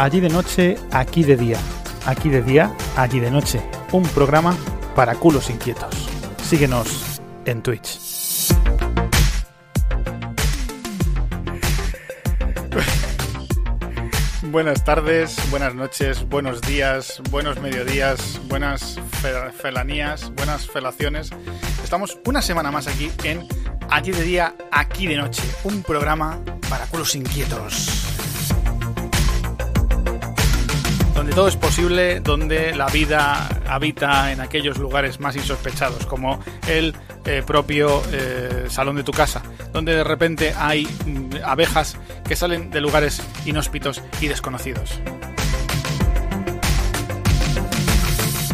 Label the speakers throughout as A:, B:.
A: Allí de noche, aquí de día. Aquí de día, allí de noche. Un programa para culos inquietos. Síguenos en Twitch. Buenas tardes, buenas noches, buenos días, buenos mediodías, buenas felanías, buenas felaciones. Estamos una semana más aquí en Allí de día, aquí de noche. Un programa para culos inquietos. Donde todo es posible, donde la vida habita en aquellos lugares más insospechados, como el eh, propio eh, salón de tu casa, donde de repente hay mm, abejas que salen de lugares inhóspitos y desconocidos.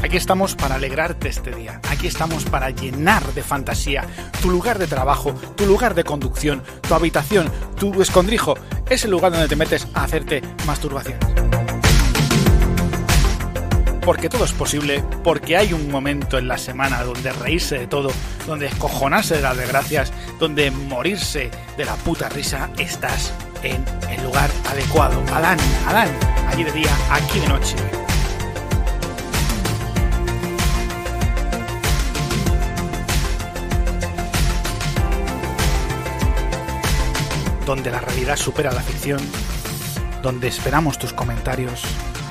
A: Aquí estamos para alegrarte este día. Aquí estamos para llenar de fantasía tu lugar de trabajo, tu lugar de conducción, tu habitación, tu escondrijo. Es el lugar donde te metes a hacerte masturbaciones porque todo es posible, porque hay un momento en la semana donde reírse de todo, donde escojonarse de las desgracias, donde morirse de la puta risa, estás en el lugar adecuado. Adán, Adán, allí de día, aquí de noche. Donde la realidad supera la ficción, donde esperamos tus comentarios,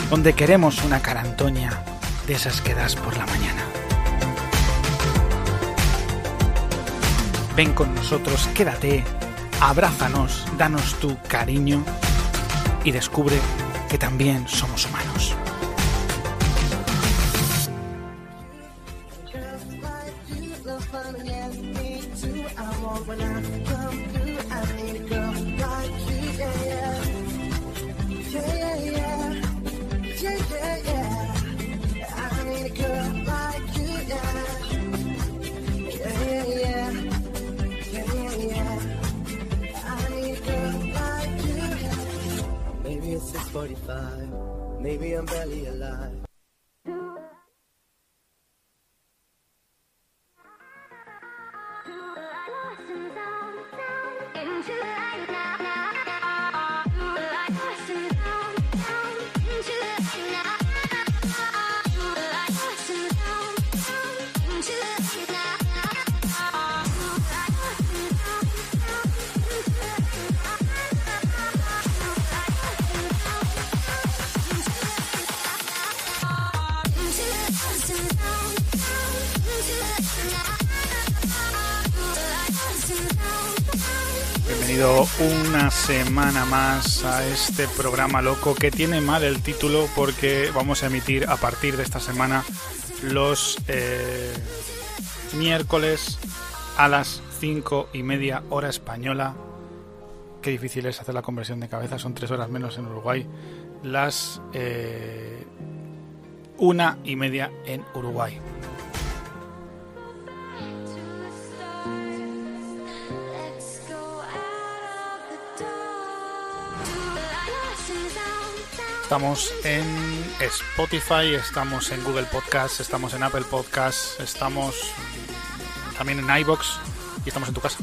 A: donde queremos una carantoña de esas que das por la mañana. Ven con nosotros, quédate, abrázanos, danos tu cariño y descubre que también somos humanos. 45. Maybe I'm barely alive. Una semana más a este programa loco que tiene mal el título porque vamos a emitir a partir de esta semana los eh, miércoles a las cinco y media hora española. Qué difícil es hacer la conversión de cabeza, son tres horas menos en Uruguay. Las eh, una y media en Uruguay. Estamos en Spotify, estamos en Google Podcast, estamos en Apple Podcast, estamos también en iBox y estamos en tu casa.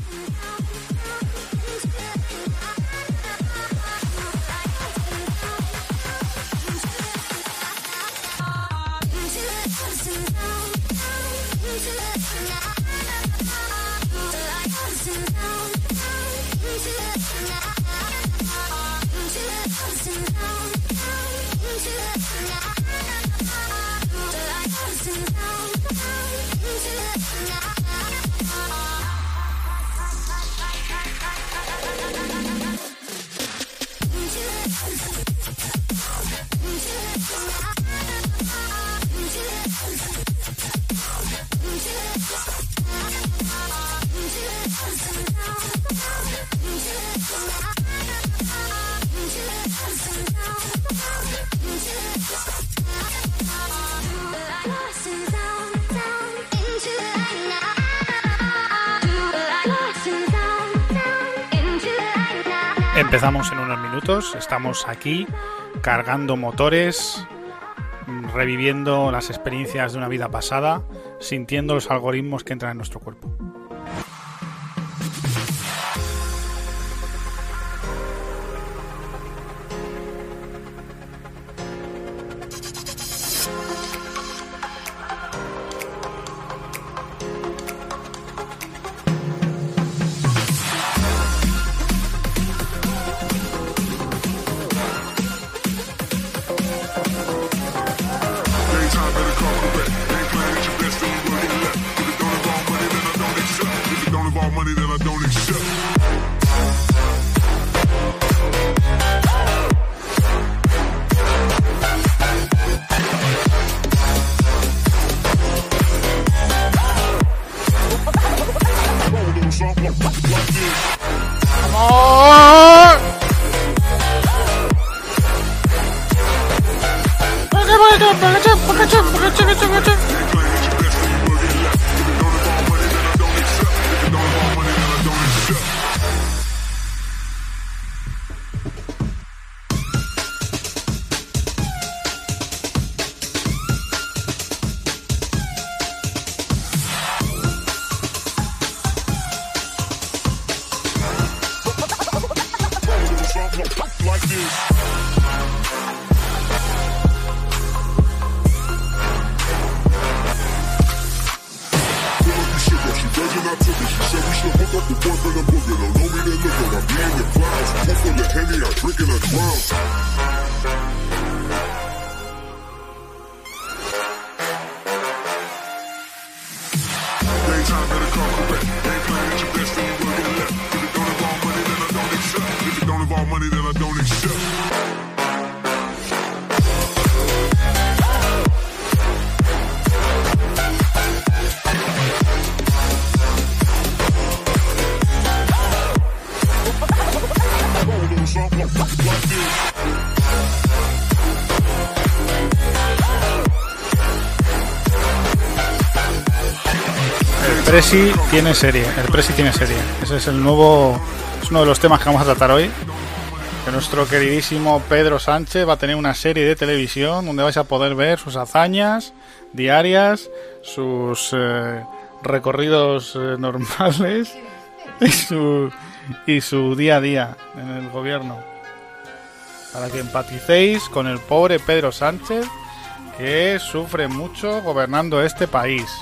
A: Estamos aquí cargando motores, reviviendo las experiencias de una vida pasada, sintiendo los algoritmos que entran en nuestro cuerpo. Presi tiene serie, el Presi tiene serie. Ese es el nuevo, es uno de los temas que vamos a tratar hoy. Que nuestro queridísimo Pedro Sánchez va a tener una serie de televisión donde vais a poder ver sus hazañas diarias, sus eh, recorridos eh, normales y su, y su día a día en el gobierno. Para que empaticéis con el pobre Pedro Sánchez que sufre mucho gobernando este país.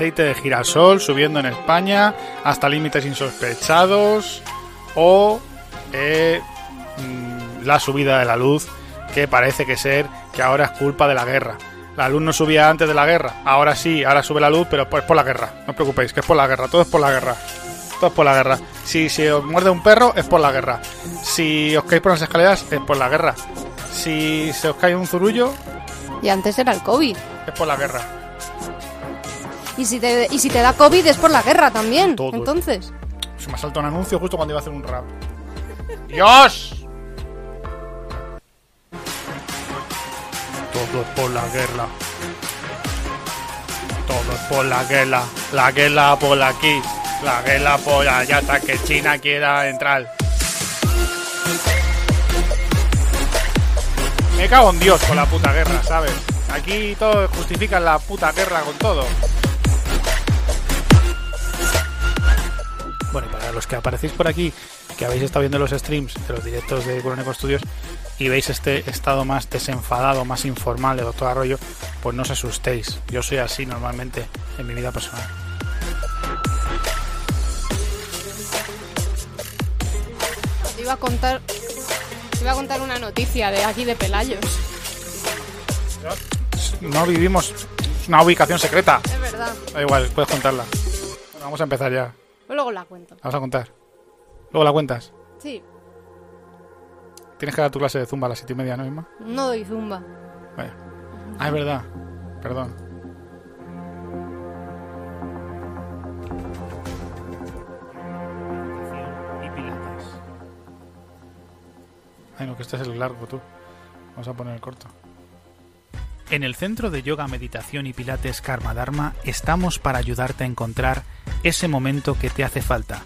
A: aceite de girasol subiendo en España hasta límites insospechados o eh, mm, la subida de la luz que parece que ser que ahora es culpa de la guerra. La luz no subía antes de la guerra, ahora sí, ahora sube la luz, pero es por la guerra. No os preocupéis, que es por la guerra, todo es por la guerra. Todo es por la guerra. Si se os muerde un perro, es por la guerra. Si os caéis por las escaleras, es por la guerra. Si se os cae un zurullo,
B: Y antes era el COVID.
A: es por la guerra.
B: Y si te, y si te da COVID es por la guerra también.
A: Todo.
B: Entonces.
A: Se me salta un anuncio justo cuando iba a hacer un rap. ¡Dios! Todo es por la guerra. Todo es por la guerra. La guerra por aquí. La guerra por allá hasta que China quiera entrar. Me cago en Dios con la puta guerra, ¿sabes? Aquí todos justifican la puta guerra con todo. Bueno, y para los que aparecéis por aquí, que habéis estado viendo los streams de los directos de Coroneco Studios y veis este estado más desenfadado, más informal de Doctor Arroyo, pues no os asustéis. Yo soy así normalmente en mi vida personal.
B: Te iba a contar. Te iba a contar una noticia de aquí de Pelayos.
A: No vivimos una ubicación secreta.
B: Es verdad.
A: Da igual, puedes contarla. Bueno, vamos a empezar ya.
B: Pues luego la cuento.
A: Vamos a contar. Luego la cuentas.
B: Sí,
A: Tienes que dar tu clase de zumba a las siete y media, ¿no, Isma?
B: no doy zumba.
A: Vaya. Ah, es verdad. Perdón. Ay, no, que este es el largo, tú. Vamos a poner el corto. En el Centro de Yoga, Meditación y Pilates Karma Dharma estamos para ayudarte a encontrar ese momento que te hace falta.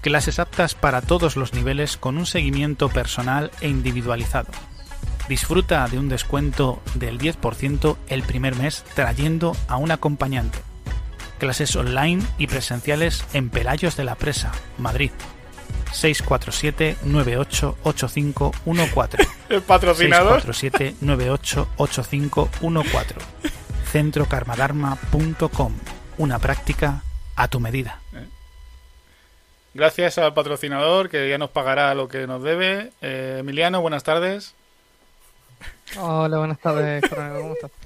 A: Clases aptas para todos los niveles con un seguimiento personal e individualizado. Disfruta de un descuento del 10% el primer mes trayendo a un acompañante. Clases online y presenciales en Pelayos de la Presa, Madrid. 647-988514. ¿El patrocinador? 647-988514. Centrocarmadharma.com. Una práctica a tu medida. Gracias al patrocinador que ya nos pagará lo que nos debe. Eh, Emiliano, buenas tardes.
C: Hola, buenas tardes, Coronel, ¿cómo estás?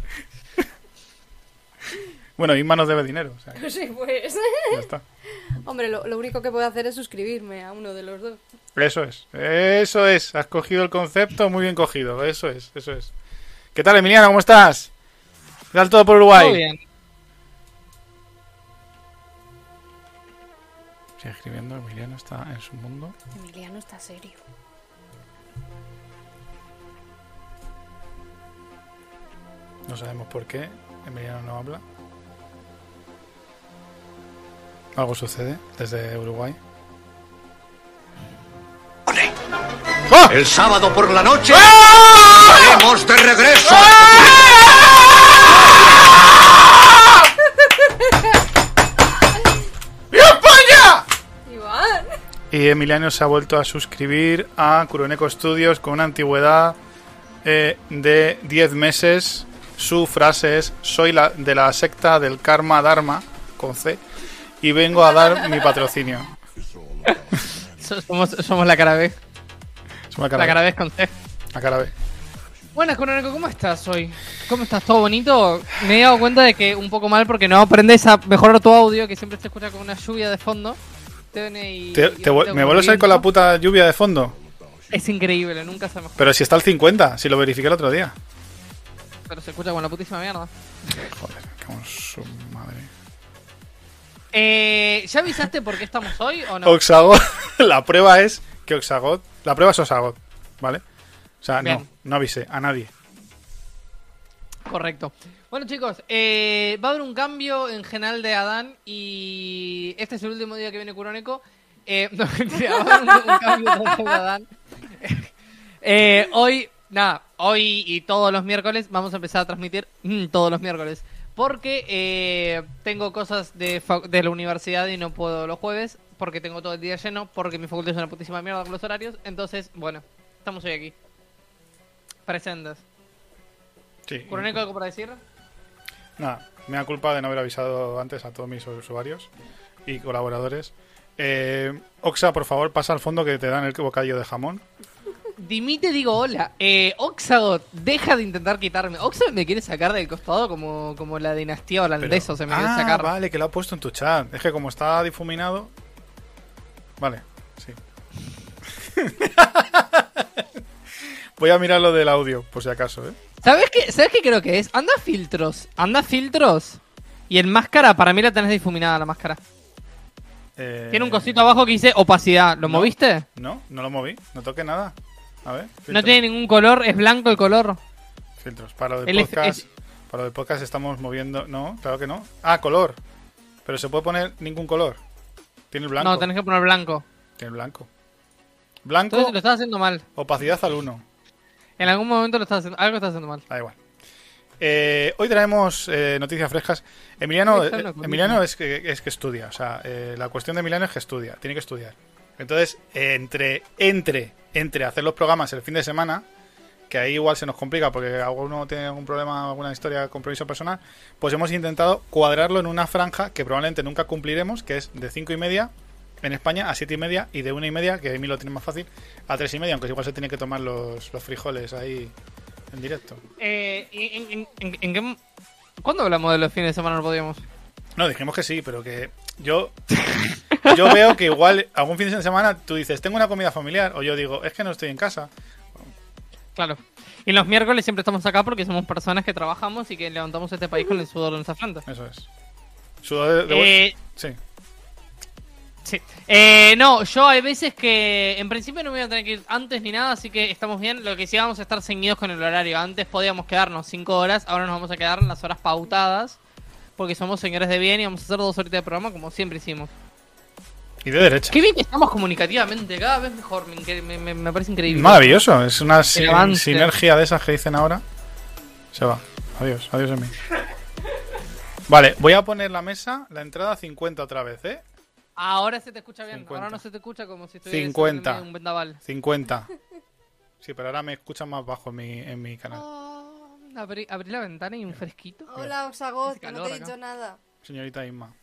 A: Bueno, Inma nos debe dinero. o sea,
B: Sí, pues.
A: ya está.
B: Hombre, lo, lo único que puedo hacer es suscribirme a uno de los dos.
A: Eso es, eso es. Has cogido el concepto muy bien cogido. Eso es, eso es. ¿Qué tal, Emiliano? ¿Cómo estás? ¿Qué tal todo por Uruguay?
C: Todo bien.
A: Sigue escribiendo, Emiliano está en su mundo.
B: Emiliano está serio.
A: No sabemos por qué. Emiliano no habla. Algo sucede desde Uruguay.
D: El sábado por la noche
A: ¡Ah!
D: estaremos de regreso.
B: Iván.
A: Y Emiliano se ha vuelto a suscribir a Kuroneko Studios con una antigüedad eh, de 10 meses. Su frase es: Soy la, de la secta del Karma Dharma, con C, y vengo a dar mi patrocinio.
C: So- Somos, somos la cara B.
A: Una
C: La
A: cara,
C: cara B es con C.
A: la cara B.
C: Buenas, Coronel, ¿cómo estás hoy? ¿Cómo estás? ¿Todo bonito? Me he dado cuenta de que un poco mal porque no aprendes a mejorar tu audio, que siempre se escucha con una lluvia de fondo. Te viene y-
A: Te-
C: y
A: te vu-
C: tengo
A: ¿Me vuelves a ir con la puta lluvia de fondo?
C: Es increíble, nunca se mejora.
A: Pero si está al 50, si lo verifiqué el otro día.
C: Pero se escucha con la putísima mierda.
A: Joder, madre.
C: Eh, ¿Ya avisaste por qué estamos hoy o no?
A: Oxagot, la prueba es que Oxagot, la prueba es Oxagot, ¿vale? O sea, no,
C: Bien.
A: no avisé a nadie.
C: Correcto. Bueno, chicos, eh, va a haber un cambio en general de Adán y este es el último día que viene Kuroneko. Eh, no, mentira, va a haber un, un cambio de Adán. Eh, hoy, nada, hoy y todos los miércoles vamos a empezar a transmitir mm, todos los miércoles. Porque eh, tengo cosas de, la universidad y no puedo los jueves. Porque tengo todo el día lleno. Porque mi facultad es una putísima mierda con los horarios. Entonces, bueno, estamos hoy aquí. Presentes.
A: Sí.
C: ¿Kuroneko algo para decir?
A: Nada, me da culpa de no haber avisado antes a todos mis usuarios y colaboradores. Eh, Oxa, por favor, pasa al fondo que te dan el bocadillo de jamón.
C: Dimite, digo hola. Eh, Oxagot, deja de intentar quitarme. Oxagot me quiere sacar del costado como, como la dinastía
A: Pero-
C: holandesa. Se me quiere
A: ah,
C: sacar.
A: vale, que lo ha puesto en tu chat. Es que como está difuminado... Vale, sí. Voy a mirar lo del audio, por si acaso, ¿eh?
C: ¿Sabes qué, ¿Sabes qué creo que es? Anda filtros. Anda filtros. Y en máscara, para mí la tenés difuminada la máscara.
A: Eh,
C: Tiene un cosito abajo que dice opacidad. ¿Lo
A: no.
C: moviste?
A: No, no lo moví, no toqué nada. A ver.
C: No
A: filtros.
C: tiene ningún color, es blanco el color.
A: Filtros. Para lo de
C: El
A: podcast.
C: es-
A: Para lo de podcast estamos moviendo. No, claro que no. Ah, color. Pero se puede poner ningún color. Tiene el blanco.
C: No, tenés que poner blanco.
A: Tiene el blanco. Blanco,
C: Entonces lo estás haciendo mal.
A: opacidad al 1.
C: En algún momento lo estás haciendo. Algo estás haciendo mal.
A: Da igual. Eh, hoy traemos eh, noticias frescas. Emiliano, eh,
C: no,
A: Emiliano es que, es que estudia. O sea, la cuestión de Emiliano es que estudia. Tiene que estudiar. Entonces, entre, entre, entre hacer los programas el fin de semana, que ahí igual se nos complica porque alguno tiene algún problema, alguna historia, compromiso personal, pues hemos intentado cuadrarlo en una franja que probablemente nunca cumpliremos, que es de cinco y media en España a siete y media y de una y media, que a mí lo tiene más fácil, a tres y media, aunque igual se tiene que tomar los, los frijoles ahí en directo.
C: Eh, ¿en, en- en- en qué... ¿Cuándo hablamos de los fines de semana? No podíamos.
A: No, dijimos que sí, pero que yo yo veo que igual algún fin de semana tú dices, tengo una comida familiar, o yo digo, es que no estoy en casa.
C: Claro. Y los miércoles siempre estamos acá porque somos personas que trabajamos y que levantamos este país con el sudor de nuestra frente.
A: Eso es. Sudor de,
C: Eh,
A: Sí.
C: Sí. Eh, no, yo hay veces que en principio no me voy a tener que ir antes ni nada, así que estamos bien. Lo que sí vamos a estar ceñidos con el horario. Antes podíamos quedarnos 5 horas, ahora nos vamos a quedar las horas pautadas. Porque somos señores de bien y vamos a hacer dos horitas de programa como siempre hicimos.
A: Y de derecha.
C: Qué bien que estamos comunicativamente, cada vez mejor. Me, me- me- me parece increíble.
A: Maravilloso, es una sin- sinergia de esas que dicen ahora. Se va. Adiós, adiós en mí. Vale, voy a poner la mesa, la entrada 50 otra vez, ¿eh?
C: Ahora se te escucha bien.
A: 50.
C: Ahora no se te escucha como si estuviera
A: 50.
C: un vendaval.
A: 50. Sí, pero ahora me escuchan más bajo en mi, en mi canal.
C: Oh, abrí, abrí la ventana y un fresquito.
B: Hola, que no te he
C: acá.
B: dicho nada.
A: Señorita Isma.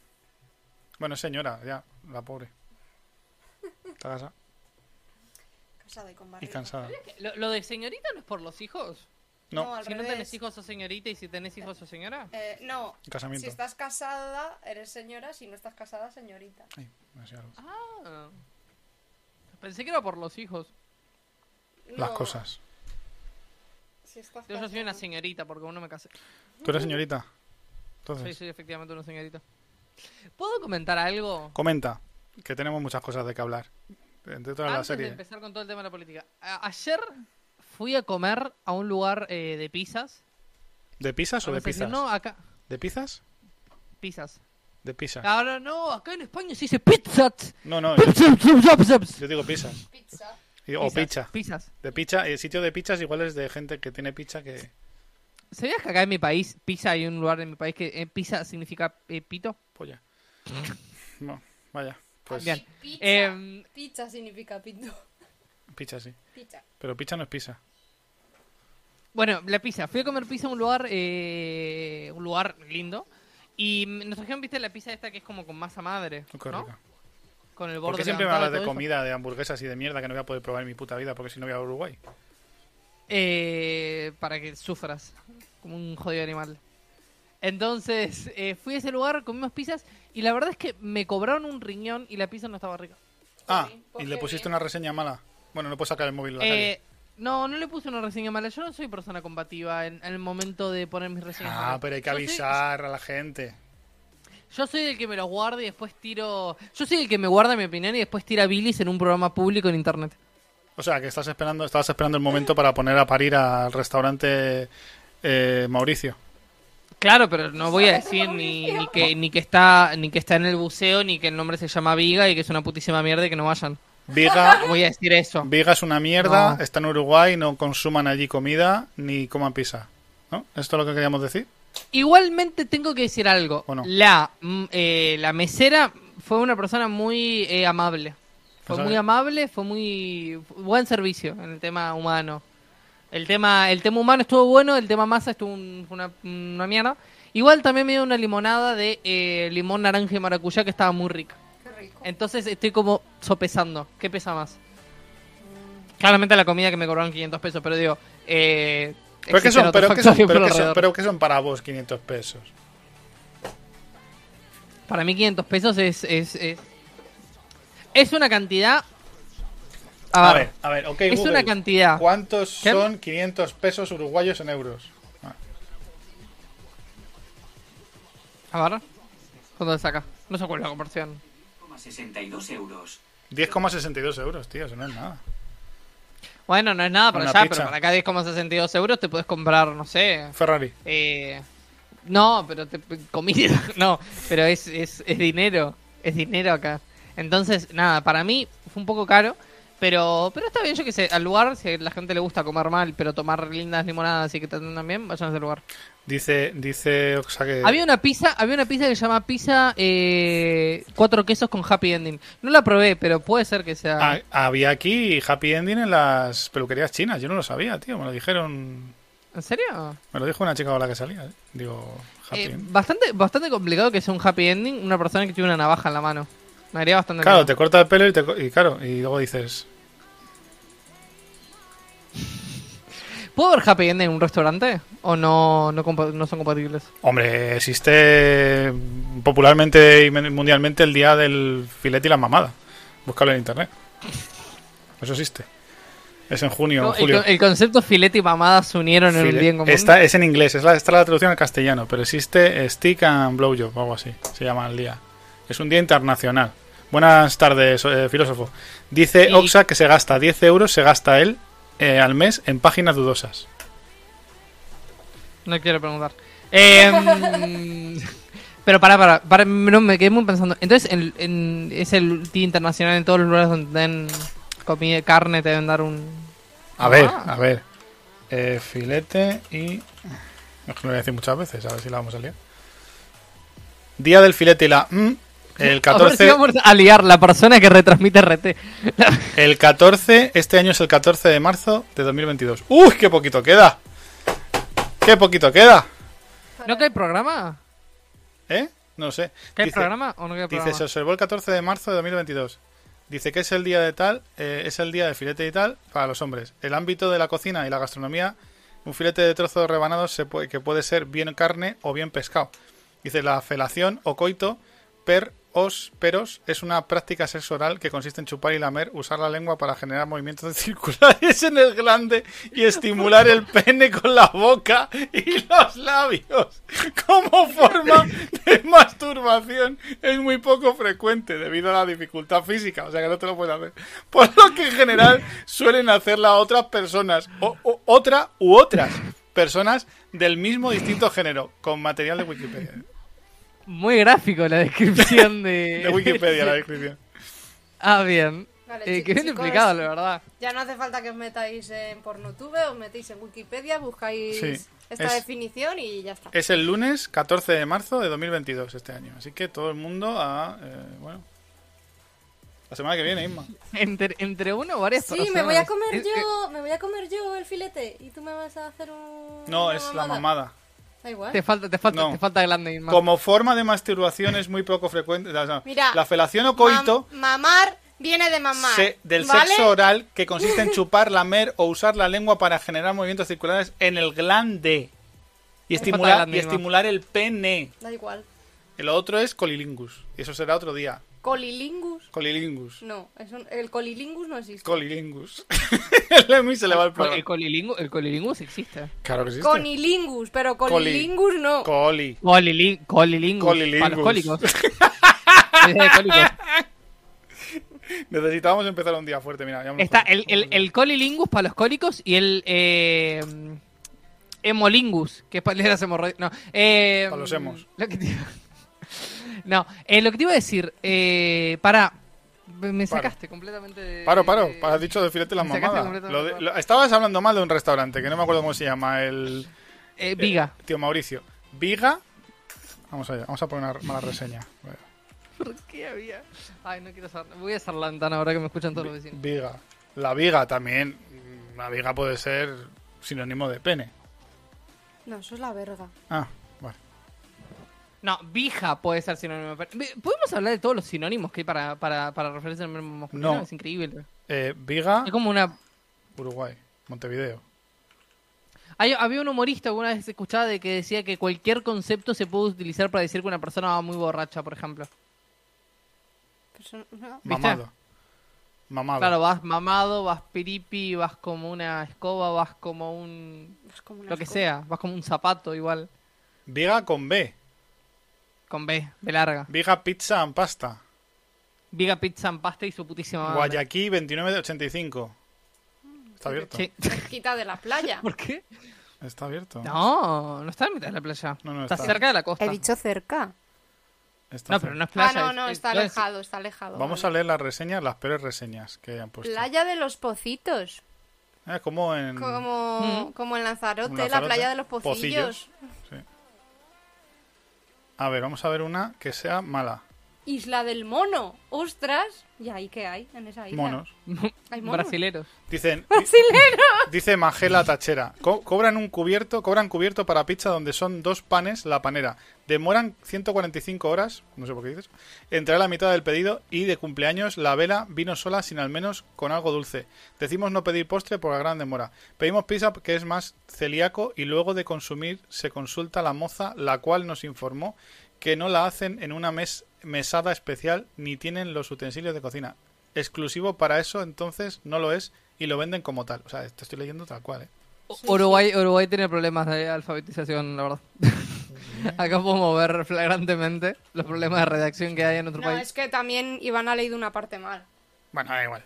A: Bueno, señora, ya, la pobre. Está casada
B: Casada y con
A: y
B: barriga.
A: cansada.
C: Lo, lo de señorita no es por los hijos.
A: No,
B: al
C: Si no
B: revés.
C: tenés hijos sos señorita y si tenés hijos sos señora.
B: Eh, no,
A: casamiento.
B: si estás casada, eres señora. Si no estás casada, señorita.
A: Algo.
C: Ah. Pensé que era por los hijos.
A: Las
B: No,
A: cosas.
B: Si estás
C: Yo, yo soy una señorita porque aún no me casé.
A: ¿Tú eres señorita? Entonces,
C: soy efectivamente una señorita. ¿Puedo comentar algo?
A: comenta, que tenemos muchas cosas de que hablar. Entre toda la
C: Antes de
A: serie.
C: empezar con todo el tema de la política. A- ayer fui a comer a un lugar eh, de pizzas.
A: ¿De pizzas o de pizzas?
C: No, acá.
A: ¿De pizzas?
C: Pizzas.
A: De pizza.
C: Ahora no, acá en España se dice pizzas.
A: No, no, yo,
C: Pizzas.
A: yo digo pizzas.
B: Pizza.
A: O pizza.
C: Pizzas.
A: De pizza, el sitio de pizzas igual es de gente que tiene pizza que...
C: ¿Sabías que acá en mi país, pizza, hay un lugar en mi país que eh, pizza significa eh, pito?
A: Polla. No, vaya. Pues
C: Bien.
B: Pizza.
C: Em,
B: Pizza significa pito.
A: pizza sí.
B: Pizza.
A: Pero pizza no es pizza.
C: Bueno, la pizza. Fui a comer pizza a un lugar, eh, un lugar lindo. Y nos trajeron, viste, la pizza esta que es como con masa madre,
A: qué
C: ¿no?
A: rica.
C: Con el borde
A: ¿Por qué siempre me hablas de
C: eso.
A: comida, de hamburguesas y de mierda que no voy a poder probar en mi puta vida porque si no voy a Uruguay?
C: Eh, para que sufras como un jodido animal. Entonces, eh, fui a ese lugar, comimos pizzas y la verdad es que me cobraron un riñón y la pizza no estaba rica.
A: Ah,
B: pues
A: y le
B: qué
A: pusiste
B: bien.
A: una reseña mala. Bueno, no puedo sacar el móvil la calle.
C: Eh, no, no le puse una reseña mala. Yo no soy persona combativa en, en el momento de poner mis reseñas
A: Ah,
C: malas.
A: pero hay que
C: soy-
A: avisar a la gente.
C: Yo soy el que me los guarda y después tiro. Yo soy el que me guarda mi opinión y después tira bilis en un programa público en internet.
A: O sea, que estás esperando, estabas esperando el momento para poner a parir al restaurante eh, Mauricio.
C: Claro, pero no voy a decir ni, ni que ni que está ni que está en el buceo ni que el nombre se llama Viga y que es una putísima mierda y que no vayan.
A: Viga,
C: voy a decir eso.
A: Viga es una mierda,
C: No.
A: está en Uruguay, no consuman allí comida ni coman pizza. ¿No? ¿Esto es lo que queríamos decir?
C: Igualmente tengo que decir algo. La mm, eh, la mesera fue una persona muy eh, amable. Fue
A: Pues
C: muy amable, fue muy buen servicio en el tema humano. El tema el tema humano estuvo bueno, el tema masa estuvo un- una, una mierda. Igual también me dio una limonada de eh, limón, naranja y maracuyá que estaba muy rica.
B: Qué rico.
C: Entonces estoy como sopesando. ¿Qué pesa más? Claramente la comida que me cobraron 500 pesos, pero digo... Eh,
A: ¿Pero qué
C: existen
A: son, pero qué son, pero pero son para vos 500 pesos?
C: Para mí 500 pesos es, es, es, es una cantidad... A,
A: A
C: ver,
A: ver, a ver, ok,
C: es
A: Google.
C: una cantidad.
A: ¿Cuántos
C: ¿Qué?
A: son 500 pesos uruguayos en euros? Ah,
C: A ver. ¿Cuánto saca? No sé cuál es la conversión.
E: 62 euros.
A: 10,62 euros, tío, eso no es nada.
C: Bueno, no es nada para allá,
A: pizza.
C: pero para acá 10,62 euros te puedes comprar, no sé...
A: Ferrari.
C: Eh, no, pero te, comida, no, pero es, es, es dinero, es dinero acá. Entonces, nada, para mí fue un poco caro, pero pero está bien, yo que sé, al lugar, si a la gente le gusta comer mal, pero tomar lindas limonadas y que te atendan bien, vayan a ese lugar.
A: Dice, dice Oxa que...
C: Había una pizza, había una pizza que se llama pizza eh, cuatro quesos con happy ending. No la probé, pero puede ser que sea...
A: Ah, había aquí happy ending en las peluquerías chinas. Yo no lo sabía, tío. Me lo dijeron.
C: ¿En serio?
A: Me lo dijo una chica con la que salía. ¿eh? Digo, happy
C: Eh,
A: ending.
C: bastante, bastante complicado que sea un happy ending una persona que tiene una navaja en la mano. Me haría bastante
A: Claro,
C: miedo.
A: te corta el pelo y, te, y claro, y luego dices.
C: ¿Puedo ver Happy End en un restaurante? ¿O no, no, son compatibles?
A: Hombre, existe popularmente y men- mundialmente el día del filete y la mamada. Búscalo en internet. Eso existe. Es en junio,
C: No,
A: en
C: el,
A: julio.
C: el concepto filete y mamada se unieron en un bien común.
A: Está, es en inglés, es la, está la traducción al castellano, pero existe Stick and Blowjob o algo así. Se llama el día. Es un día internacional. Buenas tardes, eh, filósofo. Dice
C: Y-
A: Oxa que se gasta 10 euros, se gasta él eh, al mes en páginas dudosas.
C: No quiero preguntar. Eh, mm, pero para, para, para, no, me quedé muy pensando. Entonces, en- en- es el Día Internacional en todos los lugares donde den comida, carne, te deben dar un...
A: A ver,
C: Ah.
A: a ver. Eh, filete y... Es que lo voy a decir muchas veces, a ver si la vamos a liar. Día del filete y la... mm, el
C: A ver si
A: 14,
C: vamos a liar la persona que retransmite RT.
A: el 14, este año es el 14 de marzo de 2022. ¡Uy, qué poquito queda! ¡Qué poquito queda!
C: ¿No que hay programa?
A: ¿Eh? No sé.
C: ¿Que hay
A: Dice-
C: programa o no que hay
A: Dice,
C: programa?
A: se observó el 14 de marzo de 2022. Dice que es el día de tal, eh, es el día del filete y tal para los hombres. El ámbito de la cocina y la gastronomía, un filete de trozos rebanados se puede, que puede ser bien carne o bien pescado. Dice, la felación o coito per os peros es una práctica sexo oral que consiste en chupar y lamer, usar la lengua para generar movimientos circulares en el glande y estimular el pene con la boca y los labios. Como forma de masturbación es muy poco frecuente debido a la dificultad física, o sea que no te lo puedes hacer. Por lo que en general suelen hacerla otras personas, o, o- otra u otras personas del mismo distinto género, con material de Wikipedia.
C: Muy gráfico la descripción de...
A: De Wikipedia la descripción.
C: Ah, bien.
B: Vale,
C: Eh, que bien explicado, la verdad.
B: Ya no hace falta que os metáis en Pornotube, os metéis en Wikipedia, buscáis
A: Sí,
B: esta
A: es-
B: definición y ya está.
A: Es el lunes 14 de marzo de 2022 este año, así que todo el mundo a... eh, bueno... La semana que viene, Isma.
C: Entre, entre uno o varias
B: Sí,
C: personas.
B: me voy a comer
C: Es-
B: yo, me voy a comer yo el filete y tú me vas a hacer un
A: No,
B: una
A: es la
B: mamada. Igual.
C: Te falta, te falta,
A: No.
C: te falta glande.
A: Como forma de masturbación es muy poco frecuente.
B: Mira,
A: la felación o coito
B: Mam- mamar viene de mamar.
A: se- del
B: ¿vale?
A: sexo oral que consiste en chupar, lamer o usar la lengua para generar movimientos circulares en el glande y estimular,
C: glande,
A: y
C: Isma.
A: estimular el pene.
B: Da igual.
A: El otro es colilingus. Y eso será otro día.
B: Colilingus.
A: Colilingus.
B: No, es un- el colilingus no existe.
A: Colilingus. el Emi se le va el programa.
C: el colilingus, el colilingus existe.
A: Claro que existe.
B: Conilingus, pero colilingus no.
A: Coli.
C: Colili- colilingus.
A: Colilingus.
C: Para los cólicos.
A: Necesitábamos empezar un día fuerte, mira. ya
C: Está el, el, el colilingus para los cólicos y el eh, hemolingus, que es para las hemorroides. No, eh,
A: Para los hemos.
C: Lo que te no, eh, lo que te iba a decir, eh, para. Me
A: Paro.
C: sacaste completamente de.
A: Paro, paro,
C: de-
A: has dicho de filete la
C: Me sacaste
A: mamada.
C: completamente
A: Lo de-
C: de-
A: lo- estabas hablando mal de un restaurante, que no me acuerdo cómo se llama, el...
C: Eh, Viga.
A: eh, tío Mauricio. Viga. Vamos allá, vamos a poner una mala reseña.
C: ¿Por qué había? Ay, no quiero saber. Voy a hacer la ventana ahora que me escuchan todos los vecinos.
A: Viga. La viga también. La viga puede ser sinónimo de pene.
B: No, eso es la verga.
A: Ah.
C: No, vija puede ser sinónimo. ¿Podemos hablar de todos los sinónimos que hay para, para, para referirse al mismo masculino?
A: No.
C: Es increíble.
A: Eh, viga,
C: Es como una
A: Uruguay, Montevideo.
C: Hay- había un humorista alguna vez escuchaba de que decía que cualquier concepto se puede utilizar para decir que una persona va muy borracha, por ejemplo.
A: Mamado. Mamado.
C: Claro, vas mamado, vas piripi, vas como una escoba, vas como un...
B: es como una
C: lo que
B: escoba.
C: sea, vas como un zapato igual,
A: Viga con B.
C: con B, B larga.
A: Viga pizza and pasta.
C: Viga pizza en pasta y su putísima madre.
A: Guayaquil 29 de 85. Está abierto.
C: Sí.
B: Cerquita de la playa.
C: ¿Por qué?
A: Está abierto.
C: No, no está en mitad de la playa.
A: No, no
C: está,
A: está.
C: cerca de la costa.
B: He dicho cerca.
A: Está
C: No,
A: cerca.
C: pero no es
B: Ah,
C: playa.
B: no,
C: es-
B: no,
C: es-
B: está
C: no es-
B: alejado, está alejado.
A: Vamos a leer las reseñas, las peores reseñas que hayan puesto.
B: Playa de los Pocitos.
A: Eh, como en...
B: Como,
C: Mm.
B: como en Lanzarote,
A: Como
B: la
A: Lanzarote.
B: playa de los
A: Pocillos.
B: Pocillos.
A: A ver, vamos a ver una que sea mala.
B: Isla del Mono. Ostras. ¿Y ahí qué hay en esa isla?
A: Monos.
B: Hay monos.
C: Brasileros.
A: Dicen,
B: Brasilero.
A: dice Magela Tachera. Co- cobran un cubierto, cobran cubierto para pizza donde son dos panes la panera. Demoran 145 horas, no sé por qué dices, entre la mitad del pedido y de cumpleaños la vela vino sola sin al menos con algo dulce. Decimos no pedir postre por la gran demora. Pedimos pizza que es más celíaco y luego de consumir se consulta la moza la cual nos informó que no la hacen en una mes- mesada especial ni tienen los utensilios de cocina. Exclusivo para eso entonces no lo es y lo venden como tal. O sea, esto estoy leyendo tal cual, ¿eh?
C: Uruguay, Uruguay tiene problemas de alfabetización, la verdad. Acá podemos ver flagrantemente los problemas de redacción que hay en otro
B: No,
C: país.
B: es que también Iván ha leído una parte mal.
A: Bueno, da igual.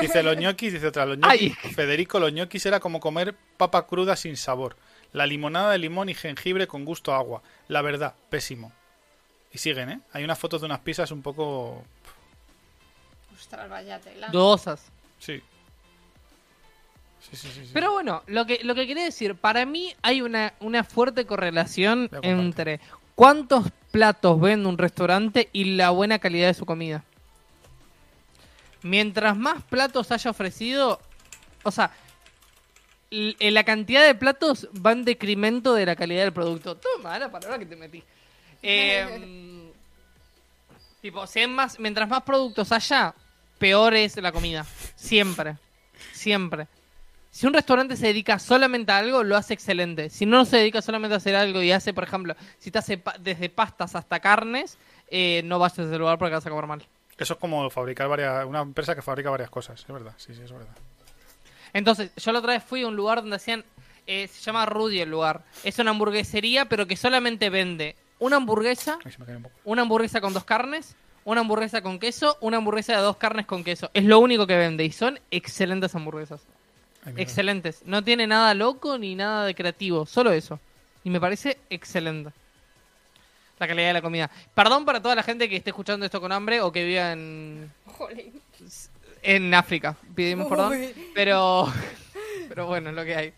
A: Dice los ñoquis, dice otra. Los ñoquis,
C: Ay.
A: Federico, los ñoquis era como comer papa cruda sin sabor. La limonada de limón y jengibre con gusto a agua. La verdad, pésimo. Y siguen, ¿eh? Hay unas fotos de unas pizzas un poco...
B: Ostras, vaya tela.
C: Dudosas.
A: Sí. Sí, sí, sí. sí.
C: Pero bueno, lo que, lo que quería decir, para mí hay una, una fuerte correlación entre cuántos platos vende un restaurante y la buena calidad de su comida. Mientras más platos haya ofrecido, o sea, eh, la cantidad de platos va en decremento de la calidad del producto. Toma, la palabra que te metí. Eh, tipo, si más, mientras más productos haya, peor es la comida. Siempre. Siempre. Si un restaurante se dedica solamente a algo, lo hace excelente. Si no se dedica solamente a hacer algo y hace, por ejemplo, si te hace pa- desde pastas hasta carnes, eh, no vayas a ese lugar porque vas a comer mal.
A: Eso es como fabricar varias... Una empresa que fabrica varias cosas, es verdad. Sí, sí, es verdad.
C: Entonces, yo la otra vez fui a un lugar donde hacían. eh, se llama Rudy el lugar. Es una hamburguesería, pero que solamente vende una hamburguesa,
A: Ahí se me cae un poco.
C: una hamburguesa con dos carnes, una hamburguesa con queso, una hamburguesa de dos carnes con queso. Es lo único que vende y son excelentes hamburguesas.
A: Ay.
C: Excelentes. No tiene nada loco ni nada de creativo, solo eso. Y me parece excelente. La calidad de la comida. Perdón para toda la gente que esté escuchando esto con hambre o que viva en,
B: Jolín.
C: en África. Pedimos perdón.
B: Uy.
C: Pero, pero bueno, es lo que hay.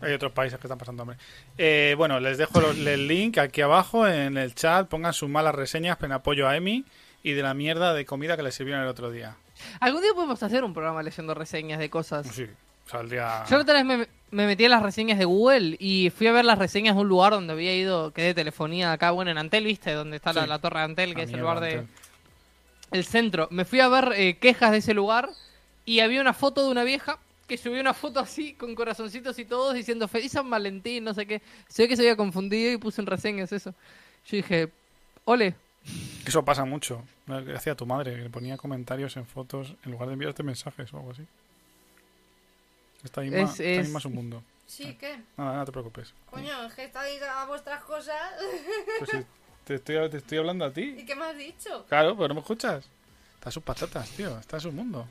A: Hay otros países que están pasando hambre. Eh, bueno, les dejo los- el link aquí abajo en el chat. Pongan sus malas reseñas en apoyo a Emi y de la mierda de comida que les sirvieron el otro día.
C: Algún día podemos hacer un programa leyendo reseñas de cosas.
A: Sí, saldría...
C: Yo otra vez me, me metí en las reseñas de Google y fui a ver las reseñas de un lugar donde había ido, que de telefonía acá, bueno, en Antel, ¿viste? Donde está la,
A: Sí.
C: la torre de Antel, que es el lugar de... El centro. Me fui a ver eh, quejas de ese lugar y había una foto de una vieja que subió una foto así, con corazoncitos y todos, diciendo Feliz San Valentín, no sé qué. Se ve que se había confundido y puso en reseñas eso. Yo dije, ole,
A: Eso pasa mucho. ¿Qué hacía tu madre? Que le ponía comentarios en fotos en lugar de enviarte mensajes o algo así. Esta misma,
C: Es-
A: esta
C: es-
A: misma es un mundo.
B: Sí, ¿qué?
A: Nada, no te preocupes.
B: Coño, es que estáis a vuestras cosas.
A: Pues sí, te, estoy, te estoy hablando a ti.
B: ¿Y qué me has dicho?
A: Claro, pero no me escuchas. Está en sus patatas, tío. Está en su mundo.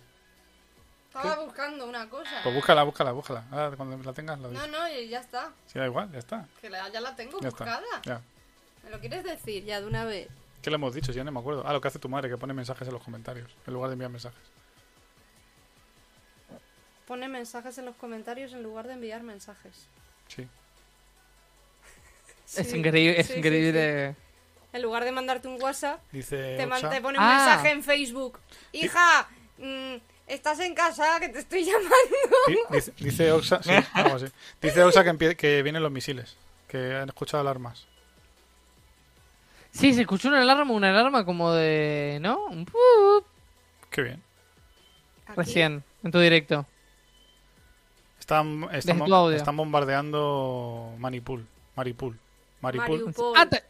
B: Estaba buscando una cosa.
A: Pues búscala, búscala, búscala. Ahora cuando la tengas lo
B: No,
A: dices.
B: no, y ya está.
A: Sí, da igual, ya está.
B: Que la- ya la tengo
A: Ya está.
B: buscada.
A: Ya.
B: ¿Me lo quieres decir ya de una vez?
A: ¿Qué le hemos dicho? Ya no me acuerdo. Ah, lo que hace tu madre, que pone mensajes en los comentarios, en lugar de enviar mensajes.
B: Pone mensajes en los comentarios en lugar de enviar mensajes.
A: Sí.
C: es increíble, es
B: sí,
C: increíble.
B: sí. En lugar de mandarte un WhatsApp,
A: Dice.
B: te, pone un
C: Ah.
B: mensaje en Facebook. Hija, mm, estás en casa, que te estoy llamando.
A: Di- Dice, dice Oxa, sí. Dice Oxa que, empie- que vienen los misiles, que han escuchado alarmas.
C: Sí, se escuchó una alarma, una alarma como de... ¿No? Un pup.
A: Qué bien.
B: Aquí.
C: Recién, en tu directo.
A: Están, están,
C: audio.
A: están bombardeando Manipul. Maripul. Maripul.
C: Ah, ¿te,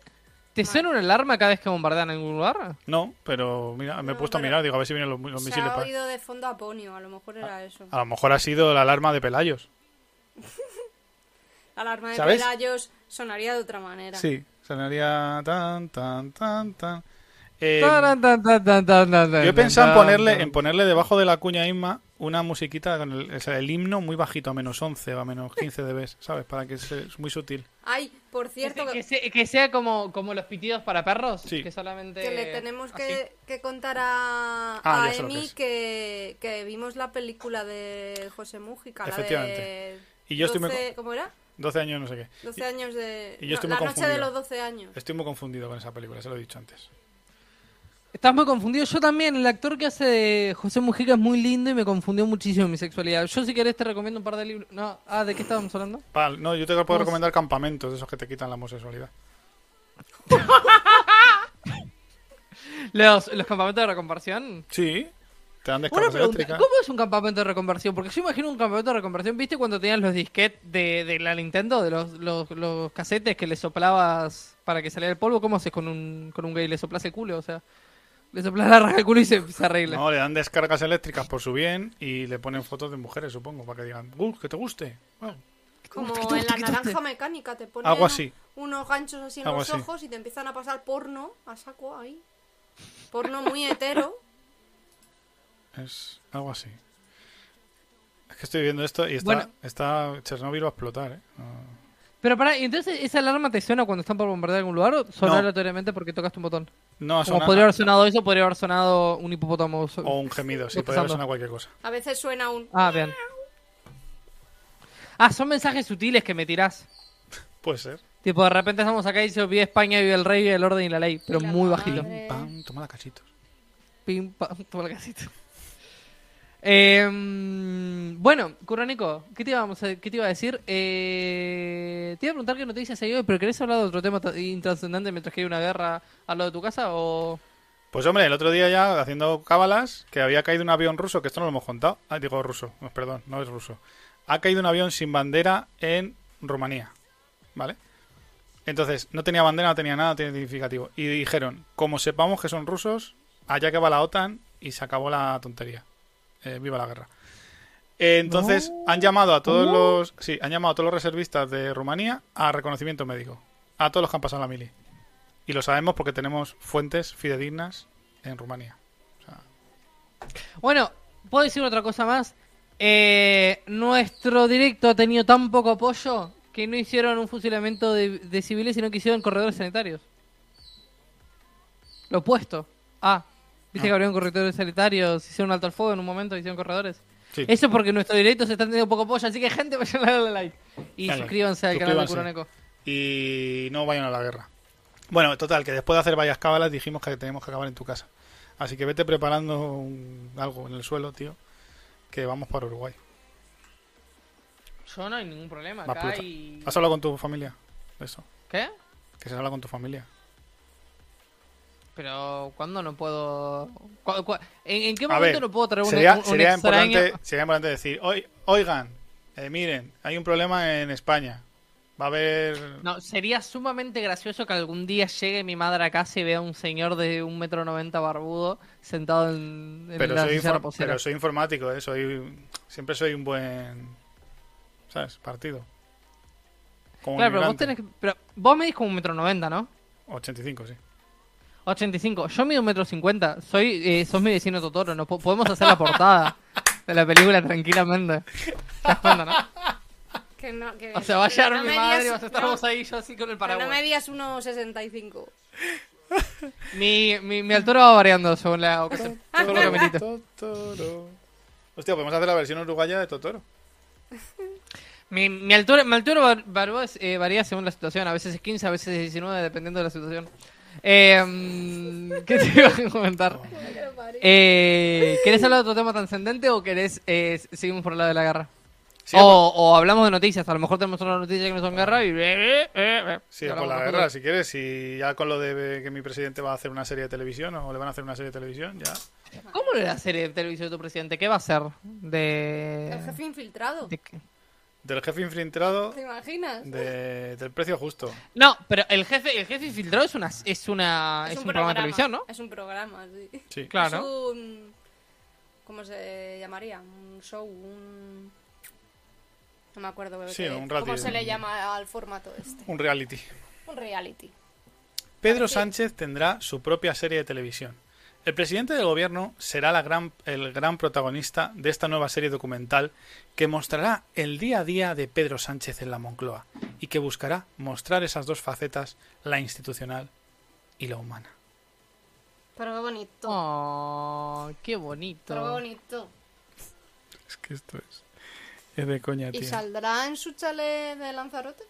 C: te suena una alarma cada vez que bombardean en algún lugar?
A: No, pero mira, me he
B: No,
A: puesto a mirar, digo, a ver si vienen los, los
B: Se
A: misiles.
B: ha
A: para-
B: oído de fondo a Ponio, a lo mejor era eso.
A: A lo mejor ha sido la alarma de Pelayos.
B: La alarma de
A: ¿Sabes?
B: Pelayos sonaría de otra manera.
A: Sí, sonaría tan, tan, tan, tan. Eh,
C: Taran, tan, tan, tan, tan, tan,
A: yo he
C: tan,
A: pensado en ponerle, en ponerle debajo de la cuña Isma una musiquita con el, o sea, el himno muy bajito, a menos 11 o a menos 15 dB, ¿sabes? Para que sea es muy sutil.
B: Ay, por
C: Que,
B: cierto, que,
C: que se- que sea como, como los pitidos para perros.
A: Sí.
C: Que solamente.
B: que le tenemos que, que contar a,
A: Ah,
B: a Emi
A: es.
B: que, que vimos la película de José Mújica, la de
A: Efectivamente. Y yo estoy muy
B: 12 ¿Cómo era?
A: 12 años, no sé qué.
B: 12 años de...
A: y yo
B: no,
A: estoy
B: la
A: muy
B: noche de
A: confundido.
B: los 12 años.
A: Estoy muy confundido con esa película, se lo he dicho antes.
C: Estás muy confundido. Yo también. El actor que hace de José Mujica es muy lindo y me confundió muchísimo mi sexualidad. Yo, si querés, te recomiendo un par de libros. No, ah, ¿de qué estábamos hablando?
A: Pal, no, yo te puedo recomendar campamentos, de esos que te quitan la homosexualidad.
C: Los, los campamentos de reconversión.
A: Sí, te dan
C: Una pregunta. ¿cómo es un campamento de reconversión? Porque yo imagino un campamento de reconversión, ¿viste cuando tenían los disquetes de, de la Nintendo, de los, los, los casetes que le soplabas para que saliera el polvo? ¿Cómo haces con un, con un gay? ¿Le soplas el culo? O sea, le soplas la raja del culo y se, se arregla.
A: No, le dan descargas eléctricas por su bien y le ponen fotos de mujeres, supongo, para que digan, ¡uh, que te guste! Wow.
B: Como
C: ¿Qué te-
B: en la naranja mecánica, te ponen
A: Algo así.
B: unos ganchos así en
A: Algo
B: los
A: así.
B: ojos y te empiezan a pasar porno a saco ahí. Porno muy hetero.
A: Es algo así. Es que estoy viendo esto y está,
C: Bueno.
A: está Chernobyl va a explotar, ¿eh? No.
C: Pero para, entonces, ¿esa alarma te suena cuando están por bombardear algún lugar o suena
A: No.
C: aleatoriamente porque tocaste un botón?
A: No,
C: Como
A: suena-
C: podría haber sonado eso, podría haber sonado un hipopótamo.
A: O un gemido, sí, podría sonar cualquier cosa.
B: A veces suena un...
C: Ah, bien. Ah, son mensajes sutiles que me tirás.
A: Puede ser.
C: Tipo, de repente estamos acá y dice, vive España, vive el rey, vive el orden y la ley. Pero
B: Y la
C: muy
B: madre.
C: bajito.
B: Eh.
A: Pam, toma la cachitos.
C: Pim, pam, toma el casito. Eh, bueno, Curranico, ¿qué te, íbamos a- ¿qué te iba a decir? Eh, te iba a preguntar qué noticias hay hoy, pero ¿querés hablar de otro tema intrascendente mientras que hay una guerra al lado de tu casa? O...
A: Pues hombre, el otro día ya haciendo cábalas, que había caído un avión ruso, que esto no lo hemos contado. Ah, digo ruso, perdón, no es ruso. Ha caído un avión sin bandera en Rumanía, ¿vale? Entonces, no tenía bandera, no tenía nada, no tenía identificativo. Y dijeron, como sepamos que son rusos, allá que va la OTAN y se acabó la tontería. Eh, viva la guerra. Eh, entonces, han llamado a todos los... Sí, han llamado a todos los reservistas de Rumanía a reconocimiento médico. A todos los que han pasado la mili. Y lo sabemos porque tenemos fuentes fidedignas en Rumanía. O sea,
C: Bueno, ¿puedo decir otra cosa más? Eh, nuestro directo ha tenido tan poco apoyo que no hicieron un fusilamiento de, de civiles, sino que hicieron corredores sanitarios. Lo opuesto. Ah, viste que abrieron corredores sanitarios, hicieron un alto al fuego en un momento, hicieron corredores.
A: sí.
C: Eso porque nuestro directo se está teniendo poco apoyo, así que gente vayan a darle like. Y
A: Dale,
C: suscríbanse al canal de. Curoneco.
A: Y no vayan a la guerra. Bueno, total, que después de hacer varias cábalas dijimos que tenemos que acabar en tu casa. Así que vete preparando un- algo en el suelo, tío. Que vamos para Uruguay.
C: Yo no hay ningún problema. Acá hay...
A: ¿Has hablado con tu familia? Eso.
C: ¿Qué?
A: Que se habla con tu familia.
C: Pero, ¿cuándo no puedo...? cu- cu- ¿En, en qué momento
A: ver,
C: no puedo traer un,
A: sería,
C: un-
A: sería,
C: extraño?
A: importante, sería importante decir, "Oi- oigan, eh, miren, hay un problema en España. Va a haber...
C: No, sería sumamente gracioso que algún día llegue mi madre a casa y vea a un señor de un metro noventa barbudo sentado en, en
A: pero,
C: la
A: soy pero soy informático, ¿eh? Soy, siempre soy un buen... ¿Sabes? Partido. Como
C: Claro, pero vos, tenés que- pero vos medís como un metro noventa, ¿no?
A: 85, sí.
C: 85. Yo mido un metro cincuenta. Soy, eh, sos mi vecino Totoro. No Po- podemos hacer la portada de la película tranquilamente. ¿Te das cuenta, no?
B: Que no, que,
C: O sea, va a llegar
B: no
C: mi
B: me
C: madre y
B: digas-
C: vas a estar
B: no,
C: vos ahí yo así con el
B: pero
C: paraguas.
B: no me digas 1,65.
C: mi, mi, mi altura va variando según la ocasión. Según lo que medite.
A: Totoro. Hostia, podemos hacer la versión uruguaya de Totoro.
C: Mi, mi altura, mi altura var- eh, varía según la situación. A veces es 15, a veces es 19, dependiendo de la situación. Eh, ¿Qué te iba a comentar? Eh, ¿Querés hablar de otro tema trascendente o querés eh, seguimos por el lado de la guerra? O, o hablamos de noticias. A lo mejor tenemos una noticia que no son guerra y...
A: Sí,
C: hablamos
A: la guerra, si quieres. Y ya con lo de que mi presidente va a hacer una serie de televisión o le van a hacer una serie de televisión, ya.
C: ¿Cómo era la serie de televisión de tu presidente? ¿Qué va a ser? De...
B: El jefe infiltrado.
C: de qué?
A: Del jefe infiltrado,
B: ¿Te imaginas?
A: de- del precio justo.
C: No, pero el jefe, el jefe infiltrado es una, es una, es un, programa de televisión, ¿no?
B: Es un programa, sí.
A: Sí.
C: Claro.
B: Es un... ¿Cómo se llamaría? Un show, un... No me acuerdo.
A: Sí, un.
B: ¿Cómo se le llama al formato este?
A: Un reality.
B: Un reality.
A: Pedro Sánchez tendrá su propia serie de televisión. El presidente del gobierno será la gran- el gran protagonista de esta nueva serie documental que mostrará el día a día de Pedro Sánchez en la Moncloa y que buscará mostrar esas dos facetas, la institucional y la humana.
B: Pero qué bonito.
C: Oh, qué
B: Pero qué
C: bonito.
B: bonito.
A: Es que esto es, es de coña,
B: ¿Y
A: tío.
B: saldrá en su chalet de Lanzarote?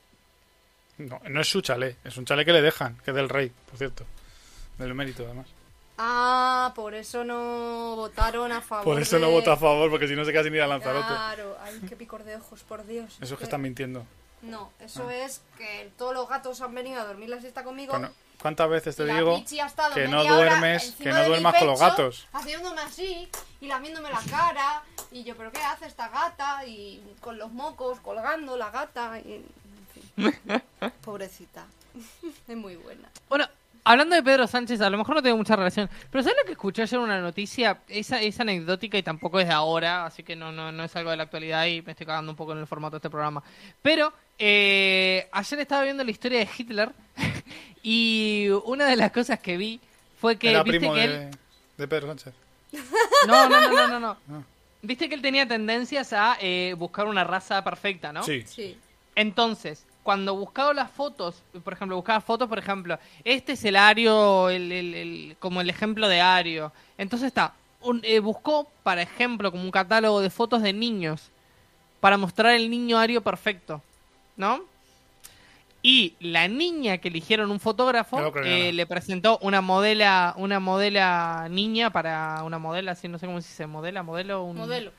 A: No, no es su chalet, es un chalet que le dejan, que es del rey, por cierto. Del mérito, además.
B: Ah, por eso no votaron a favor.
A: Por eso no vota a favor, porque si no se queda sin ir a Lanzarote.
B: Claro, ay, qué picor de ojos, por Dios.
A: Eso es que
B: Que-
A: están mintiendo.
B: No, eso es que todos los gatos han venido a dormir la siesta conmigo.
A: Bueno, ¿Cuántas veces te
B: la
A: digo que no duermes, que no duermas con los gatos?
B: Haciéndome así y lamiéndome la cara. Y yo, ¿pero qué hace esta gata? Y con los mocos colgando la gata. Y, en fin. Pobrecita. es muy buena.
C: Bueno, hablando de Pedro Sánchez, a lo mejor no tengo mucha relación, pero ¿sabes lo que escuché ayer en una noticia? Esa es anecdótica y tampoco es de ahora, así que no, no, no es algo de la actualidad y me estoy cagando un poco en el formato de este programa. Pero Eh, ayer estaba viendo la historia de Hitler y una de las cosas que vi fue que
A: Era
C: viste
A: primo
C: que
A: de,
C: él
A: de Pedro Sánchez.
C: no no no no no, no.
A: Ah.
C: viste que él tenía tendencias a eh, buscar una raza perfecta, ¿no?
A: Sí.
B: Sí.
C: Entonces, cuando buscaba las fotos, por ejemplo, buscaba fotos, por ejemplo, este es el ario, el, el- el- como el ejemplo de ario. Entonces está, un- eh, buscó, para ejemplo, como un catálogo de fotos de niños, para mostrar el niño ario perfecto, ¿no? Y la niña que eligieron un fotógrafo
A: No
C: eh, le presentó una modela, una modela niña para una modela, así no sé cómo se dice, modela, modelo, un
B: Modelo.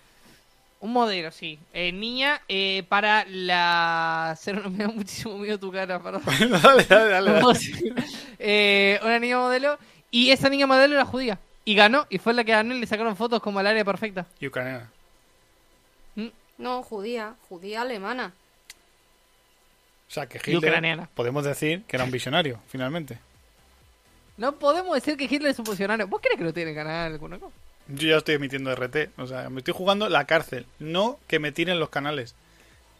C: Un modelo, sí. Eh, niña, eh, para la... Cero, me da muchísimo miedo tu cara, perdón.
A: dale, dale, dale.
C: Eh, una niña modelo. Y esa niña modelo era judía. Y ganó. Y fue la que ganó y le sacaron fotos como al área perfecta.
A: Y ucraniana.
B: No, judía. Judía alemana.
A: O sea, que Hitler,
C: ucraniana.
A: podemos decir que era un visionario, finalmente.
C: No podemos decir que Hitler es un funcionario. ¿Vos crees que lo tiene en canal, Kunoco?
A: Yo ya estoy emitiendo RT. O sea, me estoy jugando la cárcel. No que me tiren los canales.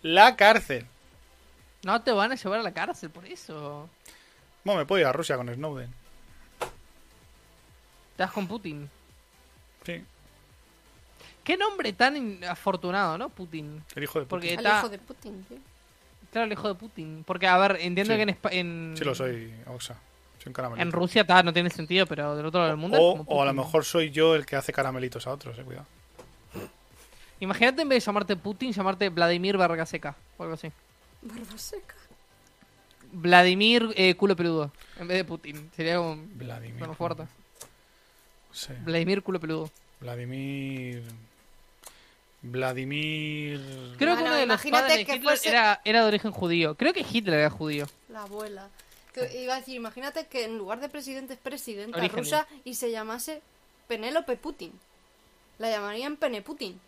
A: La cárcel.
C: No te van a llevar a la cárcel por eso.
A: Bueno, me puedo ir a Rusia con Snowden.
C: Das con Putin.
A: Sí,
C: Qué nombre tan afortunado, ¿no? Putin.
A: el hijo de
C: Porque
A: Putin.
B: Al
C: está...
B: hijo de Putin, sí.
C: Claro, el hijo de Putin. Porque, a ver, entiendo
A: Sí.
C: que en, Espa- en...
A: Sí lo soy, Oxa. Soy un caramelito.
C: En Rusia ta, no tiene sentido, pero del otro lado del mundo.
A: O, a lo mejor soy yo el que hace caramelitos a otros, eh, cuidado.
C: Imagínate en vez de llamarte Putin, llamarte Vladimir Vargaseca o algo así.
B: Barba seca.
C: Vladimir eh, culo peludo en vez de Putin. Sería como.
A: Vladimir.
C: Bueno, fuerte.
A: Sí.
C: Vladimir culo peludo.
A: Vladimir. Vladimir.
C: Creo que uno de los
B: imagínate
C: padres de Hitler
B: fuese-
C: era, era de origen judío. Creo que Hitler era judío.
B: La abuela. Que iba a decir, imagínate que en lugar de presidente es presidenta
C: Origen
B: rusa y se llamase Penélope Putin. La llamarían Pene Putin.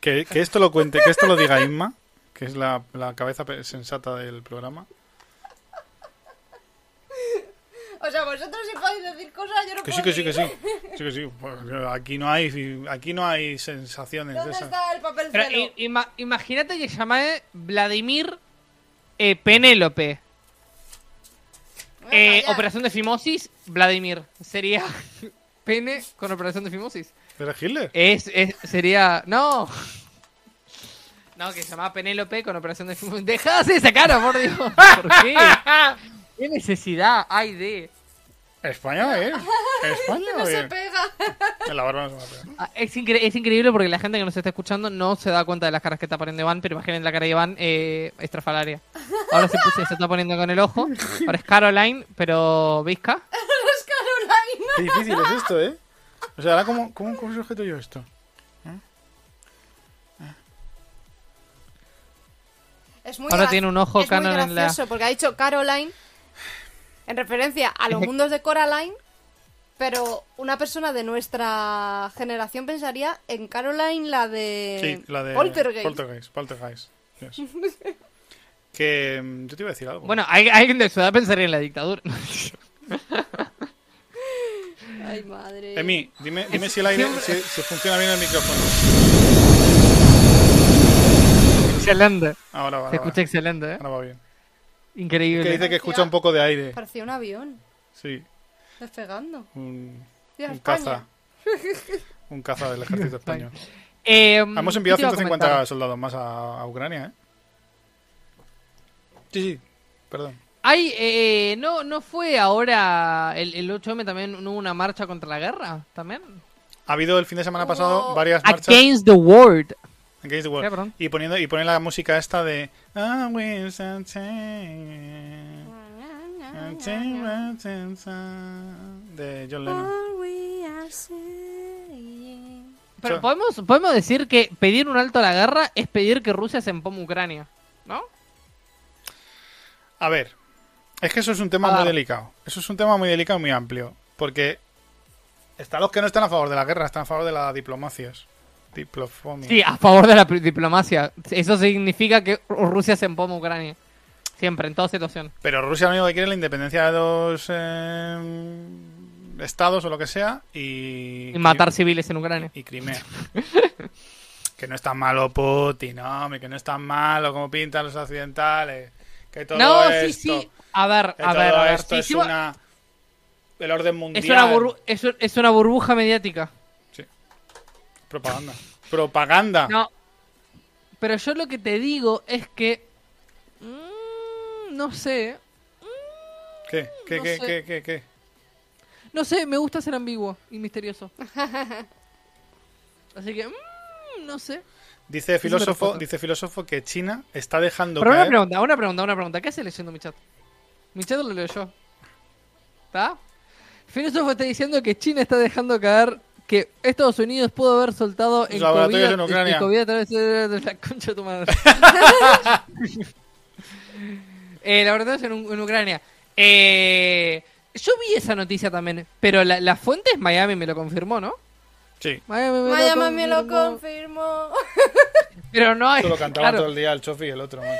A: Que, que esto lo cuente, que esto lo diga Inma, que es la, la cabeza sensata del programa.
B: O sea, vosotros si podéis decir cosas, yo no
A: Que
B: puedo
A: sí, que sí, que sí.
B: decir.
A: Sí, que sí. Aquí no hay, aquí no hay sensaciones de
B: ¿Dónde
A: esas.
B: está el papel
C: Pero ima- imagínate que llamé Vladimir eh, Penélope. Eh, operación de fimosis, Vladimir. Sería pene con operación de fimosis.
A: ¿Era Hitler?
C: Es, es, sería. No. No, que se llamaba Penélope con operación de fimosis. Dejá de hacer esa cara, por Dios. ¿Por qué? ¿Qué necesidad hay de.?
A: España, ¿eh? España,
B: No se pega.
A: En la barba no se me pega.
C: Ah, Es, incre- es increíble porque la gente que nos está escuchando no se da cuenta de las caras que está poniendo Iván, pero imaginen la cara de Iván eh, estrafalaria. Ahora se, puse- se está poniendo con el ojo. Ahora es Caroline, pero Vizca.
B: Es Carolina.
A: Qué difícil es esto, ¿eh? O sea, ahora, ¿cómo, cómo, cómo sujeto yo esto?
B: Es muy
C: Ahora
B: gra-
C: tiene un ojo
B: es muy
C: Canon en la-
B: gracioso porque ha dicho Caroline en referencia a los mundos de Coraline, pero una persona de nuestra generación pensaría en Caroline la de
A: Sí, la de
B: Poltergeist.
A: Poltergeist. Poltergeist, yes. que mm, yo te iba a decir algo.
C: Bueno, hay- alguien de su edad pensaría en la dictadura.
B: Ay, madre.
A: Emi, dime, dime si el aire si, si funciona bien el micrófono.
C: excelente.
A: Ahora va.
C: Se
A: ahora va.
C: escucha excelente, ¿eh?
A: Ahora va bien.
C: Increíble.
A: Que dice que escucha un poco de aire.
B: Parecía un avión
A: Sí,
B: despegando.
A: un, un caza. Un caza del ejército español.
C: Eh,
A: Hemos enviado
C: ¿qué te iba a
A: 150
C: comentar?
A: soldados más a, a Ucrania, ¿eh? Sí, sí, perdón.
C: Hay, eh, no, ¿No fue ahora el, el 8M también hubo una marcha contra la guerra? ¿También?
A: Ha habido el fin de semana pasado
B: Hubo-
A: varias marchas
C: Against the world.
A: Against the World.
C: ¿Qué, perdón?
A: y poniendo y ponen la música esta de until de John Lennon.
B: All we are saying.
C: Pero podemos, podemos decir que pedir un alto a la guerra es pedir que Rusia se empome Ucrania, ¿no?
A: A ver, es que eso es un tema
C: A
A: muy delicado. Eso es un tema muy delicado y muy amplio. Porque están los que no están a favor de la guerra, están a favor de las diplomacias. Diplofomia.
C: Sí, a favor de la diplomacia. Eso significa que Rusia se empome Ucrania. Siempre, en toda situación.
A: Pero Rusia lo único que quiere es la independencia de dos eh, estados o lo que sea y...
C: Y matar civiles en Ucrania.
A: y Crimea. Que no es tan malo Putin, hombre, que no es tan malo como pintan los occidentales. Que todo
C: no, sí,
A: esto,
C: sí. A ver,
A: que
C: a
A: todo
C: ver, a ver.
A: esto
C: sí,
A: es
C: sí,
A: una... El orden mundial.
C: es, una burbu- es, es una burbuja mediática.
A: Propaganda. Propaganda.
C: No. Pero yo lo que te digo es que. Mm, no sé.
A: ¿Qué? ¿Qué,
C: no
A: qué,
C: sé.
A: qué, qué, qué?
C: No sé, me gusta ser ambiguo y misterioso. Así que. mm, no sé.
A: Dice filósofo, dice filósofo que China está dejando
C: Pero una
A: caer...
C: pregunta, una pregunta, una pregunta. ¿Qué hace leyendo mi chat? Mi chat lo leo yo. ¿Está? Filósofo está diciendo que China está dejando caer que Estados Unidos pudo haber soltado en COVID,
A: en Ucrania.
C: en COVID a través de de la concha de tu madre. eh, laboratorios en, U- en Ucrania. Eh, yo vi esa noticia también, pero la, la fuente es Miami, me lo confirmó, ¿no?
A: Sí,
C: Miami me
B: Miami me lo
C: confirmó.
B: confirmó.
C: Pero no hay.
A: esto lo cantaban
C: claro.
A: todo el día el Chofi y el otro. macho.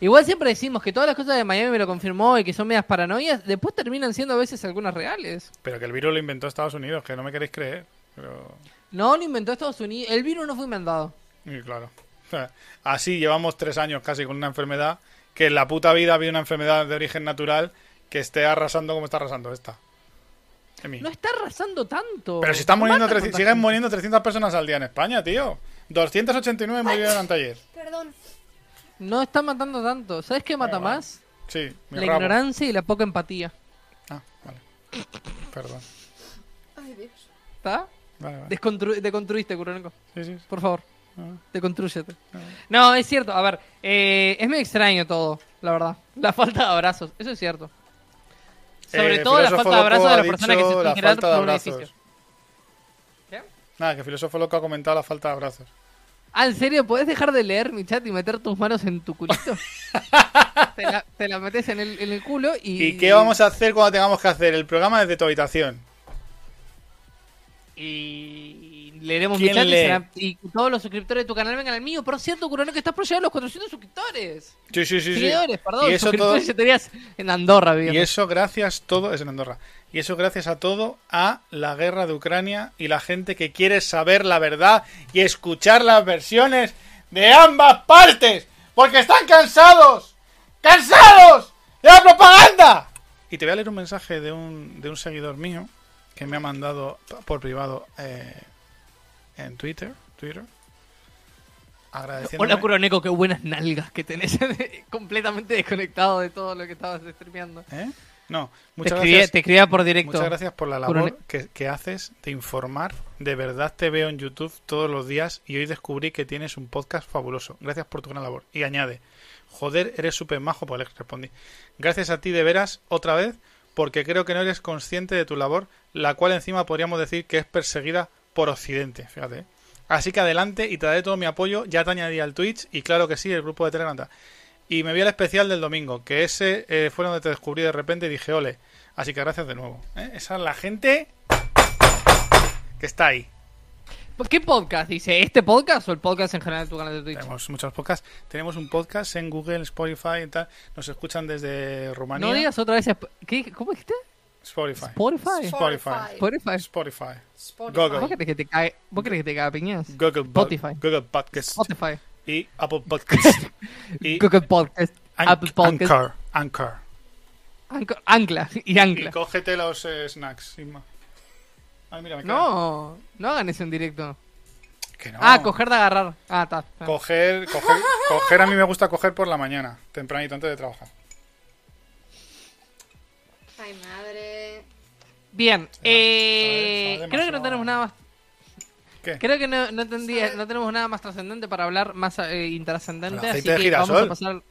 C: Igual siempre decimos que todas las cosas de Miami me lo confirmó y que son medias paranoias, después terminan siendo a veces algunas reales.
A: Pero que el virus lo inventó Estados Unidos, que no me queréis creer. Pero...
C: No, lo inventó Estados Unidos. El virus no fue inventado.
A: Y claro. Así llevamos tres años casi con una enfermedad que en la puta vida había una enfermedad de origen natural que esté arrasando como está arrasando esta. Emi.
C: No está arrasando tanto.
A: Pero si están muriendo
C: Mata
A: 300
C: tanta
A: siguen muriendo 300 personas al día en España, tío. 289 murieron anteayer.
B: Perdón.
C: No está matando tanto. ¿Sabes qué mata
A: bueno.
C: más?
A: Sí, mi
C: La
A: rabo.
C: ignorancia y la poca empatía.
A: Ah, vale. Perdón.
B: Ay, Dios.
C: ¿Está?
A: Vale, vale.
C: Descontru- deconstruiste, Curónico.
A: Sí, sí, sí.
C: Por favor. Deconstrúyete. No, es cierto. A ver, eh, es muy extraño todo, la verdad. La falta de abrazos. Eso es cierto. Sobre
A: Eh,
C: todo la falta de abrazos de
A: ha
C: las personas que se
A: la
C: están girando
A: falta de
C: por un
A: abrazos.
C: edificio. ¿Qué?
A: Nada, que filósofo loco ha comentado la falta de abrazos.
C: Ah, ¿en serio? ¿Podés dejar de leer mi chat y meter tus manos en tu culito? te, la, te la metes en el, en el culo y...
A: ¿Y qué vamos a hacer cuando tengamos que hacer el programa desde tu habitación?
C: Y leeremos mi
A: ¿Quién
C: chat y,
A: lee?
C: será- y todos los suscriptores de tu canal vengan al mío. Por cierto, Curono, que estás por llegar a los 400 suscriptores.
A: Sí, sí, sí. sí.
C: Seguidores, perdón.
A: Y eso todo,
C: suscriptores tenías en Andorra,
A: y eso gracias todo, es en Andorra. Y eso gracias a todo a la guerra de Ucrania y la gente que quiere saber la verdad y escuchar las versiones de ambas partes. Porque están cansados. ¡Cansados! ¡De la propaganda! Y te voy a leer un mensaje de un, de un seguidor mío que me ha mandado por privado eh, en Twitter. Twitter. Agradeciéndome.
C: Hola, Curoneco, qué buenas nalgas que tenés. completamente desconectado de todo lo que estabas streameando.
A: ¿Eh? No,
C: Te
A: muchas
C: escribía,
A: gracias.
C: te escribía por directo.
A: Muchas gracias por la labor que haces de informar. De verdad te veo en YouTube todos los días y hoy descubrí que tienes un podcast fabuloso. Gracias por tu gran labor. Y añade, joder, eres súper majo, pues le respondí. Gracias a ti de veras, otra vez, porque creo que no eres consciente de tu labor, la cual encima podríamos decir que es perseguida por Occidente, fíjate. ¿eh? Así que adelante y te daré todo mi apoyo. Ya te añadí al Twitch y claro que sí, el grupo de Telegram. Y me vi al especial del domingo, que ese eh, fue donde te descubrí de repente y dije, ole. Así que gracias de nuevo. ¿eh? Esa es la gente que está ahí.
C: ¿Qué podcast? Dice, ¿este podcast o el podcast en general de tu canal de Twitch?
A: Tenemos muchos podcasts. Tenemos un podcast en Google, Spotify y tal. Nos escuchan desde Rumanía.
C: No digas otra vez. ¿Qué? ¿Cómo dijiste?
A: Spotify.
C: Spotify.
A: Spotify.
C: Spotify.
A: Spotify.
B: Spotify.
A: Google.
C: ¿Vos querés que te cae, ¿Vos querés que te cae piñas?
A: Google,
C: Spotify.
A: Google Podcast.
C: Spotify.
A: Y Apple Podcast. y
C: Google Podcast.
A: An-
C: Apple Podcast.
A: Anchor. Anchor.
C: Anchor- Ancla. Y
A: Y
C: ancla.
A: cógete los eh, snacks, Isma. Ay, mira, me cae.
C: No, no hagan eso en directo.
A: Que no.
C: Ah, coger de agarrar. Ah, está. está.
A: Coger, coger, coger a mí me gusta coger por la mañana, tempranito, antes de trabajar.
B: Ay, madre.
C: Bien, eh, creo que no tenemos nada más.
A: ¿Qué?
C: Creo que no, no, tendría, eh, no tenemos nada más trascendente para hablar, más eh, intrascendente.
A: Bueno,
C: así que
A: girasol.
C: vamos a pasar.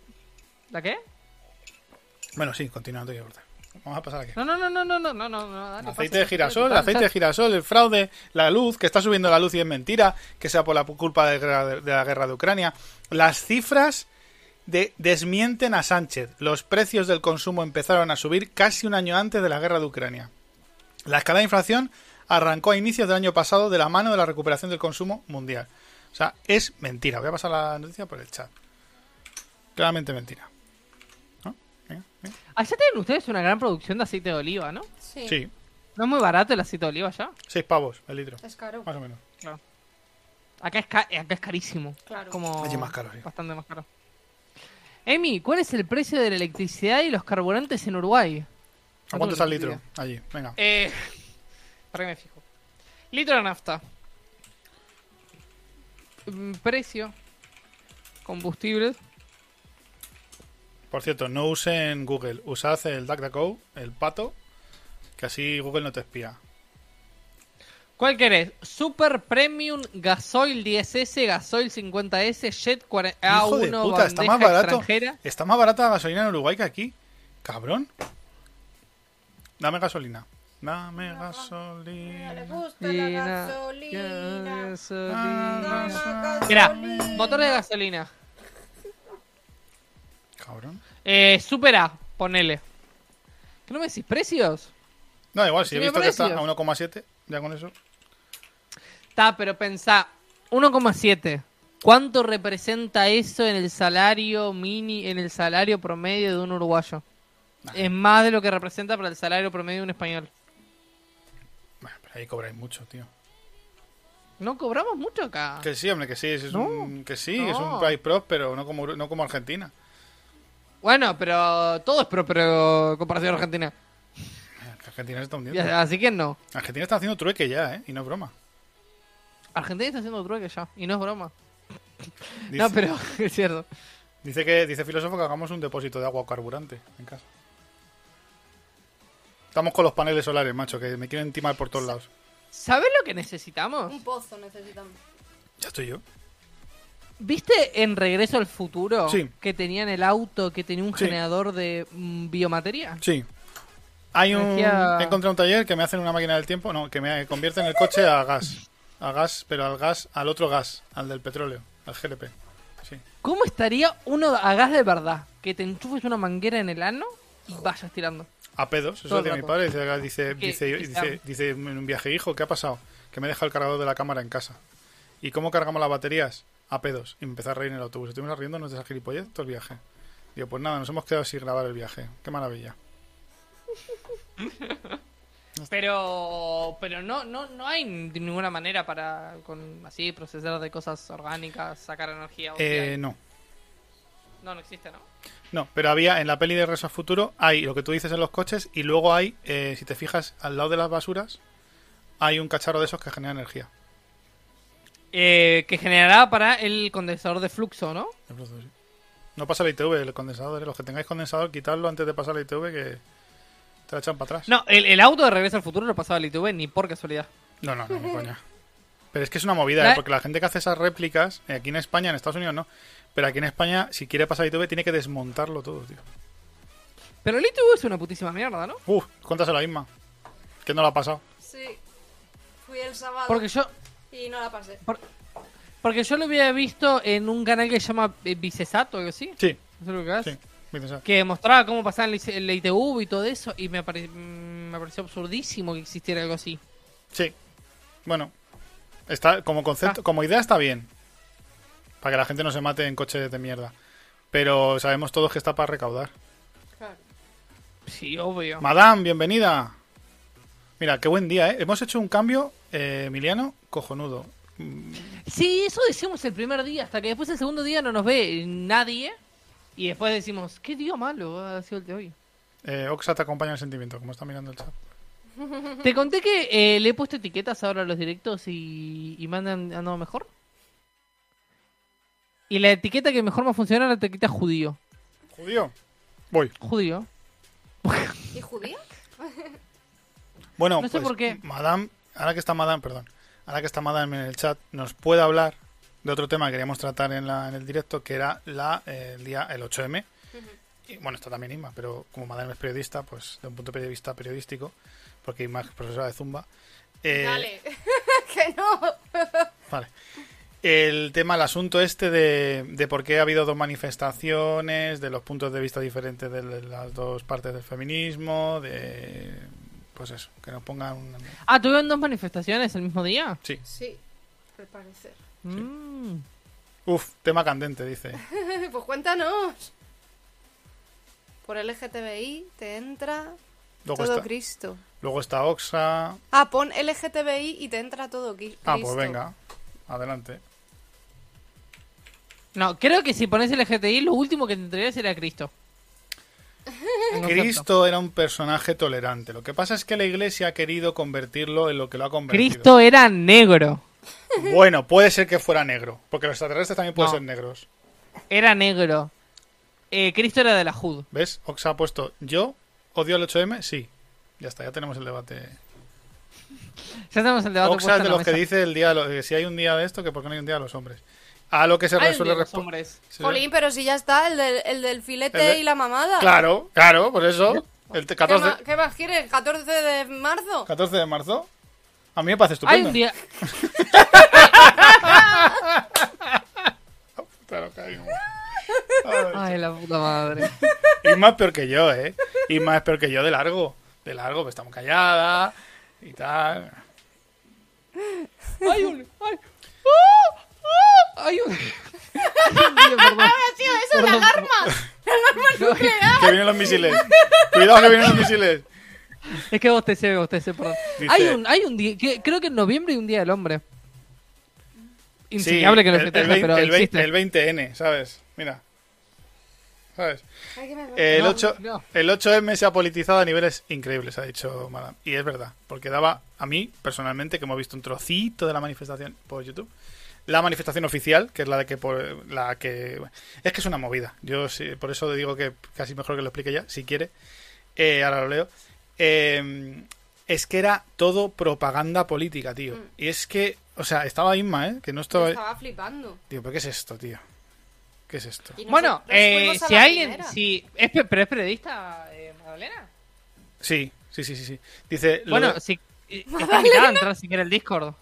C: ¿La qué?
A: Bueno, sí, continuando. Vamos a pasar aquí.
C: No, no, no, no, no, no, no, no. Dale,
A: aceite de girasol, aceite de girasol, el fraude, la luz, que está subiendo la luz y es mentira, que sea por la culpa de, de la guerra de Ucrania. Las cifras de, desmienten a Sánchez. Los precios del consumo empezaron a subir casi un año antes de la guerra de Ucrania. La escalada de inflación arrancó a inicios del año pasado de la mano de la recuperación del consumo mundial. O sea, es mentira. Voy a pasar la noticia por el chat. Claramente mentira. ¿No? Venga, venga.
C: Allá tienen ustedes una gran producción de aceite de oliva, ¿no?
B: Sí.
A: Sí,
C: ¿No es muy barato el aceite de oliva allá?
A: seis pavos el litro,
B: Es caro.
A: más o menos.
C: Acá es, ca- acá es carísimo.
B: Claro.
C: Como
A: Allí más caro, sí.
C: Bastante más caro. Emi, ¿cuál es el precio de la electricidad y los carburantes en Uruguay?
A: ¿A cuánto está el litro?
C: electricidad?
A: Allí, venga.
C: Eh, para que me fijo. Litro de nafta. Mm, Precio. Combustibles.
A: Por cierto, no usen Google. Usad el DuckDuckGo, el pato, que así Google no te espía.
C: ¿Cuál querés? Super Premium Gasoil 10S, Gasoil 50S, Jet 40
A: Hijo de
C: A1,
A: puta, está más barato.
C: extranjera.
A: Está más barata la gasolina en Uruguay que aquí. Cabrón. Dame gasolina. Dame
B: Le
A: gasolina.
B: gusta la gasolina.
C: Mira, motor de gasolina.
A: Cabrón.
C: Eh, Super A, ponele. ¿Qué no me decís precios?
A: No, igual, si he visto que está a
C: precios.
A: 1,7, ya con eso.
C: Está, pero pensá, 1,7. ¿Cuánto representa eso en el salario mini, en el salario promedio de un uruguayo? Es más de lo que representa para el salario promedio de un español.
A: Bueno, pero ahí cobráis mucho, tío.
C: No cobramos mucho acá.
A: Que sí, hombre, que sí, es
C: No.
A: un, que sí,
C: No.
A: es un país próspero, no como, no como Argentina.
C: Bueno, pero todo es propio comparación a Argentina.
A: Argentina se está hundiendo.
C: Así que no.
A: Argentina está haciendo trueque ya, ¿eh? Y no es broma.
C: Argentina está haciendo trueque ya. Y no es broma.
A: Dice,
C: No, pero es cierto.
A: dice que dice filósofo que hagamos un depósito de agua carburante en casa. Estamos con los paneles solares, macho, que me quieren timar por todos lados.
C: ¿Sabes lo que necesitamos?
B: Un pozo necesitamos.
A: Ya estoy yo.
C: ¿Viste en Regreso al Futuro
A: Sí.
C: que tenían el auto que tenía un
A: Sí.
C: generador de mm, biomateria?
A: Sí. Hay un...
C: Decía-
A: He encontrado un taller que me hacen una máquina del tiempo, no, que me convierte en el coche a gas. A gas, pero al gas, al otro gas, al del petróleo, al GLP. Sí.
C: ¿Cómo estaría uno a gas de verdad? Que te enchufes una manguera en el ano y vayas tirando.
A: A pedos, eso decía mi padre. Dice, dice, dice, dice, en un viaje, hijo, ¿qué ha pasado? Que me he dejado el cargador de la cámara en casa. ¿Y cómo cargamos las baterías? A pedos. Y me empecé a reír en el autobús. Estuvimos riéndonos de esa gilipollez todo el viaje. Digo, pues nada, nos hemos quedado sin grabar el viaje. Qué maravilla.
C: Pero pero no no no hay de ninguna manera para con así procesar de cosas orgánicas, sacar energía.
A: Eh, no.
C: No, no existe, ¿no?
A: No, pero había en la peli de Regreso al Futuro, hay lo que tú dices en los coches y luego hay, eh, si te fijas, al lado de las basuras, hay un cacharro de esos que genera energía.
C: Eh, que generará para el condensador de fluxo, ¿no?
A: Sí. No pasa la ITV, el condensador. eh, Los que tengáis condensador, quitadlo antes de pasar la ITV que te la echan para atrás.
C: No, el, el auto de Regreso al Futuro lo pasaba el ITV ni por casualidad.
A: No, no, no, ni coña. Pero es que es una movida,
C: La-
A: ¿eh? porque la gente que hace esas réplicas, eh, aquí en España, en Estados Unidos no, pero aquí en España, si quiere pasar ITV, tiene que desmontarlo todo, tío.
C: Pero el ITV es una putísima mierda, ¿no?
A: Uf, cuéntaselo a Isma. Que no lo ha pasado.
B: Sí. Fui el sábado
C: Porque yo
B: y no la pasé.
C: porque yo lo había visto en un canal que se llama eh, Vicesat o algo así.
A: Sí,
C: No lo que es.
A: sí. Vicente.
C: Que mostraba cómo pasaba el, ITV y todo eso. Y me, pare- mm, me pareció absurdísimo que existiera algo así.
A: Sí. Bueno, está como concepto,
C: Ah.
A: como idea está bien. Para que la gente no se mate en coches de mierda. Pero sabemos todos que está para recaudar.
B: Claro.
C: Sí, obvio.
A: Madame, bienvenida. Mira, qué buen día, ¿eh? Hemos hecho un cambio, eh, Emiliano, cojonudo.
C: Sí, eso decimos el primer día, hasta que después el segundo día no nos ve nadie. Y después decimos, ¿qué día malo ha sido el de hoy?
A: Eh, Oxa te acompaña en el sentimiento, como está mirando el chat.
C: Te conté que eh, le he puesto etiquetas ahora a los directos y, y me han andado mejor. Y la etiqueta que mejor me funciona es la etiqueta judío.
A: Judío. Voy.
C: Judío.
B: ¿Y judía?
A: Bueno,
C: No sé
A: pues,
C: por qué.
A: Madame, ahora que está Madame, perdón, ahora que está Madame en el chat, nos puede hablar de otro tema que queríamos tratar en, la, en el directo, que era la, eh, el día, el 8M. Y, bueno, está también Inma, pero como Madame es periodista, pues de un punto de vista periodístico, porque Inma es profesora de Zumba. eh,
B: Dale. que no.
A: Vale. El tema, el asunto este de, de por qué ha habido dos manifestaciones, de los puntos de vista diferentes de las dos partes del feminismo, de... Pues eso, que nos pongan... un-
C: Ah, ¿tuvieron dos manifestaciones el mismo día?
A: Sí.
B: Sí, al parecer.
C: Mm.
A: Uf, tema candente, dice.
B: pues cuéntanos. Por LGTBI te entra
A: Luego
B: todo
A: está,
B: Cristo.
A: Luego está Oxa.
B: Ah, pon LGTBI y te entra todo Cristo.
A: Ah, pues venga, adelante.
C: No, creo que si pones LGTBI, lo último que te entraría sería Cristo.
A: Cristo era un personaje tolerante. Lo que pasa es que la iglesia ha querido convertirlo en lo que lo ha convertido.
C: Cristo era negro.
A: Bueno, puede ser que fuera negro, porque los extraterrestres también pueden
C: No.
A: ser negros.
C: Era negro. Eh, Cristo era de la Jud.
A: ¿Ves? Ox ha puesto, ¿yo odio el 8M? Sí. Ya está, ya tenemos el debate.
C: Ya tenemos el debate
A: Oxa
C: puesto
A: es
C: en
A: de los que dice el día, de lo- que si hay un día de esto, que por qué no hay un día de los hombres. A lo que se
C: Hay
A: resuelve
C: día, los
A: respo-
C: hombres.
A: se-
B: Jolín, pero si ya está el del, el del filete
A: El de-
B: y la mamada.
A: Claro, claro, por eso. El te-
B: ¿Qué,
A: 14,
B: ma- qué más quieres? ¿14 de marzo?
A: 14 de marzo. A mí me parece
C: Hay
A: estupendo.
C: un día.
A: Claro.
C: Ay, la puta madre.
A: Isma es peor que yo, ¿eh? Isma es peor que yo de largo. De largo, pues estamos callada y tal.
C: Hay un. Hay, ¡Ah! ¡Ah! hay un. hay un día, perdón.
B: ¡Ha sido eso, la alarma!
A: Que vienen los misiles. Cuidado que vienen los misiles.
C: Es que vos te sé, vos te sé, perdón.
A: Dice-
C: Hay un, hay un día, que, creo que en noviembre hay un día del hombre.
A: Sí,
C: Insigniable que lo
A: el, el,
C: festeja,
A: 20,
C: pero
A: el, 20
C: existe.
A: el 20N, ¿sabes? Mira. ¿Sabes? El,
C: No,
A: 8,
C: no.
A: el 8M se ha politizado a niveles increíbles, ha dicho Madame. Y es verdad, porque daba a mí, personalmente, que hemos visto un trocito de la manifestación por YouTube, la manifestación oficial, que es la de que por la que es que es una movida. Yo sí, por eso digo que casi mejor que lo explique ya, si quiere. Eh, ahora lo leo. Eh, es que era todo propaganda política, tío.
B: Mm.
A: Y es que, o sea, estaba Inma, ¿eh? Que no
B: Yo
A: estaba.
B: estaba flipando.
A: Tío, ¿pero qué es esto, tío? ¿Qué es esto?
C: Bueno, eh, si alguien.
B: primera.
C: Si, es, pe- ¿Pero es periodista, eh, Magdalena?
A: Sí, sí, sí, sí. sí. Dice. lo
C: Bueno,
A: de-
C: si. eh, Está entrar si quiere el Discord.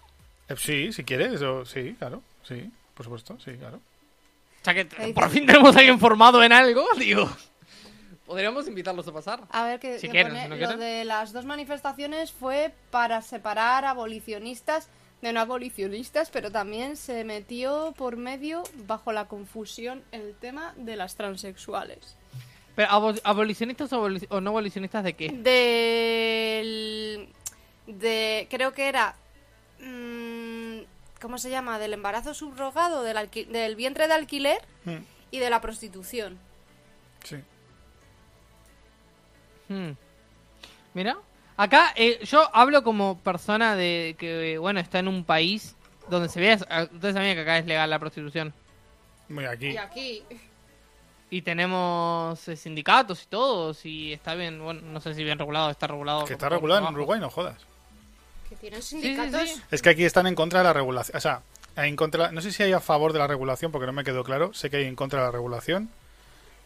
A: Eh, Sí, si quieres, eso, sí, claro, sí, por supuesto, sí, claro.
C: O sea que por fin tenemos a alguien formado en algo, digo. Podríamos invitarlos a pasar.
B: A ver, que,
C: Si
B: que
C: quieren,
B: pone-
C: si no
B: lo
C: quieren.
B: de las dos manifestaciones fue para separar abolicionistas de no abolicionistas, pero también se metió por medio, bajo la confusión, el tema de las transexuales.
C: Pero, abo- ¿abolicionistas o, no abolicionistas de qué?
B: Del. de. creo que era. mm, ¿Cómo se llama? Del embarazo subrogado, del, alqui- del vientre de alquiler
A: Mm,
B: y de la prostitución.
A: Sí.
C: Hmm. Mira, acá eh, yo hablo como persona de que, bueno, está en un país donde se ve, ustedes sabían que acá es legal la prostitución.
A: Muy aquí.
B: Y aquí.
C: Y tenemos eh, sindicatos y todos, y está bien, bueno, no sé si bien regulado, está regulado.
A: Que está regulado en. Uruguay, no jodas.
B: Que tienen
C: sí,
B: sindicatos.
C: sí.
A: Es que aquí están en contra de la regulación. O sea, en contra, no sé si hay a favor de la regulación, porque no me quedó claro. Sé que hay en contra de la regulación.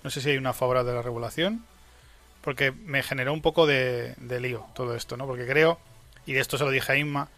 A: No sé si hay una a favor de la regulación. Porque me generó un poco de, de lío todo esto, ¿no? Porque creo, y de esto se lo dije a Inma,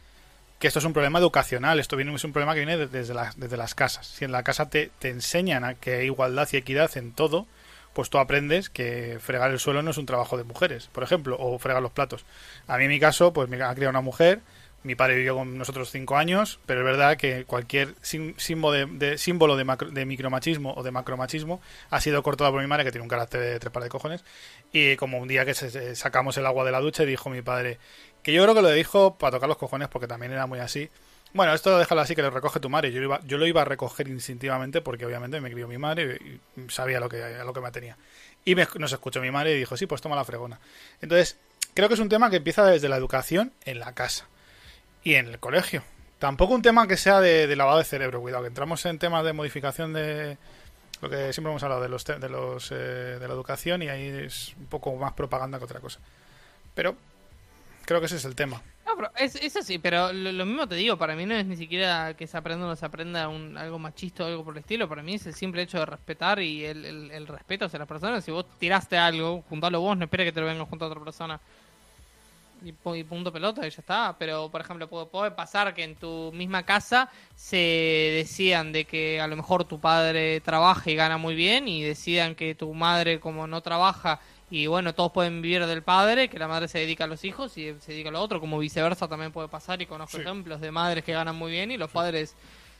A: que esto es un problema educacional. Esto viene, es un problema que viene de- desde, las, desde las casas. Si en la casa te, te enseñan a que hay igualdad y equidad en todo, pues tú aprendes que fregar el suelo no es un trabajo de mujeres, por ejemplo, o fregar los platos. A mí en mi caso, pues me ha criado una mujer, mi padre vivió con nosotros cinco años, pero es verdad que cualquier símbolo de, símbolo de, macro- de micromachismo o de macromachismo ha sido cortado por mi madre, que tiene un carácter de tres pares de cojones, y como un día que se- sacamos el agua de la ducha, dijo mi padre, que yo creo que lo dijo para tocar los cojones, porque también era muy así, bueno, esto déjalo así que lo recoge tu madre. Yo lo iba, yo lo iba a recoger instintivamente porque obviamente me crió mi madre y sabía lo que, lo que me tenía. Y me- nos escuchó mi madre y dijo, sí, pues toma la fregona. Entonces, creo que es un tema que empieza desde la educación en la casa y en el colegio. Tampoco un tema que sea de, lavado de cerebro, cuidado, que entramos en temas de modificación de lo que siempre hemos hablado de los, de los eh, de la educación y ahí es un poco más propaganda que otra cosa. Pero creo que ese es el tema.
C: No, pero es, es así, pero lo, mismo te digo, para mí no es ni siquiera que se aprenda o no se aprenda un, algo machista o algo por el estilo, para mí es el simple hecho de respetar y el, el- el respeto hacia las personas. Si vos tiraste algo, juntalo vos, no esperes que te lo venga junto a otra persona. Y, pu- y punto pelota, y ya está. Pero, por ejemplo, puede, puede pasar que en tu misma casa se decían de que a lo mejor tu padre trabaja y gana muy bien y decidan que tu madre como no trabaja y bueno, todos pueden vivir del padre, que la madre se dedica a los hijos y se dedica a lo otro, como viceversa también puede pasar y conozco
A: Sí.
C: ejemplos de madres que ganan muy bien y los padres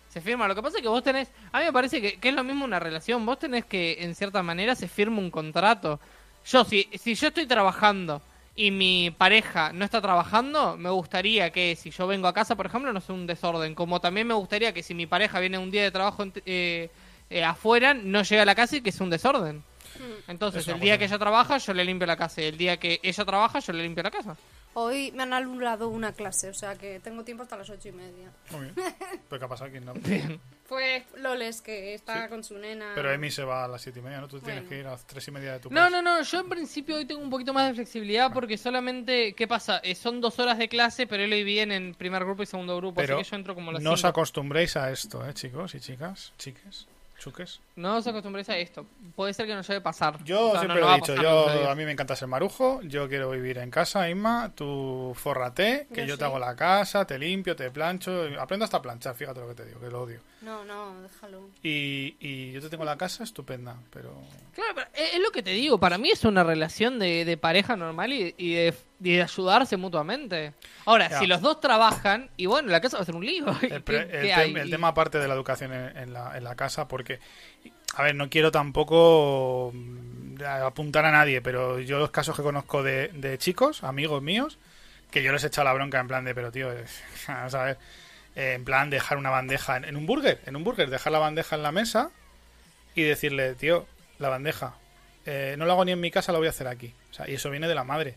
C: se firman. Lo que pasa es que vos tenés, a mí me parece que, que es lo mismo una relación, vos tenés que en cierta manera se firma un contrato. Yo, si, si yo estoy trabajando y mi pareja no está trabajando, me gustaría que si yo vengo a casa, por ejemplo, no sea un desorden. Como también me gustaría que si mi pareja viene un día de trabajo eh, eh, afuera, no llega a la casa y que es un desorden. Entonces,
A: Es una
C: el día que ella trabaja, yo le limpio la casa. Y el día que ella trabaja, yo le limpio la casa.
B: Hoy me han anulado una clase, o sea que tengo tiempo hasta las ocho y media.
A: Muy bien. ¿Pero qué ha pasado aquí? No.
B: Fue Loles que está
A: Sí.
B: con su nena.
A: Pero Emi se va a las siete y media, ¿no? Tú tienes
B: Bueno.
A: que ir a las tres y media de tu
C: No,
A: casa.
C: no, no, yo en principio hoy tengo un poquito más de flexibilidad porque solamente, ¿qué pasa? Eh, son dos horas de clase, pero él hoy viene en primer grupo y segundo grupo,
A: Pero
C: así que yo entro como a las
A: no os acostumbréis a esto, ¿eh, chicos y chicas? Chiques, chuques.
C: No os acostumbréis a esto. Puede ser que no lleve a pasar.
A: Yo
C: O sea,
A: siempre
C: no
A: lo he
C: a
A: dicho,
C: pasar, a
A: yo a mí me encanta ser marujo, yo quiero vivir en casa, Inma, tú fórrate, que
B: Yo
A: yo,
B: sí.
A: te hago la casa, te limpio, te plancho, aprendo hasta a planchar, fíjate lo que te digo, que lo odio.
B: No, no, déjalo.
A: Y, y yo te tengo la casa estupenda, pero...
C: Claro, pero es es lo que te digo, para mí es una relación de, de pareja normal y, y de, y de ayudarse mutuamente. Ahora, si los dos trabajan, y bueno, la casa va a ser un lío. ¿Qué-
A: El,
C: qué
A: el tem-
C: hay?
A: el tema aparte de la educación en, en la, en la casa, porque, a ver, no quiero tampoco mm, apuntar a nadie, pero yo los casos que conozco de, de chicos, amigos míos, que yo les he echado la bronca en plan de, pero tío, eh, vamos a ver, eh, en plan dejar una bandeja en, en un burger, en un burger, dejar la bandeja en la mesa y decirle, tío, la bandeja, eh, no lo hago ni en mi casa, lo voy a hacer aquí. O sea, y eso viene de la madre.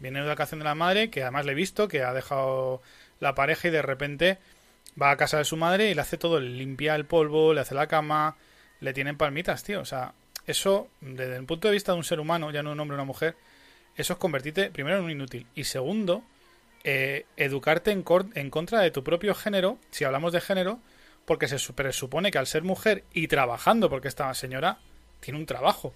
A: Viene de educación de la madre, que además le he visto, que ha dejado la pareja y de repente va a casa de su madre y le hace todo, le limpia el polvo, le hace la cama, le tienen palmitas, tío. O sea, eso, desde el punto de vista de un ser humano, ya no un hombre o una mujer, eso es convertirte primero en un inútil. Y segundo, eh, educarte en, en contra de tu propio género, si hablamos de género, porque se su- presupone que al ser mujer y trabajando, porque esta señora tiene un trabajo,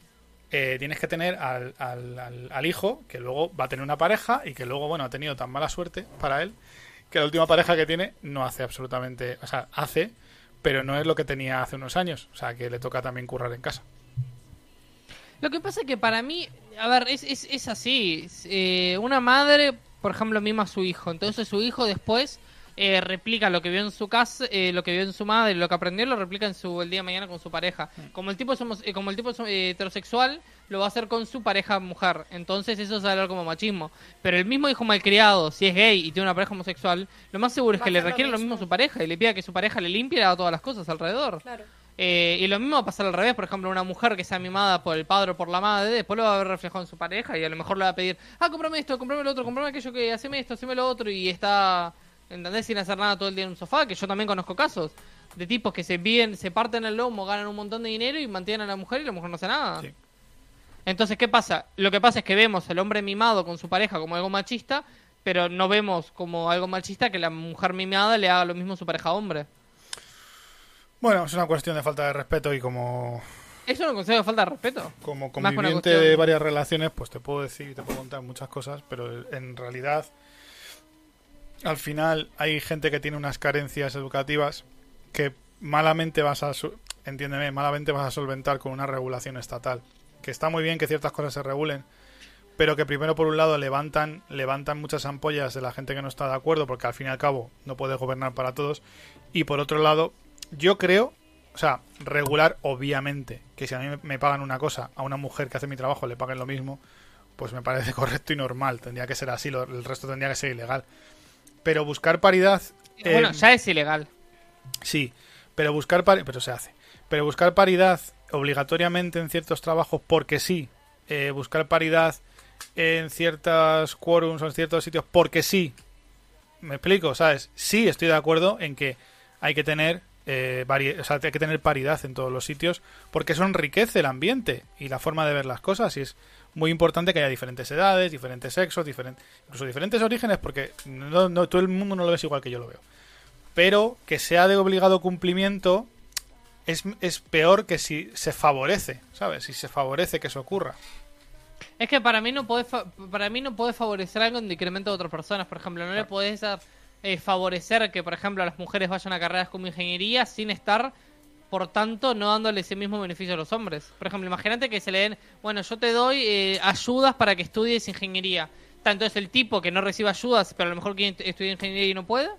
A: eh, tienes que tener al, al- al- hijo, que luego va a tener una pareja y que luego, bueno, ha tenido tan mala suerte para él, que la última pareja que tiene no hace absolutamente, o sea, hace, pero no es lo que tenía hace unos años, o sea, que le toca también currar en casa.
C: Lo que pasa es que para mí, a ver, es, es, es así. Eh, una madre, por ejemplo, mima a su hijo. Entonces su hijo después eh, replica lo que vio en su casa, eh, lo que vio en su madre, lo que aprendió, lo replica en su el día de mañana con su pareja. Como el tipo somos, eh, como el tipo es eh, heterosexual, lo va a hacer con su pareja mujer. Entonces eso es hablar como machismo. Pero el mismo hijo malcriado, si es gay y tiene una pareja homosexual, lo más seguro es
B: Va
C: que
B: a
C: le requiere lo
B: mismo.
C: mismo a su pareja y le pida que su pareja le limpie y le haga todas las cosas alrededor.
B: Claro.
C: Eh, y lo mismo va a pasar al revés, por ejemplo, una mujer que sea mimada por el padre o por la madre, después lo va a ver reflejado en su pareja y a lo mejor le va a pedir, ah, comprame esto, comprame lo otro, comprame aquello que, haceme esto, haceme lo otro y está, ¿entendés? Sin hacer nada todo el día en un sofá, que yo también conozco casos de tipos que se viven, se parten el lomo, ganan un montón de dinero y mantienen a la mujer y la mujer no hace nada.
A: Sí.
C: Entonces, ¿qué pasa? Lo que pasa es que vemos el hombre mimado con su pareja como algo machista, pero no vemos como algo machista que la mujer mimada le haga lo mismo a su pareja hombre.
A: Bueno, es una cuestión de falta de respeto y como,
C: Eso no considero falta de respeto.
A: como conviviente de varias relaciones, pues te puedo decir y te puedo contar muchas cosas, pero en realidad al final hay gente que tiene unas carencias educativas que malamente vas a, entiéndeme, malamente vas a solventar con una regulación estatal. Que está muy bien que ciertas cosas se regulen, pero que primero por un lado levantan levantan muchas ampollas de la gente que no está de acuerdo, porque al fin y al cabo no puedes gobernar para todos, y por otro lado, yo creo, o sea, regular obviamente, que si a mí me- pagan una cosa, a una mujer que hace mi trabajo le paguen lo mismo, pues me parece correcto y normal, tendría que ser así, el resto tendría que ser ilegal. Pero buscar paridad... eh,
C: Bueno, ya es ilegal.
A: Sí, pero buscar pari- pero se hace. Pero buscar paridad obligatoriamente en ciertos trabajos porque sí, eh, buscar paridad en ciertas quórums o en ciertos sitios porque sí. Me explico, ¿sabes? Sí, estoy de acuerdo en que hay que tener eh, o sea, hay que tener paridad en todos los sitios porque eso enriquece el ambiente y la forma de ver las cosas y es muy importante que haya diferentes edades, diferentes sexos, diferentes, incluso diferentes orígenes porque no, no, todo el mundo no lo ves igual que yo lo veo pero que sea de obligado cumplimiento es, es peor que si se favorece, ¿sabes? Si se favorece que eso ocurra.
C: Es que para mí no fa- para mí no podés favorecer algo en decremento de otras personas, por ejemplo, no le podés eh, favorecer que por ejemplo las mujeres vayan a carreras como ingeniería sin estar por tanto no dándole ese mismo beneficio a los hombres. Por ejemplo, imagínate que se le den, bueno, yo te doy eh, ayudas para que estudies ingeniería. Tanto es el tipo que no recibe ayudas, pero a lo mejor quiere estudiar ingeniería y no puede.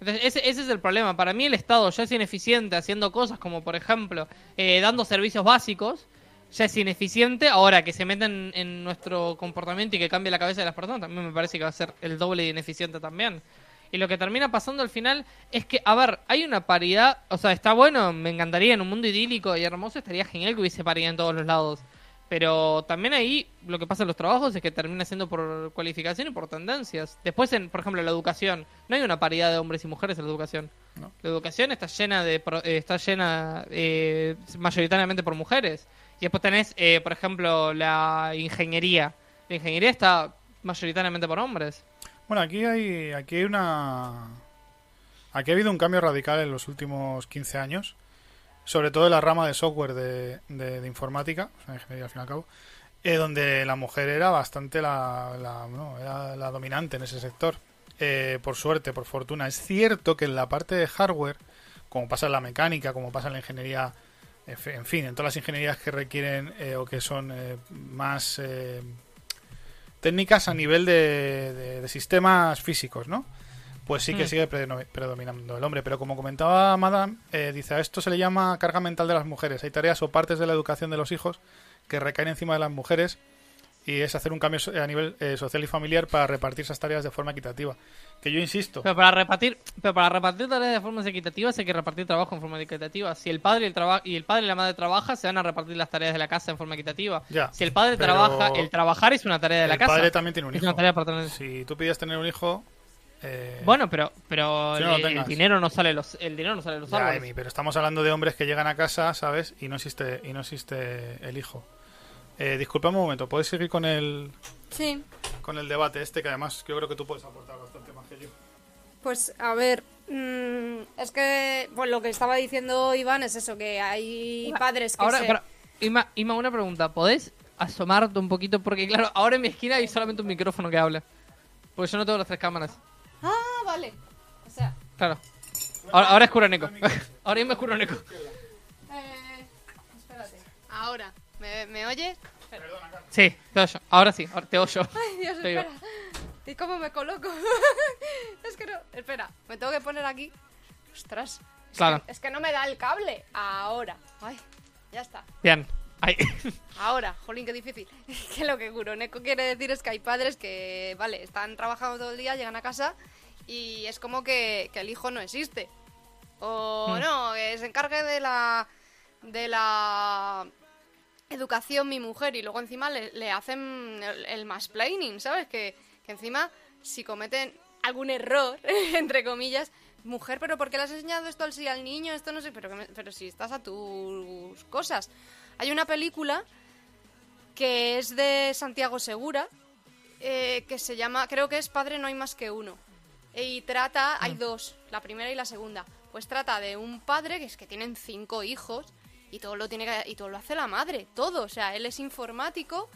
C: Entonces, ese, ese es el problema. Para mí el Estado ya es ineficiente haciendo cosas como, por ejemplo, eh, dando servicios básicos, ya es ineficiente. Ahora que se meten en nuestro comportamiento y que cambie la cabeza de las personas, también me parece que va a ser el doble de ineficiente también. Y lo que termina pasando al final es que, a ver, hay una paridad, o sea, está bueno, me encantaría en un mundo idílico y hermoso, estaría genial que hubiese paridad en todos los lados. Pero también ahí lo que pasa en los trabajos es que termina siendo por cualificación y por tendencias. Después, en, por ejemplo, en la educación, no hay una paridad de hombres y mujeres en la educación.
A: No.
C: La educación está llena de eh, está llena eh, mayoritariamente por mujeres. Y después tenés, eh, por ejemplo, la ingeniería. La ingeniería está mayoritariamente por hombres.
A: Bueno, aquí hay, aquí hay una... Aquí ha habido un cambio radical en los últimos 15 años, sobre todo en la rama de software de, de- de informática, o ingeniería al fin y al cabo, eh, donde la mujer era bastante la, la- no, era la dominante en ese sector. Eh, por suerte, por fortuna. Es cierto que en la parte de hardware, como pasa en la mecánica, como pasa en la ingeniería, en fi- en fin, en todas las ingenierías que requieren eh, o que son eh, más eh, técnicas a nivel de, de- de sistemas físicos, ¿no? Pues sí que
C: Mm.
A: sigue predominando el hombre. Pero como comentaba Madame, eh, dice, a esto se le llama carga mental de las mujeres. Hay tareas o partes de la educación de los hijos que recaen encima de las mujeres y es hacer un cambio a nivel eh, social y familiar para repartir esas tareas de forma equitativa. Que yo insisto,
C: Pero para repartir, pero para repartir tareas de forma equitativa hay que repartir trabajo en forma equitativa. Si el padre y el, traba- y el padre y la madre trabajan, se van a repartir las tareas de la casa en forma equitativa.
A: Ya,
C: si el padre trabaja, el trabajar es una tarea de la
A: el
C: casa.
A: padre también tiene un
C: es
A: hijo.
C: una tarea para tener-
A: Si tú pides tener un hijo... eh,
C: Bueno, pero pero
A: Si no lo
C: el, el dinero no sale los el dinero no sale los
A: Ya,
C: árboles.
A: Pero estamos hablando de hombres que llegan a casa, ¿sabes? Y no existe, y no existe el hijo. Eh, disculpa un momento, ¿puedes seguir con el,
B: Sí,
A: con el debate este? Que además yo creo que tú puedes aportar bastante más que yo.
B: pues a ver, mm, es que pues lo que estaba diciendo Iván es eso, que hay padres que
C: Ahora,
B: se...
C: para- Ima, Ima, una pregunta, ¿podés asomarte un poquito? Porque claro, ahora en mi esquina hay solamente un micrófono que habla. Porque yo no tengo las tres cámaras.
B: Ah, vale. O sea,
C: Claro. Ahora, ahora es Kuroneko. ahora mismo es Kuroneko.
B: eh, espérate. Ahora, ¿me, me oyes?
C: Sí, te oyo. Ahora sí, ahora te oyo.
B: Ay, Dios,
C: Te
B: espera. ¿Y cómo me coloco? es que no... Espera, me tengo que poner aquí. Ostras. Es
C: Claro.
B: Que, es que no me da el cable. Ahora. Ay, ya está.
C: Bien. Ahí.
B: Ahora, jolín, qué difícil. que lo que Kuroneko quiere decir es que hay padres que, vale, están trabajando todo el día, llegan a casa y es como que, que el hijo no existe. O
C: Hmm.
B: no, que se encargue de la, de la educación mi mujer y luego encima le, le hacen el, el mansplaining, ¿sabes? Que, que encima si cometen algún error, entre comillas, mujer, pero ¿por qué le has enseñado esto al, sí al niño? Esto no sé, pero, pero si estás a tus cosas. Hay una película que es de Santiago Segura, eh, que se llama, creo que es Padre no hay más que uno. Y trata, hay dos, la primera y la segunda. Pues trata de un padre que es que tienen cinco hijos y todo lo tiene que, y todo lo hace la madre, todo. O sea, él es informático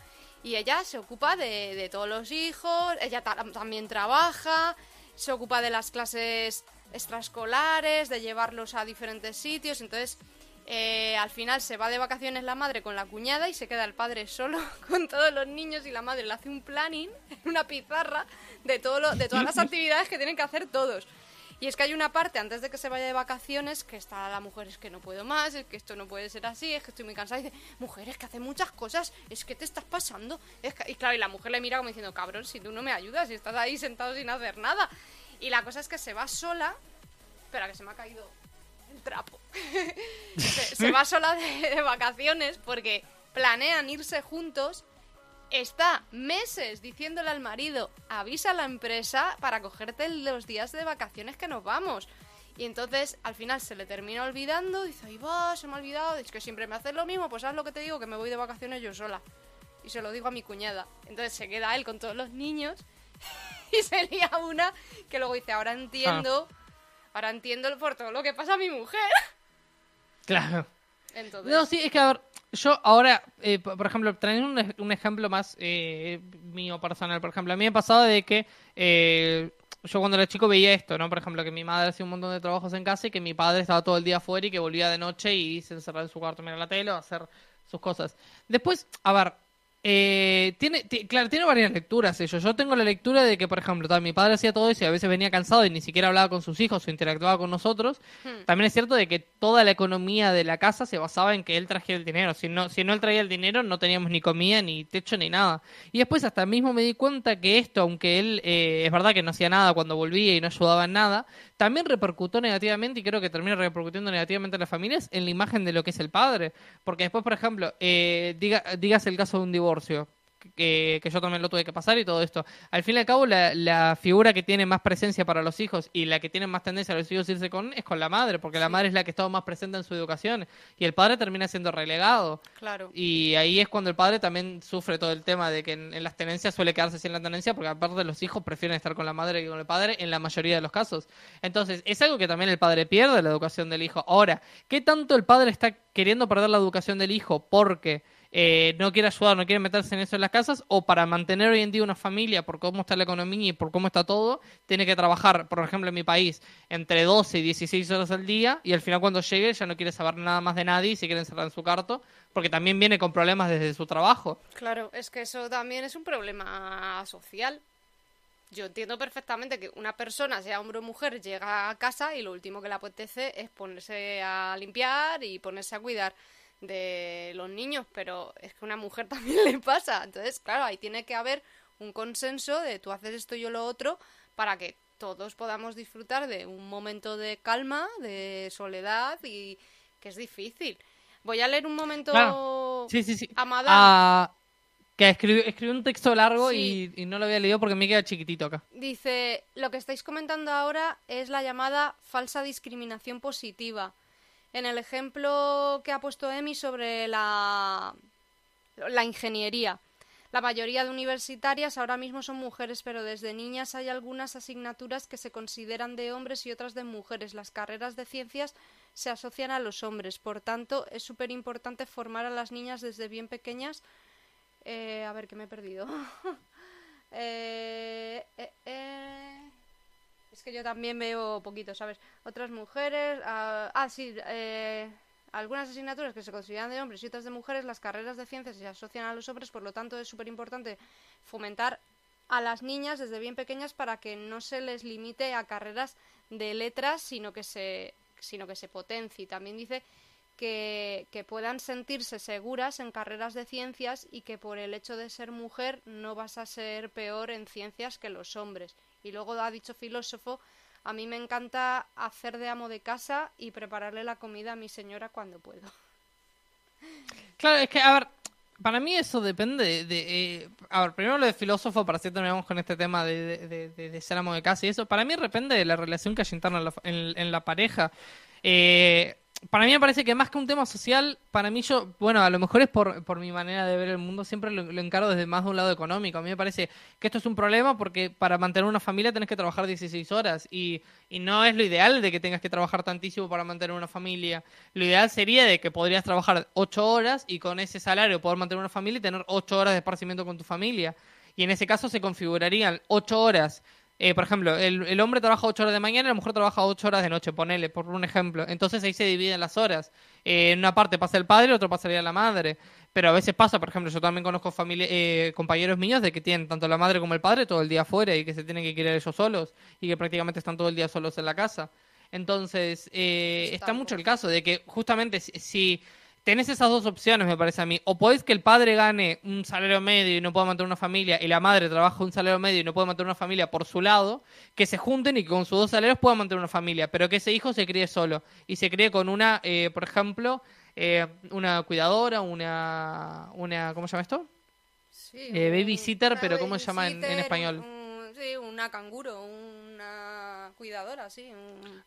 B: y ella se ocupa de, de todos los hijos, ella ta- también trabaja, se ocupa de las clases extraescolares, de llevarlos a diferentes sitios. Entonces, eh, al final se va de vacaciones la madre con la cuñada y se queda el padre solo con todos los niños y la madre le hace un planning en una pizarra de, todo lo- de todas las actividades que tienen que hacer todos. Y es que hay una parte antes de que se vaya de vacaciones que está la mujer, es que no puedo más, es que esto no puede ser así, es que estoy muy cansada. Y dice, mujer, es que hace muchas cosas, es que te estás pasando. Y claro, y la mujer le mira como diciendo, cabrón, si tú no me ayudas, si estás ahí sentado sin hacer nada. Y la cosa es que se va sola. Espera, que se me ha caído el trapo. se, va sola de vacaciones porque planean irse juntos. Está meses diciéndole al marido, avisa a la empresa para cogerte los días de vacaciones que nos vamos. Y entonces al final se le termina olvidando, dice, ahí va, se me ha olvidado, es que siempre me haces lo mismo, pues haz lo que te digo, que me voy de vacaciones yo sola. Y se lo digo a mi cuñada. Entonces se queda él con todos los niños y se lía una que luego dice, ahora entiendo, ahora entiendo por todo lo que pasa a mi mujer.
C: Claro.
B: Entonces,
C: No, sí, es que a ver, yo ahora, eh, por ejemplo, trayendo un, ej- un ejemplo más eh, mío personal, por ejemplo, a mí me pasaba de que eh, yo cuando era chico veía esto, ¿no? Por ejemplo, que mi madre hacía un montón de trabajos en casa y que mi padre estaba todo el día afuera y que volvía de noche y se encerraba en su cuarto mirar la tele o hacer sus cosas. Después, a ver, Eh, tiene, ti- claro, tiene varias lecturas ellos. Yo tengo la lectura de que, por ejemplo, tal, mi padre hacía todo eso y a veces venía cansado y ni siquiera hablaba con sus hijos o interactuaba con nosotros.
B: Hmm.
C: También es cierto de que toda la economía de la casa se basaba en que él trajera el dinero. Si no, si no él traía el dinero, no teníamos ni comida, ni techo, ni nada. Y después hasta mismo me di cuenta que esto, aunque él eh, es verdad que no hacía nada cuando volvía y no ayudaba en nada, también repercutó negativamente y creo que termina repercutiendo negativamente en las familias en la imagen de lo que es el padre. Porque después, por ejemplo, eh, diga, digas el caso de un divorcio. Que, que yo también lo tuve que pasar y todo esto. Al fin y al cabo, la, la figura que tiene más presencia para los hijos y la que tiene más tendencia a los hijos irse con es con la madre, porque la madre es la que está más presente en su educación y el padre termina siendo relegado.
B: Claro.
C: Y ahí es cuando el padre también sufre todo el tema de que en, en las tenencias suele quedarse sin la tenencia porque aparte los hijos prefieren estar con la madre que con el padre en la mayoría de los casos. Entonces, es algo que también el padre pierde la educación del hijo. Ahora, ¿qué tanto el padre está queriendo perder la educación del hijo porque eh, no quiere ayudar, no quiere meterse en eso en las casas o para mantener hoy en día una familia por cómo está la economía y por cómo está todo, tiene que trabajar, por ejemplo, en mi país, entre 12 y 16 horas al día y al final cuando llegue ya no quiere saber nada más de nadie y se quiere encerrar en su cuarto porque también viene con problemas desde su trabajo.
B: Claro, es que eso también es un problema social. Yo entiendo perfectamente que una persona, sea hombre o mujer, llega a casa y lo último que le apetece es ponerse a limpiar y ponerse a cuidar de los niños, pero es que a una mujer también le pasa. Entonces, claro, ahí tiene que haber un consenso de tú haces esto y yo lo otro para que todos podamos disfrutar de un momento de calma, de soledad y que es difícil. Voy a leer un momento
C: Claro. Sí, sí, sí.
B: a Madame.
C: Ah, que escribió, escribió un texto largo y, y no lo había leído porque me queda chiquitito acá.
B: Dice, lo que estáis comentando ahora es la llamada falsa discriminación positiva. En el ejemplo que ha puesto Emi sobre la, ingeniería. La mayoría de universitarias ahora mismo son mujeres, pero desde niñas hay algunas asignaturas que se consideran de hombres y otras de mujeres. Las carreras de ciencias se asocian a los hombres. Por tanto, es súper importante formar a las niñas desde bien pequeñas. Eh, a ver, que me he perdido. Eh, eh, eh. Es que yo también veo poquito, ¿sabes? Otras mujeres. ah, ah, sí. eh, algunas asignaturas que se consideran de hombres y otras de mujeres, las carreras de ciencias se asocian a los hombres, por lo tanto es súper importante fomentar a las niñas desde bien pequeñas para que no se les limite a carreras de letras, sino que se, sino que se potencie. También dice que, que puedan sentirse seguras en carreras de ciencias y que por el hecho de ser mujer no vas a ser peor en ciencias que los hombres. Y luego ha dicho filósofo, a mí me encanta hacer de amo de casa y prepararle la comida a mi señora cuando puedo.
C: Claro, es que, a ver, para mí eso depende de... eh, a ver, primero lo de filósofo, para así terminamos con este tema de, ser amo de casa y eso. Para mí depende de la relación que haya interna en la, en la pareja. Eh, para mí me parece que más que un tema social, para mí yo, bueno, a lo mejor es por, por mi manera de ver el mundo, siempre lo, encaro desde más de un lado económico. A mí me parece que esto es un problema porque para mantener una familia tenés que trabajar 16 horas y, y no es lo ideal de que tengas que trabajar tantísimo para mantener una familia. Lo ideal sería de que podrías trabajar 8 horas y con ese salario poder mantener una familia y tener 8 horas de esparcimiento con tu familia. Y en ese caso se configurarían 8 horas eh, por ejemplo, el, el hombre trabaja 8 horas de mañana y la mujer trabaja 8 horas de noche, ponele, por un ejemplo. Entonces ahí se dividen las horas. Eh, en una parte pasa el padre, en otra pasaría la madre. Pero a veces pasa, por ejemplo, yo también conozco familia, eh, compañeros míos de que tienen tanto la madre como el padre todo el día afuera y que se tienen que criar ellos solos y que prácticamente están todo el día solos en la casa. Entonces, eh,
B: Está
C: mucho el caso de que justamente si, si tenés esas dos opciones, me parece a mí, o podés que el padre gane un salario medio y no pueda mantener una familia, y la madre trabaja un salario medio y no puede mantener una familia por su lado, que se junten y que con sus dos salarios puedan mantener una familia, pero que ese hijo se críe solo y se críe con una, eh, por ejemplo, eh, una cuidadora, una, una, ¿cómo se llama esto?
B: Sí,
C: Eh,
B: un-
C: babysitter, pero ¿cómo se llama en- español?
B: un- sí, una canguro, una cuidadora, sí.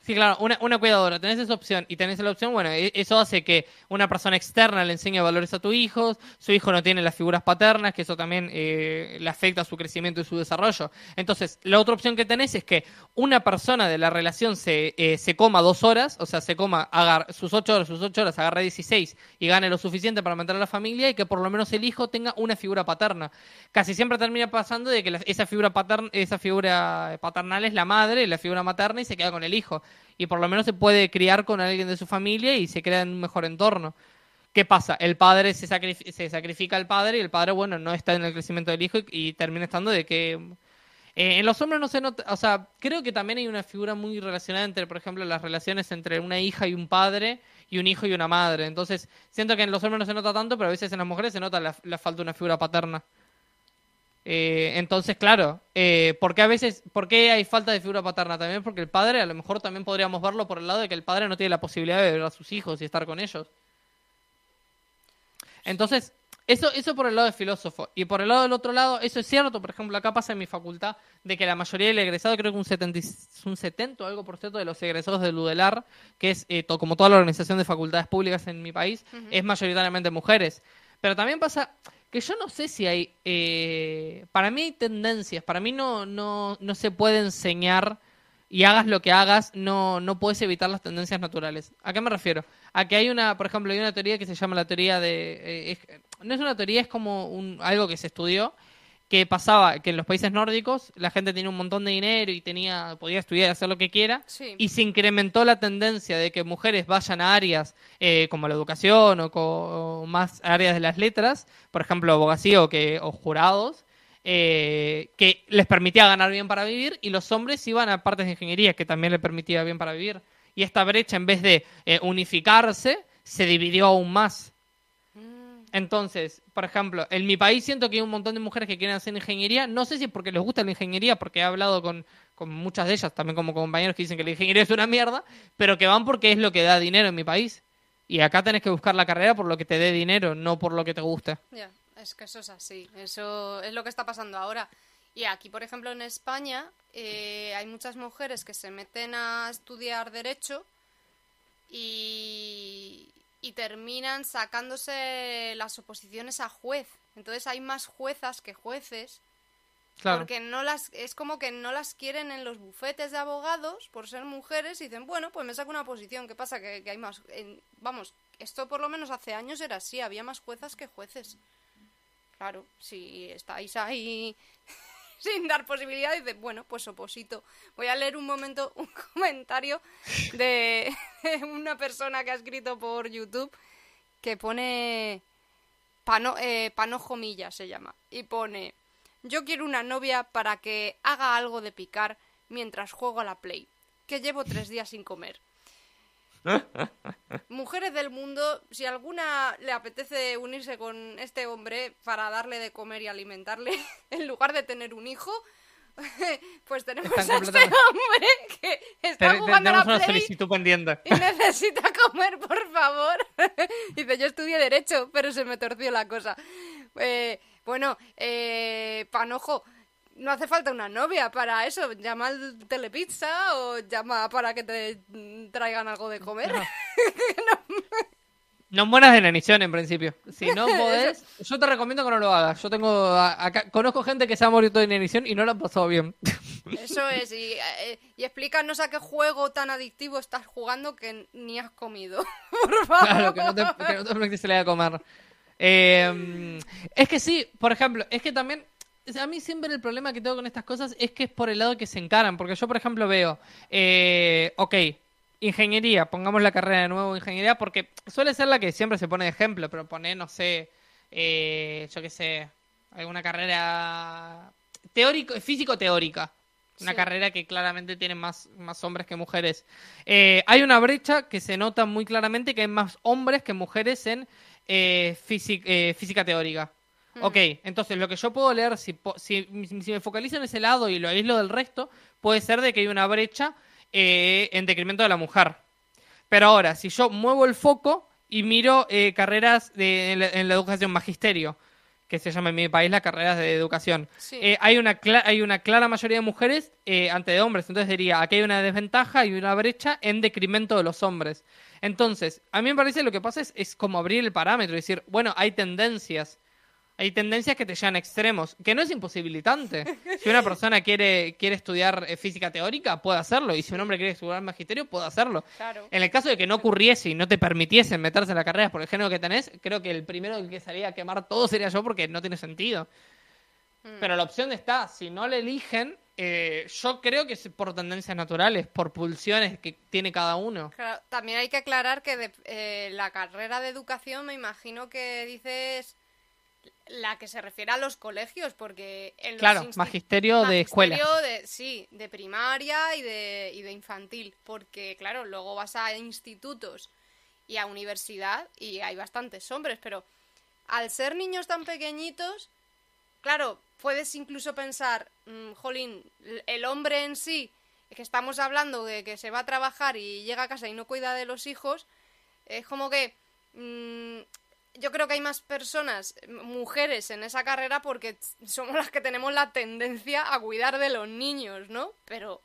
C: Sí, claro, una, cuidadora, tenés esa opción y tenés la opción, bueno, e- eso hace que una persona externa le enseñe valores a tu hijo, su hijo no tiene las figuras paternas, que eso también eh, le afecta a su crecimiento y su desarrollo. Entonces, la otra opción que tenés es que una persona de la relación se, eh, se coma dos horas, o sea, se coma agar- sus ocho horas, sus ocho horas, agarre 16 y gane lo suficiente para mantener a la familia y que por lo menos el hijo tenga una figura paterna. Casi siempre termina pasando de que esa figura paterna, esa figura paternal es la madre, la figura materna y se queda con el hijo. Y por lo menos se puede criar con alguien de su familia y se crea en un mejor entorno. ¿qué pasa? El padre se, sacrif- se sacrifica al padre y el padre, bueno, no está en el crecimiento del hijo y, termina estando de que... eh, en los hombres no se nota, o sea, creo que también hay una figura muy relacionada entre, por ejemplo, las relaciones entre una hija y un padre y un hijo y una madre. Entonces, siento que en los hombres no se nota tanto, pero a veces en las mujeres se nota la falta de una figura paterna. Eh, entonces, claro, eh, ¿por qué a veces, por qué hay falta de figura paterna? También porque el padre, a lo mejor también podríamos verlo por el lado de que el padre no tiene la posibilidad de ver a sus hijos y estar con ellos. Entonces, eso, eso por el lado del filósofo. Y por el lado del otro lado, eso es cierto, por ejemplo, acá pasa en mi facultad, de que la mayoría del egresado, creo que un 70, y- un 70 o algo por ciento de los egresados del UDELAR, que es eh, to- como toda la organización de facultades públicas en mi país, es mayoritariamente mujeres. Pero también pasa que yo no sé si hay... eh, para mí hay tendencias, para mí no, no, no se puede enseñar y hagas lo que hagas, no, no puedes evitar las tendencias naturales. ¿A qué me refiero? A que hay una, por ejemplo, hay una teoría que se llama la teoría de... eh, no es una teoría, es como un, algo que se estudió, que pasaba que en los países nórdicos la gente tenía un montón de dinero y tenía podía estudiar hacer lo que quiera,
B: Sí.
C: y se incrementó la tendencia de que mujeres vayan a áreas eh, como la educación o, más áreas de las letras, por ejemplo, abogacía o, que, o jurados, eh, que les permitía ganar bien para vivir, y los hombres iban a partes de ingeniería que también les permitía bien para vivir. Y esta brecha, en vez de eh, unificarse, se dividió aún más. Entonces, por ejemplo, en mi país siento que hay un montón de mujeres que quieren hacer ingeniería. No sé si es porque les gusta la ingeniería, porque he hablado con, con muchas de ellas, también como compañeros que dicen que la ingeniería es una mierda, pero que van porque es lo que da dinero en mi país. Y acá tenés que buscar la carrera por lo que te dé dinero, no por lo que te guste.
B: Ya, es que eso es así. Eso es lo que está pasando ahora. Y aquí, por ejemplo, en España, eh, hay muchas mujeres que se meten a estudiar Derecho y, y terminan sacándose las oposiciones a juez. Entonces hay más juezas que jueces.
C: Claro.
B: Porque no las, es como que no las quieren en los bufetes de abogados por ser mujeres y dicen, bueno, pues me saco una posición. ¿Qué pasa? Que, que hay más. en- vamos, esto por lo menos hace años era así, había más juezas que jueces. Claro, si estáis ahí sin dar posibilidad, dices, bueno, pues oposito. Voy a leer un momento un comentario de una persona que ha escrito por YouTube que pone. Pano, eh, se llama. Y pone. Yo quiero una novia para que haga algo de picar mientras juego a la Play. Que llevo tres días sin comer. Mujeres del mundo, si alguna le apetece unirse con este hombre para darle de comer y alimentarle, en lugar de tener un hijo, pues tenemos a este hombre que está
C: Te-
B: jugando a la Play y necesita comer, por favor. Dice, yo estudié Derecho, pero se me torció la cosa. Eh, bueno, eh, Panojo, no hace falta una novia para eso. Llama al Telepizza o llama para que te traigan algo de comer.
C: No mueras de inanición en principio. Si no podés, yo te recomiendo que no lo hagas. Yo tengo acá, conozco gente que se ha muerto de inanición y no lo ha pasado bien.
B: Eso es, y, eh, y explícanos a qué juego tan adictivo estás jugando que ni has comido. Por favor.
C: Claro, que no te, que no te comer. Eh, es que sí, por ejemplo, es que también, a mí siempre el problema que tengo con estas cosas es que es por el lado que se encaran, porque yo, por ejemplo, veo, eh, ok, ingeniería, pongamos la carrera de nuevo, ingeniería, porque suele ser la que siempre se pone de ejemplo, pero pone, no sé, eh, yo qué sé, alguna carrera teórico, físico-teórica. Una
B: Sí.
C: carrera que claramente tiene más, más hombres que mujeres. Eh, hay una brecha que se nota muy claramente que hay más hombres que mujeres en eh, físic- eh, física teórica. Ok, entonces lo que yo puedo leer, si, si, si me focalizo en ese lado y lo aíslo del resto, puede ser de que hay una brecha eh, en decremento de la mujer. Pero ahora, si yo muevo el foco y miro eh, carreras de, en, la, en la educación magisterio, que se llama en mi país las carreras de educación,
B: Sí.
C: eh, hay, una hay una clara mayoría de mujeres eh, ante de hombres. Entonces diría, aquí hay una desventaja y una brecha en decremento de los hombres. Entonces, a mí me parece lo que pasa es, es como abrir el parámetro y decir, bueno, hay tendencias. Hay tendencias que te llevan a extremos, que no es imposibilitante. Si una persona quiere, quiere estudiar eh, física teórica, puede hacerlo. Y si un hombre quiere estudiar magisterio, puede hacerlo.
B: Claro.
C: En el caso de que no ocurriese y no te permitiesen meterse en la carrera por el género que tenés, creo que el primero que salía a quemar todo sería yo porque no tiene sentido.
B: Mm.
C: Pero la opción está, si no le eligen, eh, yo creo que es por tendencias naturales, por pulsiones que tiene cada uno.
B: Claro, también hay que aclarar que de- eh, la carrera de educación me imagino que dices la que se refiere a los colegios, porque en los
C: Claro, magisterio de escuela.
B: Magisterio de- sí, de primaria y de, y de infantil, porque claro, luego vas a institutos y a universidad y hay bastantes hombres, pero al ser niños tan pequeñitos, claro, puedes incluso pensar, mm, jolín, el hombre en sí, que estamos hablando de que se va a trabajar y llega a casa y no cuida de los hijos, es como que mm, yo creo que hay más personas, m- mujeres en esa carrera porque somos las que tenemos la tendencia a cuidar de los niños, ¿no? Pero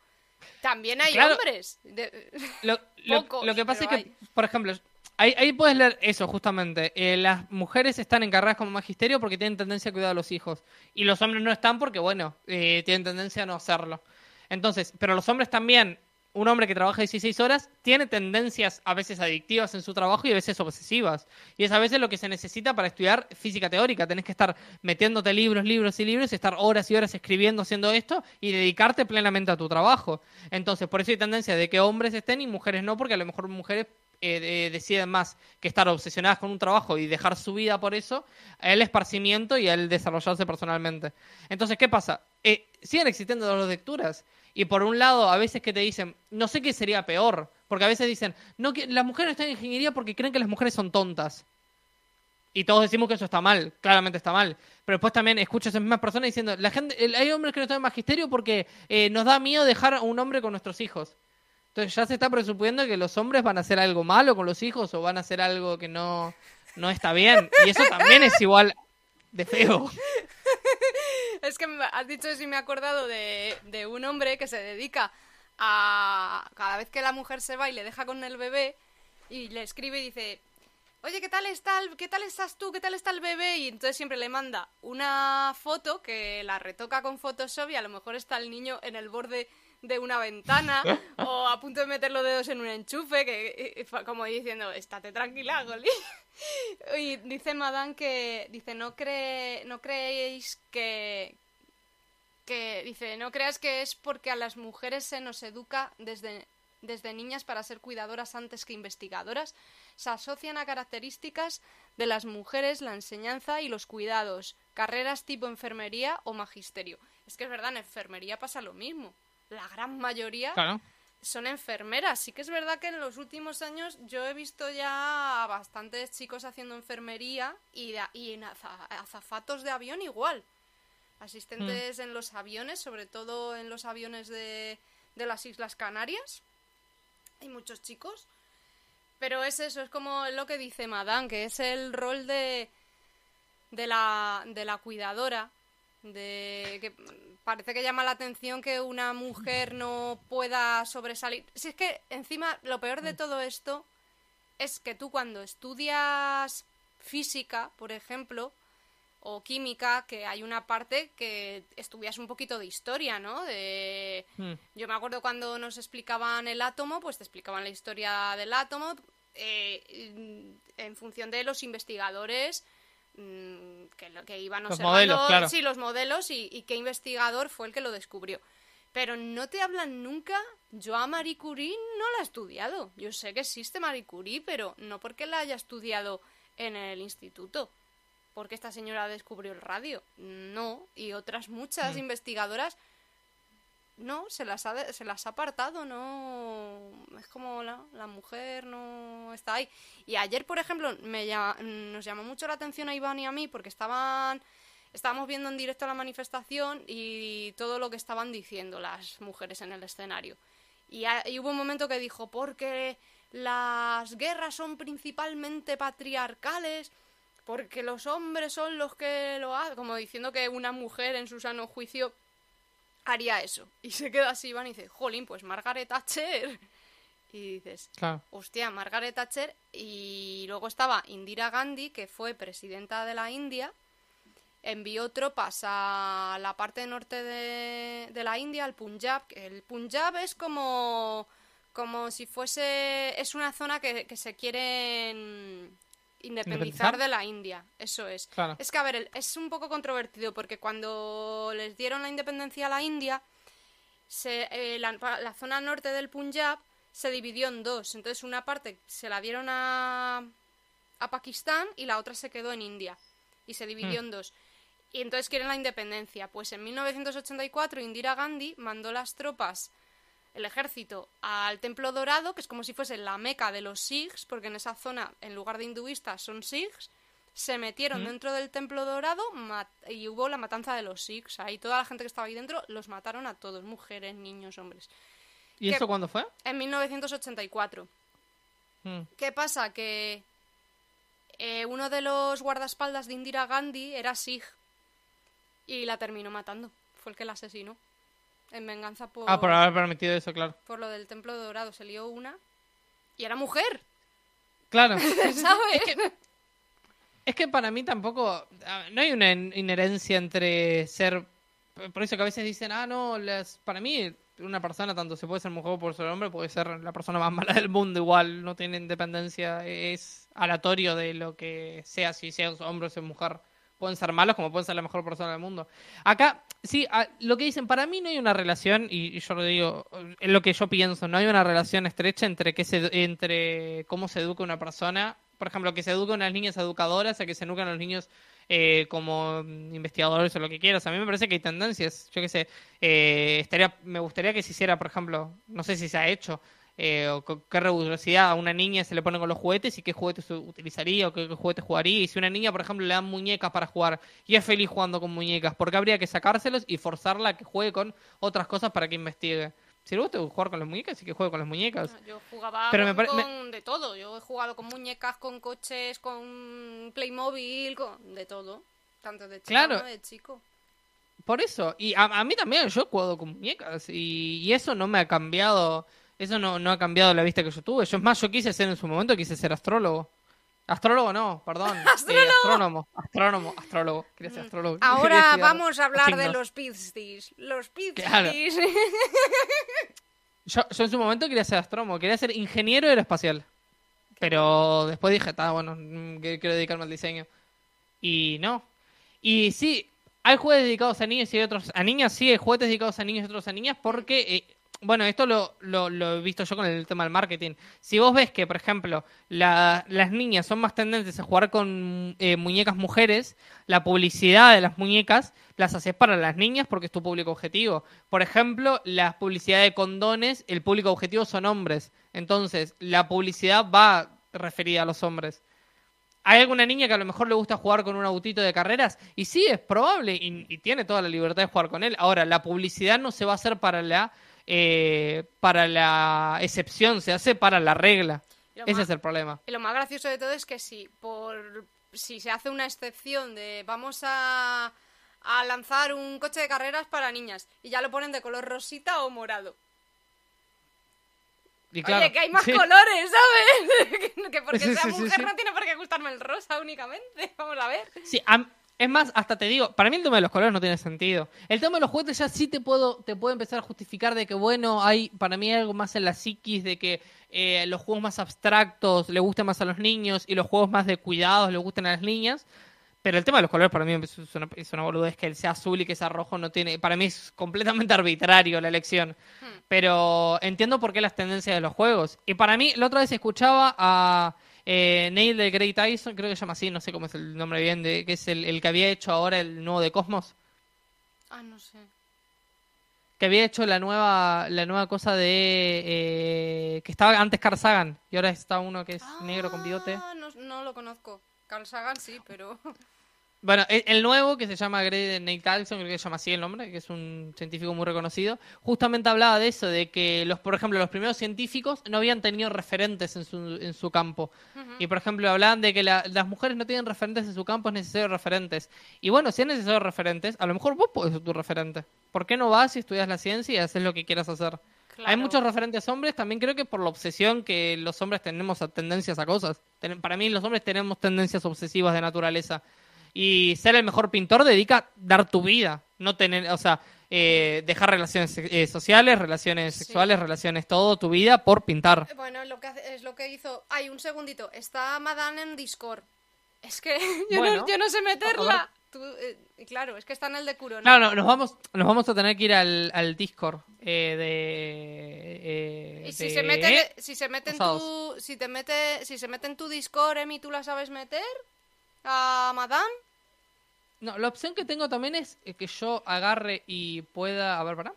B: también hay
C: Claro.
B: hombres. de-
C: Lo, lo-
B: Pocos,
C: lo que pasa es que, por ejemplo, ahí, ahí puedes leer eso justamente. Eh, las mujeres están en carreras como magisterio porque tienen tendencia a cuidar a los hijos. Y los hombres no están porque, bueno, eh, tienen tendencia a no hacerlo. Entonces, pero los hombres también, un hombre que trabaja 16 horas, tiene tendencias a veces adictivas en su trabajo y a veces obsesivas. Y es a veces lo que se necesita para estudiar física teórica. Tenés que estar metiéndote libros, libros y libros, estar horas y horas escribiendo, haciendo esto y dedicarte plenamente a tu trabajo. Entonces, por eso hay tendencia de que hombres estén y mujeres no, porque a lo mejor mujeres eh, de- deciden más que estar obsesionadas con un trabajo y dejar su vida por eso, el esparcimiento y el desarrollarse personalmente. Entonces, ¿qué pasa? Eh, siguen existiendo dos lecturas. Y por un lado, a veces que te dicen, no sé qué sería peor, porque a veces dicen, no, que las mujeres no están en ingeniería porque creen que las mujeres son tontas. Y todos decimos que eso está mal, claramente está mal. Pero después también escucho a esas mismas personas diciendo, la gente, hay hombres que no están en magisterio porque eh, nos da miedo dejar a un hombre con nuestros hijos. Entonces ya se está presuponiendo que los hombres van a hacer algo malo con los hijos o van a hacer algo que no, no está bien. Y eso también es igual de feo.
B: Es que me has dicho eso y me he acordado de, de un hombre que se dedica a... Cada vez que la mujer se va y le deja con el bebé y le escribe y dice... Oye, ¿qué tal está el- qué tal estás tú? ¿Qué tal está el bebé? Y entonces siempre le manda una foto que la retoca con Photoshop y a lo mejor está el niño en el borde de una ventana o a punto de meter los dedos en un enchufe, que como diciendo, estate tranquila, Goli. Y dice Madame que, dice, no, cree, no creéis que, que, dice, no creas que es porque a las mujeres se nos educa desde, desde niñas para ser cuidadoras antes que investigadoras. Se asocian a características de las mujeres la enseñanza y los cuidados, carreras tipo enfermería o magisterio. Es que es verdad, en enfermería pasa lo mismo. La gran mayoría
C: Claro.
B: Son enfermeras. Sí que es verdad que en los últimos años yo he visto ya a bastantes chicos haciendo enfermería y, de- y en aza- azafatos de avión igual. Asistentes en los aviones, sobre todo en los aviones de, de las Islas Canarias. Hay muchos chicos. Pero es eso, es como lo que dice Madame, que es el rol de, de, la, de la cuidadora. De que parece que llama la atención que una mujer no pueda sobresalir. Si es que encima lo peor de todo esto es que tú cuando estudias física, por ejemplo, o química, que hay una parte que estudias un poquito de historia, ¿no? De...
C: Hmm.
B: Yo me acuerdo cuando nos explicaban el átomo, pues te explicaban la historia del átomo eh, en función de los investigadores mm, que, lo- que iban
C: Los
B: observando,
C: modelos, claro.
B: sí, los modelos y, y qué investigador fue el que lo descubrió. Pero no te hablan nunca. Yo a Marie Curie no la he estudiado. Yo sé que existe Marie Curie, pero no porque la haya estudiado en el instituto. Porque esta señora descubrió el radio. No. Y otras muchas
C: Mm.
B: investigadoras no, se las ha, se las ha apartado, no. Es como la, la mujer no está ahí. Y ayer, por ejemplo, me llama- nos llamó mucho la atención a Iván y a mí porque estaban. Estábamos viendo en directo la manifestación y todo lo que estaban diciendo las mujeres en el escenario. Y, y hubo un momento que dijo, porque las guerras son principalmente patriarcales, porque los hombres son los que lo hacen, como diciendo que una mujer en su sano juicio haría eso. Y se queda así, Iván, y dice, jolín, pues Margaret Thatcher. Y dices,
C: Claro.
B: hostia, Margaret Thatcher. Y luego estaba Indira Gandhi, que fue presidenta de la India. Envió tropas a la parte norte de, de la India, al Punjab. El Punjab es como, como si fuese. Es una zona que, que se quieren independizar de la India. Eso es.
C: Claro.
B: Es que, a ver, es un poco controvertido porque cuando les dieron la independencia a la India, se, eh, la, la zona norte del Punjab se dividió en dos. Entonces una parte se la dieron a, a Pakistán y la otra se quedó en India. Y se dividió
C: Mm.
B: en dos. Y entonces quieren la independencia. Pues en 1984 Indira Gandhi mandó las tropas, el ejército, al Templo Dorado, que es como si fuese la meca de los Sikhs, porque en esa zona, en lugar de hinduistas, son Sikhs. Se metieron
C: Mm.
B: dentro del Templo Dorado y hubo la matanza de los Sikhs. Ahí toda la gente que estaba ahí dentro los mataron a todos, mujeres, niños, hombres.
C: ¿Y eso cuándo fue?
B: En 1984.
C: Mm.
B: ¿Qué pasa? Que eh, uno de los guardaespaldas de Indira Gandhi era Sikh y la terminó matando. Fue el que la asesinó. En venganza por,
C: Ah, por haber permitido eso, claro.
B: por lo del Templo Dorado. Se lió una y era mujer,
C: Claro.
B: ¿sabes?
C: Es que para mí tampoco. No hay una in- inherencia entre ser. Por eso que a veces dicen, ah, no, las, para mí una persona, tanto se puede ser mujer como ser hombre, puede ser la persona más mala del mundo igual, no tiene independencia, es aleatorio de lo que sea, si seas hombre o seas mujer. Pueden ser malos como pueden ser la mejor persona del mundo. Acá, sí, lo que dicen, para mí no hay una relación, y, yo lo digo, es lo que yo pienso, no hay una relación estrecha entre, que se, entre cómo se educa una persona, por ejemplo, que se eduquen unas niñas educadoras, a que se eduquen a los niños eh, como investigadores o lo que quieras. A mí me parece que hay tendencias, yo qué sé, eh, estaría, me gustaría que se hiciera, por ejemplo, no sé si se ha hecho, eh, o con qué rigurosidad a una niña se le pone con los juguetes y qué juguetes utilizaría o qué, qué juguetes jugaría. Y si una niña, por ejemplo, le dan muñecas para jugar y es feliz jugando con muñecas, ¿por qué habría que sacárselos y forzarla a que juegue con otras cosas para que investigue? Si le gusta jugar con las muñecas, sí que juegue con las muñecas.
B: Yo jugaba
C: Pero me
B: con,
C: me-
B: de todo. Yo he jugado con muñecas, con coches, con Playmobil, con de todo. Tanto de chico
C: Claro.
B: como de chico.
C: Por eso, y a, a mí también, yo he jugado con muñecas y, y eso no me ha cambiado, eso no, no ha cambiado la vista que yo tuve. Yo es más, yo quise ser en su momento, quise ser astrólogo. Astrólogo no, perdón. eh, astrónomo, astrónomo, astrólogo. Quería ser astrólogo.
B: Mm. Ahora
C: estudiar
B: vamos a hablar de los Pizzis. Los Pizzis.
C: Claro. Yo, yo en su momento quería ser astrónomo, quería ser ingeniero aeroespacial. Pero después dije, está bueno, mm, quiero dedicarme al diseño. Y no. Y sí, hay juguetes dedicados a niños y hay otros a niñas, sí, hay juguetes dedicados a niños y otros a niñas porque, eh, bueno, esto lo, he visto yo con el tema del marketing. Si vos ves que, por ejemplo, la- las niñas son más tendentes a jugar con eh, muñecas mujeres, la publicidad de las muñecas las haces para las niñas porque es tu público objetivo. Por ejemplo, la publicidad de condones, el público objetivo son hombres. Entonces, la publicidad va referida a los hombres. ¿Hay alguna niña que a lo mejor le gusta jugar con un autito de carreras? Y sí, es probable y, y tiene toda la libertad de jugar con él. Ahora, la publicidad no se va a hacer para la, eh, para la excepción, se hace para la regla. Ese
B: más-
C: es el problema.
B: Y lo más gracioso de todo es que si por si se hace una excepción de vamos a, a lanzar un coche de carreras para niñas y ya lo ponen de color rosita o morado.
C: Y claro,
B: Oye, que hay más
C: sí.
B: colores, ¿sabes? que, que porque sea
C: sí, sí,
B: mujer no tiene por qué gustarme el rosa únicamente. Vamos a ver.
C: Sí, am- es más, hasta te digo, para mí el tema de los colores no tiene sentido. El tema de los juguetes ya sí te puedo, te puedo empezar a justificar de que, bueno, hay, para mí hay algo más en la psiquis de que eh, los juegos más abstractos le gusten más a los niños y los juegos más de cuidados le gusten a las niñas. Pero el tema de los colores para mí es una, es una boludez que el sea azul y que sea rojo no tiene, para mí es completamente arbitrario la elección. Pero entiendo por qué las tendencias de los juegos. Y para mí, la otra vez escuchaba a eh, Neil de Grey Tyson, creo que se llama así, no sé cómo es el nombre bien, de, que es el, el que había hecho ahora el nuevo de Cosmos.
B: Ah, no sé.
C: Que había hecho la nueva, la nueva cosa de. eh, que estaba antes Carl Sagan y ahora está uno que es negro con bigote.
B: Ah, no, no lo conozco. Carl Sagan sí, pero...
C: Bueno, el, el nuevo que se llama Neil Tyson, creo que se llama así el nombre, que es un científico muy reconocido, justamente hablaba de eso, de que los, por ejemplo, los primeros científicos no habían tenido referentes en su, en su campo. Y por ejemplo, hablaban de que la- las mujeres no tienen referentes en su campo, es necesario referentes. Y bueno, si es necesario referentes, a lo mejor vos podés ser tu referente. ¿Por qué no vas y estudias la ciencia y haces lo que quieras hacer? Hay
B: Claro.
C: muchos referentes hombres, también creo que por la obsesión que los hombres tenemos a tendencias a cosas. Ten- Para mí los hombres tenemos tendencias obsesivas de naturaleza. Y ser el mejor pintor dedica dar tu vida, no tener, o sea, eh, dejar relaciones eh, sociales, relaciones
B: Sí.
C: sexuales, relaciones todo, tu vida por pintar.
B: Bueno, lo que hace- es lo que hizo... Ay, un segundito. Está Madame en Discord. Es que yo,
C: Bueno.
B: no, yo no sé meterla. Tú, eh, claro, es que está en el de Kuroneko.
C: No, no, nos vamos, nos vamos a tener que ir al, al Discord eh, de. eh,
B: Y si
C: de-
B: se mete, si se mete en tu, si te mete, si se mete en tu Discord, Emi, ¿tú la sabes meter? A Madame.
C: No, la opción que tengo también es eh, que yo agarre y pueda. A ver, para.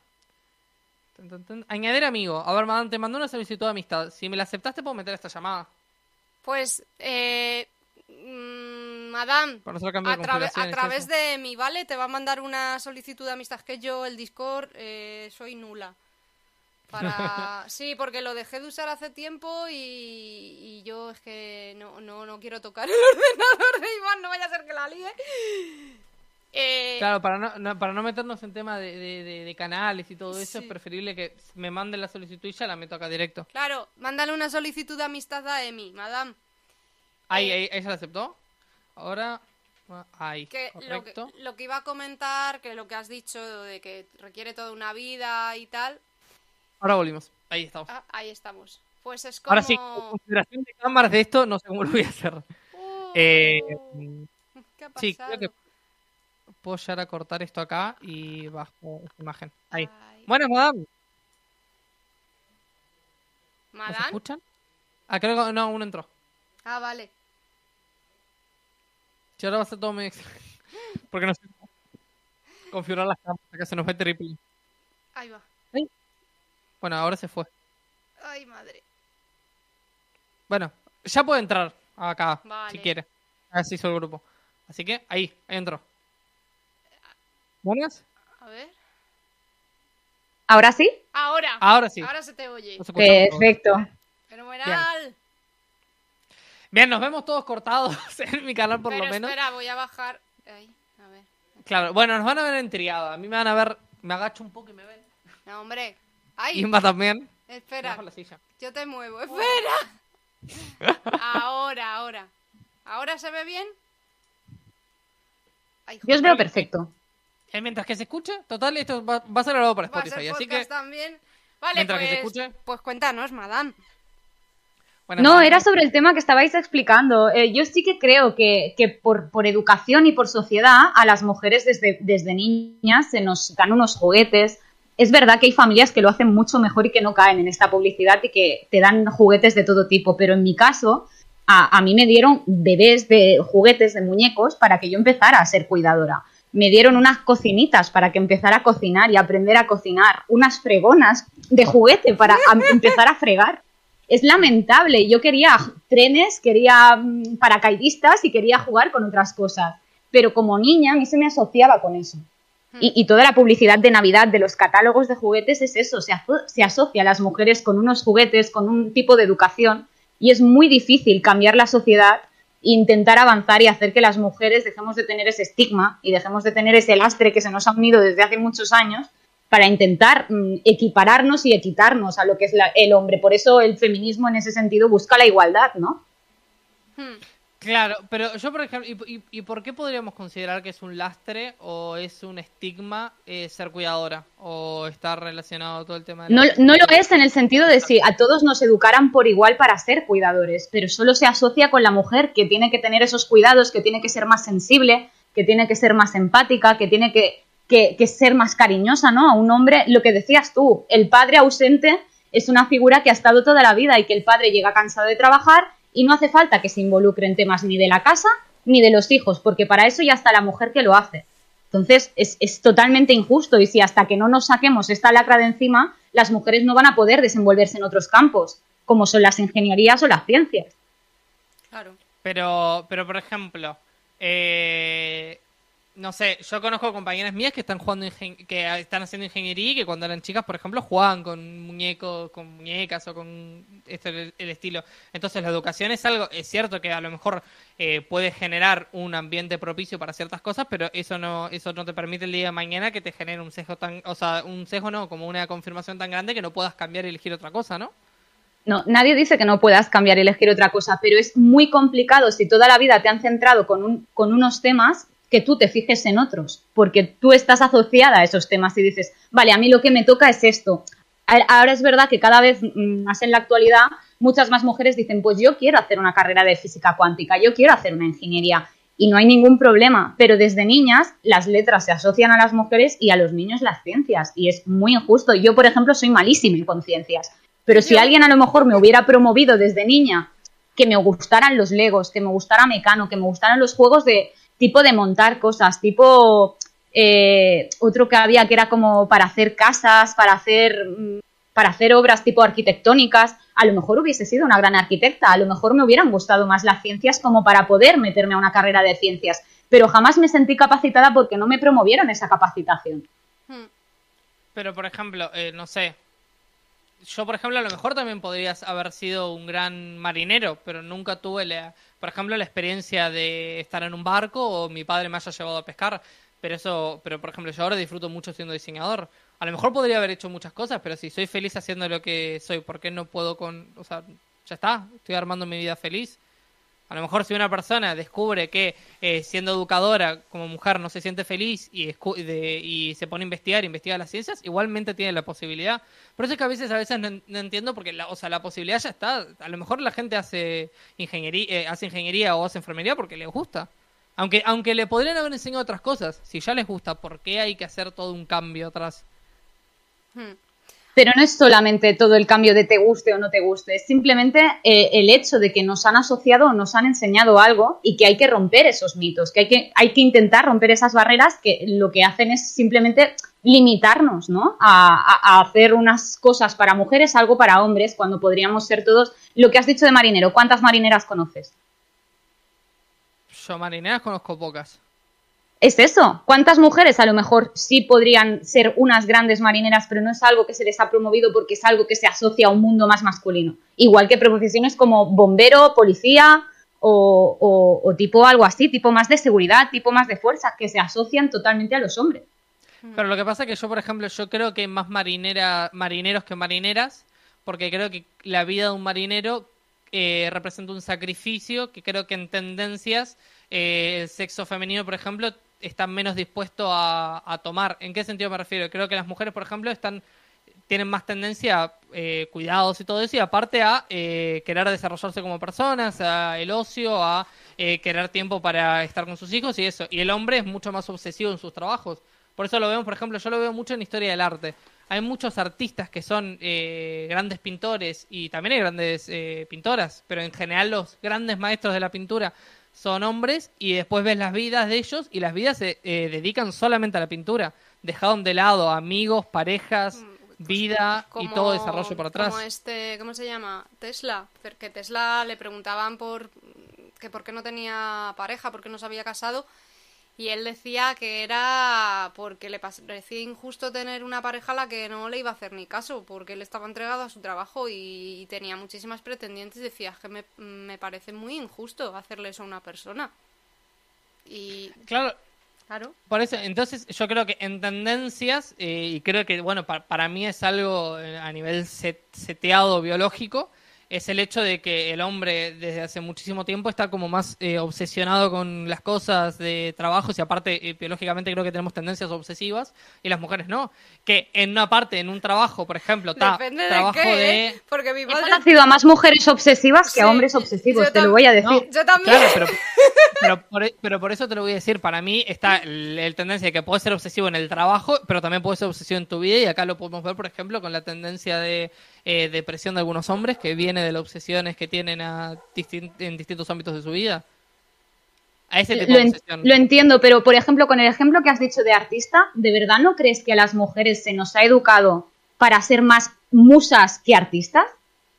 C: Añadir amigo. A ver, Madame, te mandó una solicitud de amistad. Si me la aceptaste, puedo meter esta llamada.
B: Pues, eh, mm, Madame,
C: Para
B: a, a través de mi, ¿vale? Te va a mandar una solicitud de amistad que yo, el Discord, eh, soy nula. Para... Sí, porque lo dejé de usar hace tiempo y, y yo es que no, no, no quiero tocar el ordenador de Iván, no vaya a ser que la líe. Eh,
C: Claro, para no, no- para no meternos en tema de, de- de- de canales y todo eso,
B: Sí.
C: es preferible que me manden la solicitud y ya la meto acá directo.
B: Claro, mándale una solicitud de amistad a Emi, Madame.
C: Ahí,
B: Eh.
C: ahí, ella la aceptó. Ahora, ah, ahí,
B: Que lo, que
C: correcto.
B: lo que iba a comentar, que lo que has dicho de que requiere toda una vida y tal,
C: Ahora volvimos. Ahí estamos.
B: ah, ahí estamos. Pues es como...
C: Ahora sí, con configuración de cámaras de esto, no sé cómo lo voy a hacer.
B: Uh,
C: Eh,
B: ¿Qué ha
C: sí,
B: pasado?
C: creo que puedo llegar a cortar esto acá y bajo esta imagen. Ahí.
B: Ay.
C: Bueno, madame, ¿nos
B: ¿Madame?
C: escuchan? Ah, creo que no, aún no entró.
B: Ah, vale.
C: Si ahora va a ser todo. Porque no sé configurar las cámaras, que se nos ve triple.
B: Ahí va.
C: Bueno, ahora se fue.
B: Ay, madre.
C: Bueno, ya puede entrar acá,
B: Vale.
C: si quiere. Así hizo el grupo. Así que ahí, ahí entró. ¿Buenas?
B: A ver.
F: ¿Ahora sí?
B: Ahora.
C: Ahora sí.
B: Ahora se te oye.
F: Perfecto.
B: Fenomenal.
C: Bien, nos vemos todos cortados en mi canal por
B: Pero
C: lo menos.
B: espera, voy a bajar. Ahí, a ver.
C: Claro, bueno, nos van a ver en triado. A mí me van a ver, me agacho un poco y me ven.
B: No, hombre. Ay,
C: Inma también.
B: espera.
C: Bajo la silla.
B: Yo te muevo. Espera. Ahora, ahora. ¿Ahora se ve bien? Ay,
F: Yo os veo perfecto.
C: Eh, mientras que se escuche, total, esto va, va a ser grabado para
B: va a ser
C: Spotify. Así que,
B: también. Vale,
C: mientras que
B: pues,
C: se escuche.
B: pues cuéntanos, madame.
C: bueno,
F: No, era sobre el tema que estabais explicando. Eh, yo sí que creo que, que por, por educación y por sociedad a las mujeres desde, desde niñas se nos dan unos juguetes. Es verdad que hay familias que lo hacen mucho mejor y que no caen en esta publicidad y que te dan juguetes de todo tipo, pero en mi caso a, mí me dieron bebés de juguetes, de muñecos, para que yo empezara a ser cuidadora. Me dieron unas cocinitas para que empezara a cocinar y aprender a cocinar, unas fregonas de juguete para empezar a fregar es lamentable. Yo quería trenes, quería mm, paracaidistas y quería jugar con otras cosas. Pero como niña a mí se me asociaba con eso. Y, toda la publicidad de Navidad de los catálogos de juguetes es eso, se, se asocia a las mujeres con unos juguetes, con un tipo de educación y es muy difícil cambiar la sociedad e intentar avanzar y hacer que las mujeres dejemos de tener ese estigma y dejemos de tener ese lastre que se nos ha unido desde hace muchos años para intentar mm, equipararnos y equitarnos a lo que es el hombre. Por eso el feminismo en ese sentido busca la igualdad, ¿no?
B: Hmm.
C: Claro, pero yo, por ejemplo, ¿y, por qué podríamos considerar que es un lastre o es un estigma eh, ser cuidadora? ¿O estar relacionado todo el tema de
F: No,
C: la-
F: no lo es en el sentido de si a todos nos educaran por igual para ser cuidadores, pero solo se asocia con la mujer que tiene que tener esos cuidados, que tiene que ser más sensible, que tiene que ser más empática, que tiene que, que- que ser más cariñosa, ¿no? A un hombre, lo que decías tú, el padre ausente es una figura que ha estado toda la vida y que el padre llega cansado de trabajar y no hace falta que se involucre en temas ni de la casa ni de los hijos, porque para eso ya está la mujer que lo hace. Entonces es, es totalmente injusto y si hasta que no nos saquemos esta lacra de encima, las mujeres no van a poder desenvolverse en otros campos, como son las ingenierías o las ciencias.
B: Claro.
C: Pero, pero por ejemplo, eh, no sé, yo conozco compañeras mías que están jugando que están haciendo ingeniería y que cuando eran chicas, por ejemplo, jugaban con muñecos, con muñecas o con este el, el estilo. Entonces la educación es algo, es cierto que a lo mejor eh, puede generar un ambiente propicio para ciertas cosas, pero eso no, eso no te permite el día de mañana que te genere un sesgo tan, o sea, un sesgo no, como una confirmación tan grande que no puedas cambiar y elegir otra cosa, ¿no?
F: No, nadie dice que no puedas cambiar y elegir otra cosa, pero es muy complicado si toda la vida te han centrado con, un- con unos temas que tú te fijes en otros, porque tú estás asociada a esos temas y dices, vale, a mí lo que me toca es esto. Ahora es verdad que cada vez mm, más en la actualidad muchas más mujeres dicen, pues yo quiero hacer una carrera de física cuántica, yo quiero hacer una ingeniería. y no hay ningún problema, pero desde niñas las letras se asocian a las mujeres y a los niños las ciencias y es muy injusto. Yo, por ejemplo, soy malísima con ciencias, pero si alguien a lo mejor me hubiera promovido desde niña que me gustaran los legos, que me gustara Mecano, que me gustaran los juegos de tipo de montar cosas, tipo eh, otro que había que era como para hacer casas, para hacer mm, para hacer obras tipo arquitectónicas, a lo mejor hubiese sido una gran arquitecta, a lo mejor me hubieran gustado más las ciencias como para poder meterme a una carrera de ciencias, pero jamás me sentí capacitada porque no me promovieron esa capacitación. Hmm.
C: Pero, por ejemplo, eh, no sé, yo, por ejemplo, a lo mejor también podrías haber sido un gran marinero, pero nunca tuve, la, por ejemplo, la experiencia de estar en un barco o mi padre me haya llevado a pescar. Pero eso, pero por ejemplo, yo ahora disfruto mucho siendo diseñador. A lo mejor podría haber hecho muchas cosas, pero si soy feliz haciendo lo que soy, ¿por qué no puedo con, o sea, ya está, estoy armando mi vida feliz? A lo mejor si una persona descubre que eh, siendo educadora como mujer no se siente feliz y, y se pone a investigar, investiga las ciencias, igualmente tiene la posibilidad. Por eso es que a veces a veces no, entiendo porque la, o sea, la posibilidad ya está. A lo mejor la gente hace ingeniería, eh, hace ingeniería o hace enfermería porque le gusta. Aunque, aunque le podrían haber enseñado otras cosas, si ya les gusta, ¿por qué hay que hacer todo un cambio atrás?
F: Hmm. Pero no es solamente todo el cambio de te guste o no te guste, es simplemente eh, el hecho de que nos han asociado o nos han enseñado algo y que hay que romper esos mitos, que hay que, hay que intentar romper esas barreras que lo que hacen es simplemente limitarnos, ¿no? A, hacer unas cosas para mujeres, algo para hombres, cuando podríamos ser todos. Lo que has dicho de marinero, ¿cuántas marineras conoces?
C: Yo marineras conozco pocas
F: es eso. ¿Cuántas mujeres a lo mejor sí podrían ser unas grandes marineras, pero no es algo que se les ha promovido porque es algo que se asocia a un mundo más masculino? Igual que profesiones como bombero, policía o, tipo algo así, tipo más de seguridad, tipo más de fuerza, que se asocian totalmente a los hombres.
C: Pero lo que pasa es que yo, por ejemplo, yo creo que hay más marinera, marineros que marineras, porque creo que la vida de un marinero eh, representa un sacrificio que creo que en tendencias eh, el sexo femenino, por ejemplo, están menos dispuestos a, tomar. ¿En qué sentido me refiero? Creo que las mujeres, por ejemplo, están tienen más tendencia a eh, cuidados y todo eso, y aparte a eh, querer desarrollarse como personas, a el ocio, a eh, querer tiempo para estar con sus hijos y eso. Y el hombre es mucho más obsesivo en sus trabajos. Por eso lo vemos, por ejemplo, yo lo veo mucho en historia del arte. Hay muchos artistas que son grandes pintores y también hay grandes pintoras, pero en general los grandes maestros de la pintura son hombres y después ves las vidas de ellos y las vidas se eh, dedican solamente a la pintura. Dejaron de lado amigos, parejas, mm, pues vida y todo desarrollo por atrás.
B: Como este, ¿cómo se llama? Tesla. Que Tesla le preguntaban por que por qué no tenía pareja, por qué no se había casado y él decía que era porque le parecía injusto tener una pareja a la que no le iba a hacer ni caso, porque él estaba entregado a su trabajo y, tenía muchísimas pretendientes. Decía que me, me, parece muy injusto hacerle eso a una persona. Y.
C: Claro. Claro. Por eso, entonces yo creo que en tendencias, eh, y creo que, bueno, para, para mí es algo eh, a nivel seteado biológico, es el hecho de que el hombre desde hace muchísimo tiempo está como más eh, obsesionado con las cosas de trabajo y aparte eh, biológicamente creo que tenemos tendencias obsesivas y las mujeres no. Que en una parte, en un trabajo, por ejemplo, está trabajo de...
B: ¿eh? Porque mi
F: padre... He conocido a más mujeres obsesivas que a hombres obsesivos, te lo voy a decir.
B: yo también.
C: pero, pero, por, eso te lo voy a decir. Para mí está el, tendencia de que puedes ser obsesivo en el trabajo, pero también puedes ser obsesivo en tu vida y acá lo podemos ver, por ejemplo, con la tendencia de depresión de algunos hombres que viene de las obsesiones que tienen a en distintos ámbitos de su vida. A ese tipo
F: lo,
C: de obsesión.
F: lo entiendo, pero por ejemplo, con el ejemplo que has dicho de artista, ¿de verdad no crees que a las mujeres se nos ha educado para ser más musas que artistas?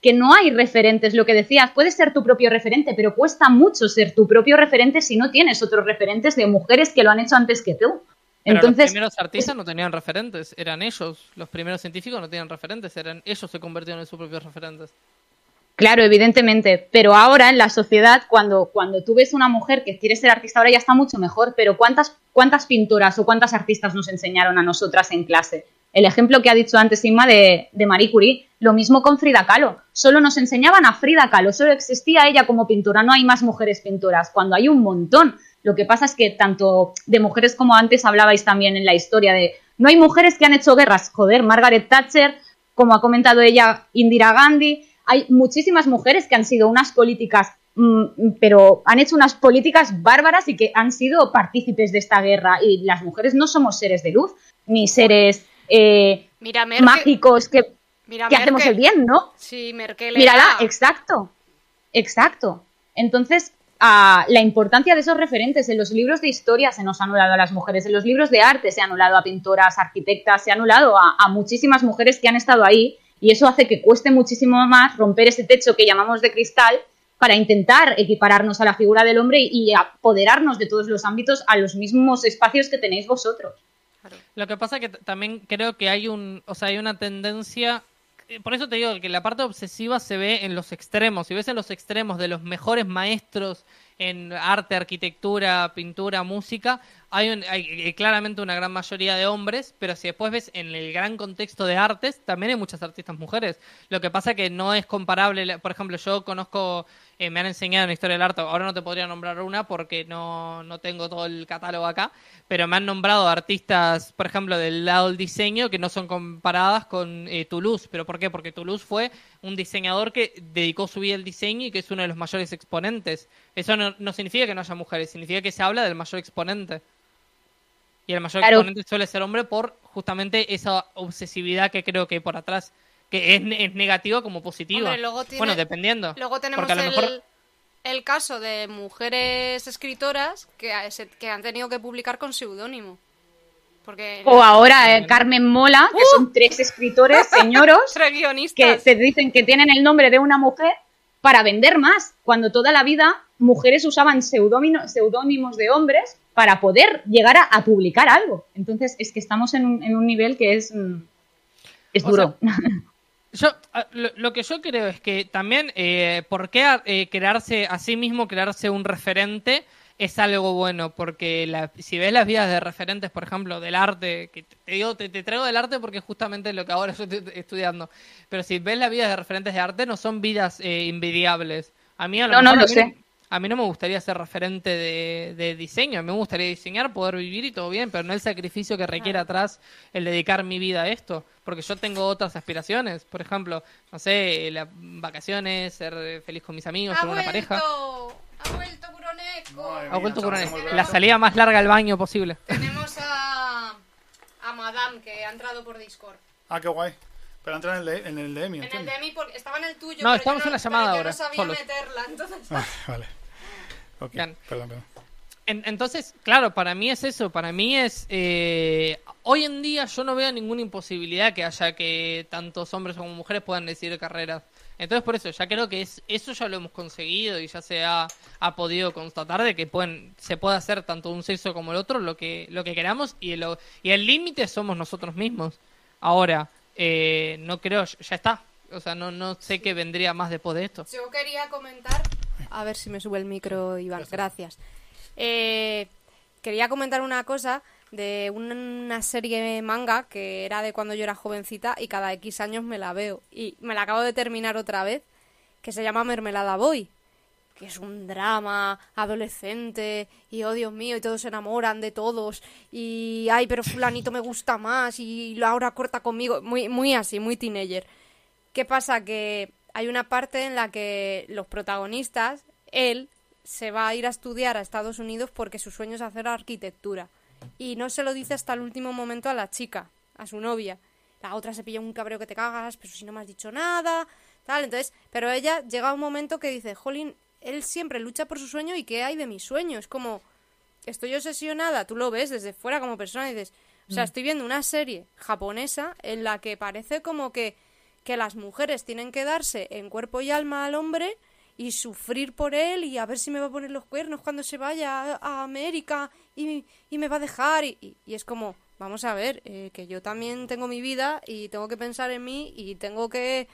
F: Que no hay referentes, lo que decías, puedes ser tu propio referente, pero cuesta mucho ser tu propio referente si no tienes otros referentes de mujeres que lo han hecho antes que tú. Entonces, los
C: primeros artistas no tenían referentes, eran ellos. Los primeros científicos no tenían referentes, eran ellos se convirtieron en sus propios referentes.
F: Claro, evidentemente, pero ahora en la sociedad, cuando, cuando tú ves una mujer que quiere ser artista, ahora ya está mucho mejor, pero ¿cuántas, ¿cuántas pintoras o cuántas artistas nos enseñaron a nosotras en clase? El ejemplo que ha dicho antes Inma de, de Marie Curie, lo mismo con Frida Kahlo. Solo nos enseñaban a Frida Kahlo, solo existía ella como pintora, no hay más mujeres pintoras, cuando hay un montón. Lo que pasa es que tanto de mujeres como antes hablabais también en la historia de no hay mujeres que han hecho guerras. Joder, Margaret Thatcher, como ha comentado ella, Indira Gandhi, hay muchísimas mujeres que han sido unas políticas mm, pero han hecho unas políticas bárbaras y que han sido partícipes de esta guerra. Y las mujeres no somos seres de luz, ni seres eh,
B: Mira, Merkel,
F: mágicos que,
B: mira,
F: que hacemos el bien, ¿no?
B: Sí, Merkel
F: Mírala, exacto. Exacto. Entonces, ah, la importancia de esos referentes en los libros de historia se nos ha anulado a las mujeres, en los libros de arte se ha anulado a pintoras, arquitectas, se ha anulado a, a muchísimas mujeres que han estado ahí y eso hace que cueste muchísimo más romper ese techo que llamamos de cristal para intentar equipararnos a la figura del hombre y, apoderarnos de todos los ámbitos a los mismos espacios que tenéis vosotros.
C: Lo que pasa que también creo que hay un, o sea, hay una tendencia, por eso te digo que la parte obsesiva se ve en los extremos. Si ves en los extremos de los mejores maestros en arte, arquitectura, pintura, música, hay, un- hay, eh, claramente una gran mayoría de hombres, pero si después ves en el gran contexto de artes, también hay muchas artistas mujeres. Lo que pasa que no es comparable, por ejemplo, yo conozco, eh, me han enseñado en historia del arte, ahora no te podría nombrar una porque no, no tengo todo el catálogo acá, pero me han nombrado artistas, por ejemplo, del lado del diseño que no son comparadas con eh, Toulouse. ¿Pero por qué? Porque Toulouse fue un diseñador que dedicó su vida al diseño y que es uno de los mayores exponentes. Eso no, no significa que no haya mujeres, significa que se habla del mayor exponente. Y el mayor
F: Claro.
C: exponente suele ser hombre por justamente esa obsesividad que creo que hay por atrás, que es, es negativa como positiva.
B: Hombre, luego tiene-
C: Bueno, dependiendo.
B: Luego tenemos
C: Porque a lo
B: el,
C: mejor
B: el caso de mujeres escritoras que, se- que han tenido que publicar con seudónimo. Porque
F: O ahora eh, Carmen Mola, que son tres escritores, señoros,
B: tres
F: que te dicen que tienen el nombre de una mujer para vender más, cuando toda la vida mujeres usaban seudónimos de hombres para poder llegar a, a publicar algo. Entonces, es que estamos en un, en un nivel que es, mm, es
C: O
F: duro.
C: Yo, lo, lo que yo creo es que también, eh, ¿por qué eh, crearse a sí mismo, crearse un referente? Es algo bueno, porque la- si ves las vidas de referentes, por ejemplo, del arte, que te, digo, te, te traigo del arte porque es justamente lo que ahora yo estoy estudiando, pero si ves las vidas de referentes de arte, no son vidas eh, envidiables. A mí a lo
F: No, no,
C: mejor
F: lo
C: a mí
F: sé.
C: a mí no me gustaría ser referente de, de diseño, a mí me gustaría diseñar, poder vivir y todo bien, pero no el sacrificio que requiere atrás el dedicar mi vida a esto, porque yo tengo otras aspiraciones, por ejemplo, no sé, las vacaciones, ser eh, feliz con mis amigos,
B: ¡Ha
C: tener una pareja.
B: ¡Ha vuelto Curonesco!
C: Ha vuelto la salida más larga al baño posible.
B: Tenemos a, a Madame que ha entrado por Discord.
A: Ah, qué guay. Pero entra en el de, en el de Emi,
B: En el de mí porque estaba en el tuyo.
C: No,
B: pero
C: estamos
B: yo
C: en la
B: pero
C: llamada
B: yo
C: ahora,
B: No sabía
C: solos.
B: meterla, entonces.
A: Ah, vale. Ok,
C: Bien.
A: perdón, perdón.
C: En- entonces, claro, para mí es eso, para mí es... eh, hoy en día yo no veo ninguna imposibilidad que haya que tantos hombres como mujeres puedan decidir carreras. Entonces, por eso, ya creo que es eso ya lo hemos conseguido y ya se ha, ha podido constatar de que pueden se puede hacer tanto un sexo como el otro lo que lo que queramos y el, y el límite somos nosotros mismos. Ahora, eh, no creo, ya está. O sea, no, no sé qué vendría más después de esto.
B: Yo quería comentar. A ver si me sube el micro, Iván. Gracias. Eh, quería comentar una cosa de una serie manga que era de cuando yo era jovencita y cada X años me la veo. Y me la acabo de terminar otra vez, que se llama Mermelada Boy. Que es un drama adolescente y oh Dios mío, y todos se enamoran de todos. Y ay, pero Fulanito me gusta más y Laura corta conmigo. Muy, muy así, muy teenager. ¿Qué pasa? Que hay una parte en la que los protagonistas, él, se va a ir a estudiar a Estados Unidos porque su sueño es hacer arquitectura. Y no se lo dice hasta el último momento a la chica, a su novia. La otra se pilla un cabreo que te cagas, pero si no me has dicho nada, tal. Entonces, pero ella llega a un momento que dice, Jolín, él siempre lucha por su sueño y ¿qué hay de mi sueño? Es como, estoy obsesionada, tú lo ves desde fuera como persona y dices, o sea, estoy viendo una serie japonesa en la que parece como que, que las mujeres tienen que darse en cuerpo y alma al hombre y sufrir por él y a ver si me va a poner los cuernos cuando se vaya a, a América y, y me va a dejar y, y- y es como, vamos a ver, eh, que yo también tengo mi vida y tengo que pensar en mí y tengo que,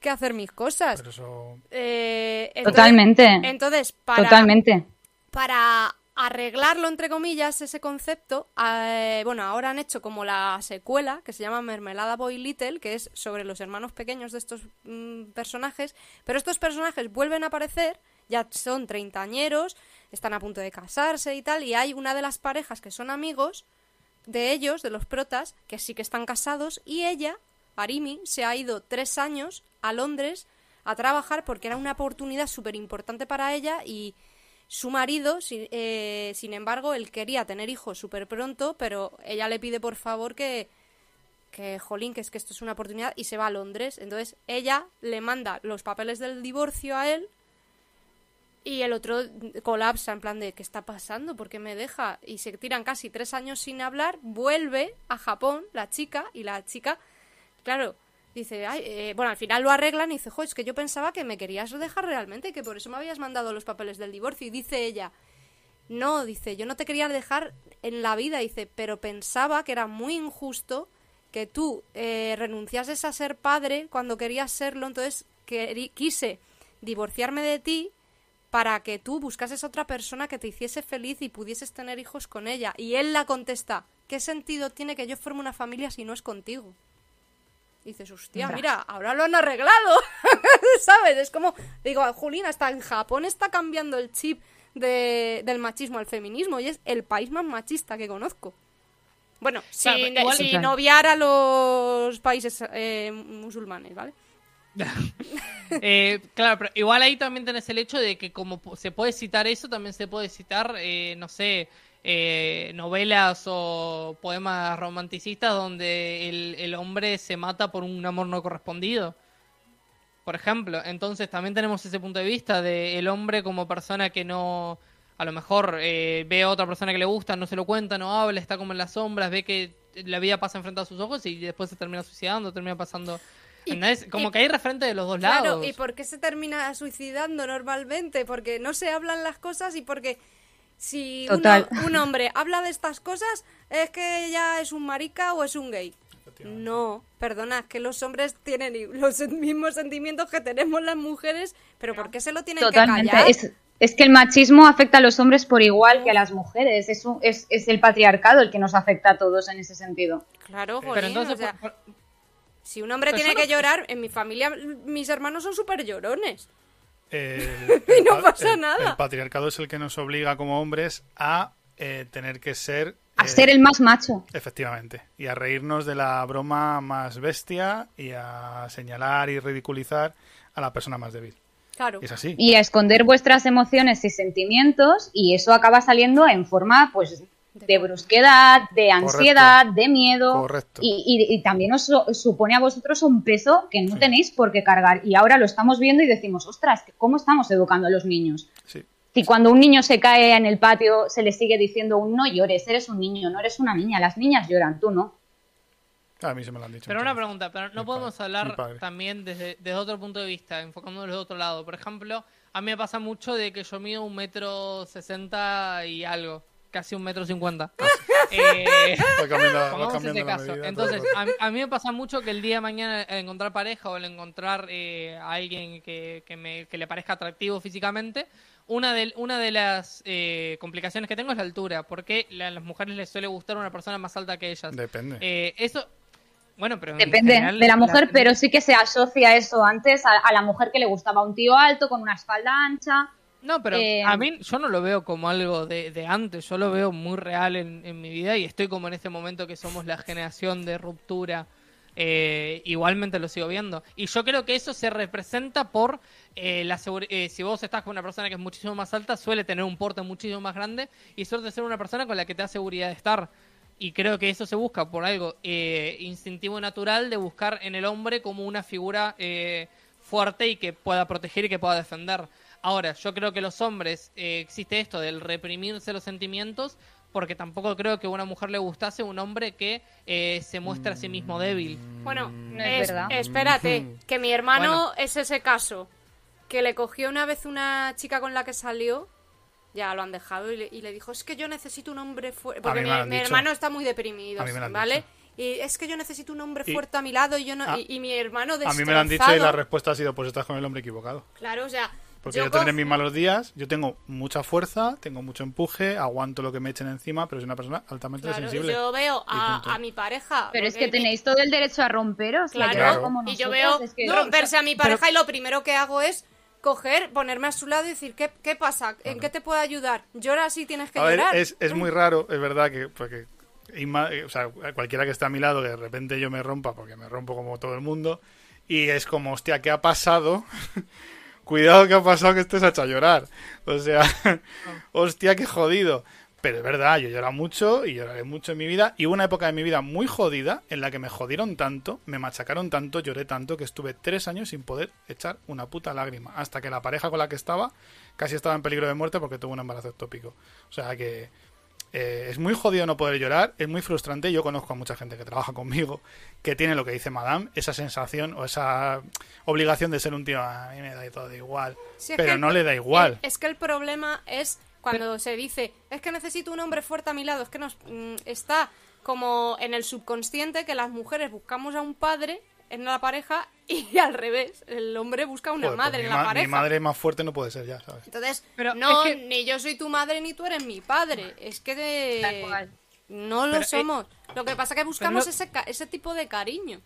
B: que hacer mis cosas.
A: Pero eso.
B: Eh, entonces-
F: Totalmente.
B: Entonces, para,
F: Totalmente.
B: para arreglarlo, entre comillas, ese concepto, eh, bueno, ahora han hecho como la secuela, que se llama Mermelada Boy Little, que es sobre los hermanos pequeños de estos mm, personajes, pero estos personajes vuelven a aparecer, ya son treintañeros, están a punto de casarse y tal, y hay una de las parejas que son amigos de ellos, de los protas, que sí que están casados, y ella, Arimi, se ha ido tres años a Londres a trabajar porque era una oportunidad súper importante para ella y su marido, si- eh, sin embargo, él quería tener hijos súper pronto, pero ella le pide por favor que, que, jolín, que es que esto es una oportunidad y se va a Londres. Entonces ella le manda los papeles del divorcio a él y el otro colapsa en plan de ¿qué está pasando? ¿Por qué me deja? Y se tiran casi tres años sin hablar, vuelve a Japón la chica y la chica, claro, dice, Ay, eh, bueno, al final lo arreglan y dice, jo, es que yo pensaba que me querías dejar realmente, que por eso me habías mandado los papeles del divorcio. Y dice ella, no, dice, yo no te quería dejar en la vida, dice, pero pensaba que era muy injusto que tú eh, renunciases a ser padre cuando querías serlo, entonces quise divorciarme de ti para que tú buscases otra persona que te hiciese feliz y pudieses tener hijos con ella. Y él la contesta, ¿qué sentido tiene que yo forme una familia si no es contigo? Y dices, hostia, mira, ahora lo han arreglado. ¿Sabes? Es como, digo, Julina, hasta en Japón está cambiando el chip de- del machismo al feminismo y es el país más machista que conozco. Bueno,
C: Claro,
B: sin,
C: pero igual-
B: sin
F: Total.
B: obviar a los países eh, musulmanes, ¿vale?
C: Eh, claro, pero igual ahí también tenés el hecho de que como se puede citar eso, también se puede citar, eh, no sé, eh, novelas o poemas romanticistas donde el, el hombre se mata por un amor no correspondido. Por ejemplo, entonces también tenemos ese punto de vista de el hombre como persona que no, a lo mejor eh, ve a otra persona que le gusta, no se lo cuenta, no habla, está como en las sombras, ve que la vida pasa enfrente a sus ojos y después se termina suicidando, termina pasando...
B: Y-.
C: Como
B: y-
C: que hay referente de los dos
B: Claro,
C: lados.
B: ¿y por qué se termina suicidando normalmente? Porque no se hablan las cosas y porque si
F: Total.
B: un hombre habla de estas cosas es que ya es un marica o es un gay. No, perdona, es que los hombres tienen los mismos sentimientos que tenemos las mujeres, pero ¿por qué se lo tienen que
F: Totalmente.
B: callar?
F: Es, es que el machismo afecta a los hombres por igual que a las mujeres. Es, un- es, es el patriarcado el que nos afecta a todos en ese sentido.
B: Claro,
C: Pero entonces,
B: o sea,
C: por- por-
B: si un hombre
C: pero
B: tiene que llorar, en mi familia mis hermanos son súper llorones.
A: El-
B: Y no pasa
A: el-
B: nada.
A: El patriarcado es el que nos obliga como hombres a eh, tener que ser...
F: A
A: eh,
F: ser el más macho.
A: Efectivamente. Y a reírnos de la broma más bestia y a señalar y ridiculizar a la persona más débil.
B: Claro.
A: Es así.
F: Y a esconder vuestras emociones y sentimientos y eso acaba saliendo en forma pues de brusquedad, de ansiedad, de miedo.
A: Correcto.
F: Y, y- y también os, supone a vosotros un peso que no tenéis por qué cargar. Y ahora lo estamos viendo y decimos, ostras, ¿cómo estamos educando a los niños?
A: Sí.
F: Si cuando un niño se cae en el patio se le sigue diciendo un no llores, eres un niño, no eres una niña, las niñas lloran, tú no.
A: A mí se me lo han dicho.
C: Pero una
A: veces.
C: pregunta, pero no
A: Mi
C: podemos
A: padre,
C: hablar también desde, desde otro punto de vista, enfocándonos de otro lado. Por ejemplo, a mí me pasa mucho de que yo mido un metro sesenta y algo, casi un metro cincuenta. Eh, ese caso.
A: medida todo
C: Entonces,
A: el
C: a, a mí me pasa mucho que el día de mañana al encontrar pareja o al encontrar eh, a alguien que, que, me, que le parezca atractivo físicamente, una de, una de las eh, complicaciones que tengo es la altura, porque la- a las mujeres les suele gustar una persona más alta que ellas.
A: Depende.
C: Eh, eso, bueno, pero
F: Depende
C: general,
F: de la mujer,
C: la-
F: pero sí que se asocia eso antes a, a la mujer que le gustaba un tío alto con una espalda ancha.
C: No, pero
F: Eh,
C: a mí yo no lo veo como algo de, de antes, yo lo veo muy real en, en mi vida y estoy como en este momento que somos la generación de ruptura. eh, igualmente lo sigo viendo. Y yo creo que eso se representa por eh, la eh, si vos estás con una persona que es muchísimo más alta, suele tener un porte muchísimo más grande y suele ser una persona con la que te da seguridad de estar. Y creo que eso se busca por algo eh, instintivo natural de buscar en el hombre como una figura eh, fuerte y que pueda proteger y que pueda defender. Ahora, yo creo que los hombres eh, existe esto del reprimirse los sentimientos porque tampoco creo que a una mujer le gustase un hombre que eh, se muestra a sí mismo débil.
B: Bueno,
F: No es
B: es-
F: verdad.
B: espérate, que mi hermano
C: Bueno.
B: es ese caso. Que le cogió una vez una chica con la que salió, ya lo han dejado, y le, y le dijo, es que yo necesito un hombre fuerte. Porque mi, hermano está muy deprimido,
A: A mí me lo han
B: ¿vale?
A: dicho.
B: Y es que yo necesito un hombre
A: Y-
B: fuerte a mi lado y yo no...
A: Ah.
B: y, y mi hermano
A: A
B: destrozado.
A: mí me lo han dicho y la respuesta ha sido, pues estás con el hombre equivocado.
B: Claro, o sea...
A: Porque yo,
B: yo
A: tendré mis malos días, yo tengo mucha fuerza, tengo mucho empuje, aguanto lo que me echen encima, pero soy una persona altamente
B: Claro,
A: sensible.
B: yo veo a, mi pareja...
F: Pero es que tenéis todo el derecho a romperos.
B: Claro, y yo veo
F: es que-
B: romperse a mi pareja y lo primero que hago es coger, ponerme a su lado y decir, ¿qué, qué pasa? ¿En qué te puedo ayudar? Llora si tienes que
A: A ver,
B: llorar.
A: es, es muy raro, es verdad que porque Inma- eh, o sea, cualquiera que esté a mi lado que de repente yo me rompa, porque me rompo como todo el mundo, Y es como, hostia, ¿qué ha pasado? Cuidado que ha pasado que hecho a llorar. O sea, hostia, qué jodido. Pero es verdad, yo lloro mucho y lloraré mucho en mi vida. Y hubo una época de mi vida muy jodida en la que me jodieron tanto, me machacaron tanto, lloré tanto que estuve tres años sin poder echar una puta lágrima. Hasta que la pareja con la que estaba casi estaba en peligro de muerte porque tuvo un embarazo ectópico. O sea que eh, es muy jodido no poder llorar, es muy frustrante. Yo conozco a mucha gente que trabaja conmigo que tiene lo que dice Madame, esa sensación o esa obligación de ser un tío, a mí me da todo igual. Pero no le da igual.
B: el- es que el problema es cuando se dice, es que necesito un hombre fuerte a mi lado, es que nos mm, está como en el subconsciente que las mujeres buscamos a un padre en la pareja y al revés, el hombre busca una
A: Joder, pues
B: madre
A: mi
B: en la
A: ma-
B: pareja.
A: Mi madre más fuerte no puede ser ya, ¿sabes?
B: Entonces,
C: Pero
B: no,
C: es que-
B: ni yo soy tu madre ni tú eres mi padre. Es que de-
F: Tal cual.
B: no lo
C: Pero, eh,
B: somos. Lo que pasa es que buscamos
C: no-
B: ese, ca- ese tipo de cariño.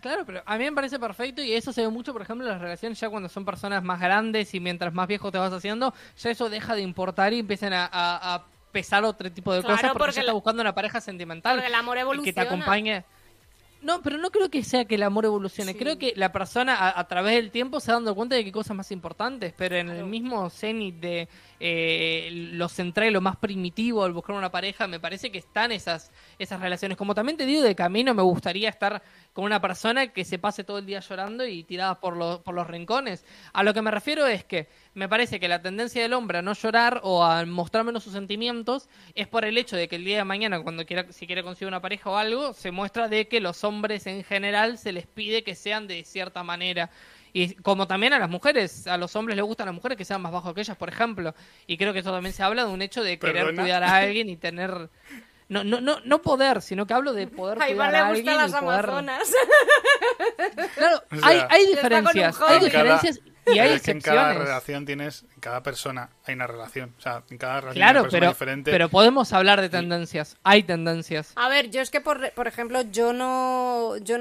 C: Claro, pero a mí me parece perfecto y eso se ve mucho, por ejemplo, en las relaciones ya cuando son personas más grandes y mientras más viejo te vas haciendo, ya eso deja de importar y empiezan a, a- a pesar otro tipo de
B: Claro,
C: cosas porque,
B: porque
C: ya
B: la-
C: está buscando una pareja sentimental.
B: Porque el amor
C: y que te
B: evoluciona.
C: acompañe. No, pero no creo que sea que el amor evolucione.
B: Sí.
C: Creo que la persona a, a través del tiempo se ha dando cuenta de que hay cosas más importantes, pero en el mismo cenit de eh, lo central y lo más primitivo al buscar una pareja, me parece que están esas, esas relaciones. Como también te digo, de camino me gustaría estar con una persona que se pase todo el día llorando y tirada por, los por los rincones. A lo que me refiero es que me parece que la tendencia del hombre a no llorar o a mostrar menos sus sentimientos es por el hecho de que el día de mañana, cuando quiera, si quiere conseguir una pareja o algo, se muestra de que los hombres en general se les pide que sean de cierta manera. Y como también a las mujeres, a los hombres les gustan las mujeres que sean más bajos que ellas, por ejemplo. Y creo que eso también se habla de un hecho de querer
A: ¿Perdona?
C: cuidar a alguien y tener... No, no, no, no poder, sino que hablo de poder
B: A
C: cuidar
B: Iván
C: a
B: le
C: alguien
B: gustan las
C: y poder...
B: amazonas.
C: Claro,
A: O sea,
C: hay, hay diferencias, hay
B: cada-
C: diferencias y hay
A: es que en cada
C: excepciones.
A: relación tienes, en cada persona hay una relación. O sea, en cada relación hay
C: Claro,
A: una persona
C: pero,
A: diferente.
C: pero podemos hablar de tendencias. Hay tendencias.
B: A ver, yo es que, por, por ejemplo, yo no... Yo,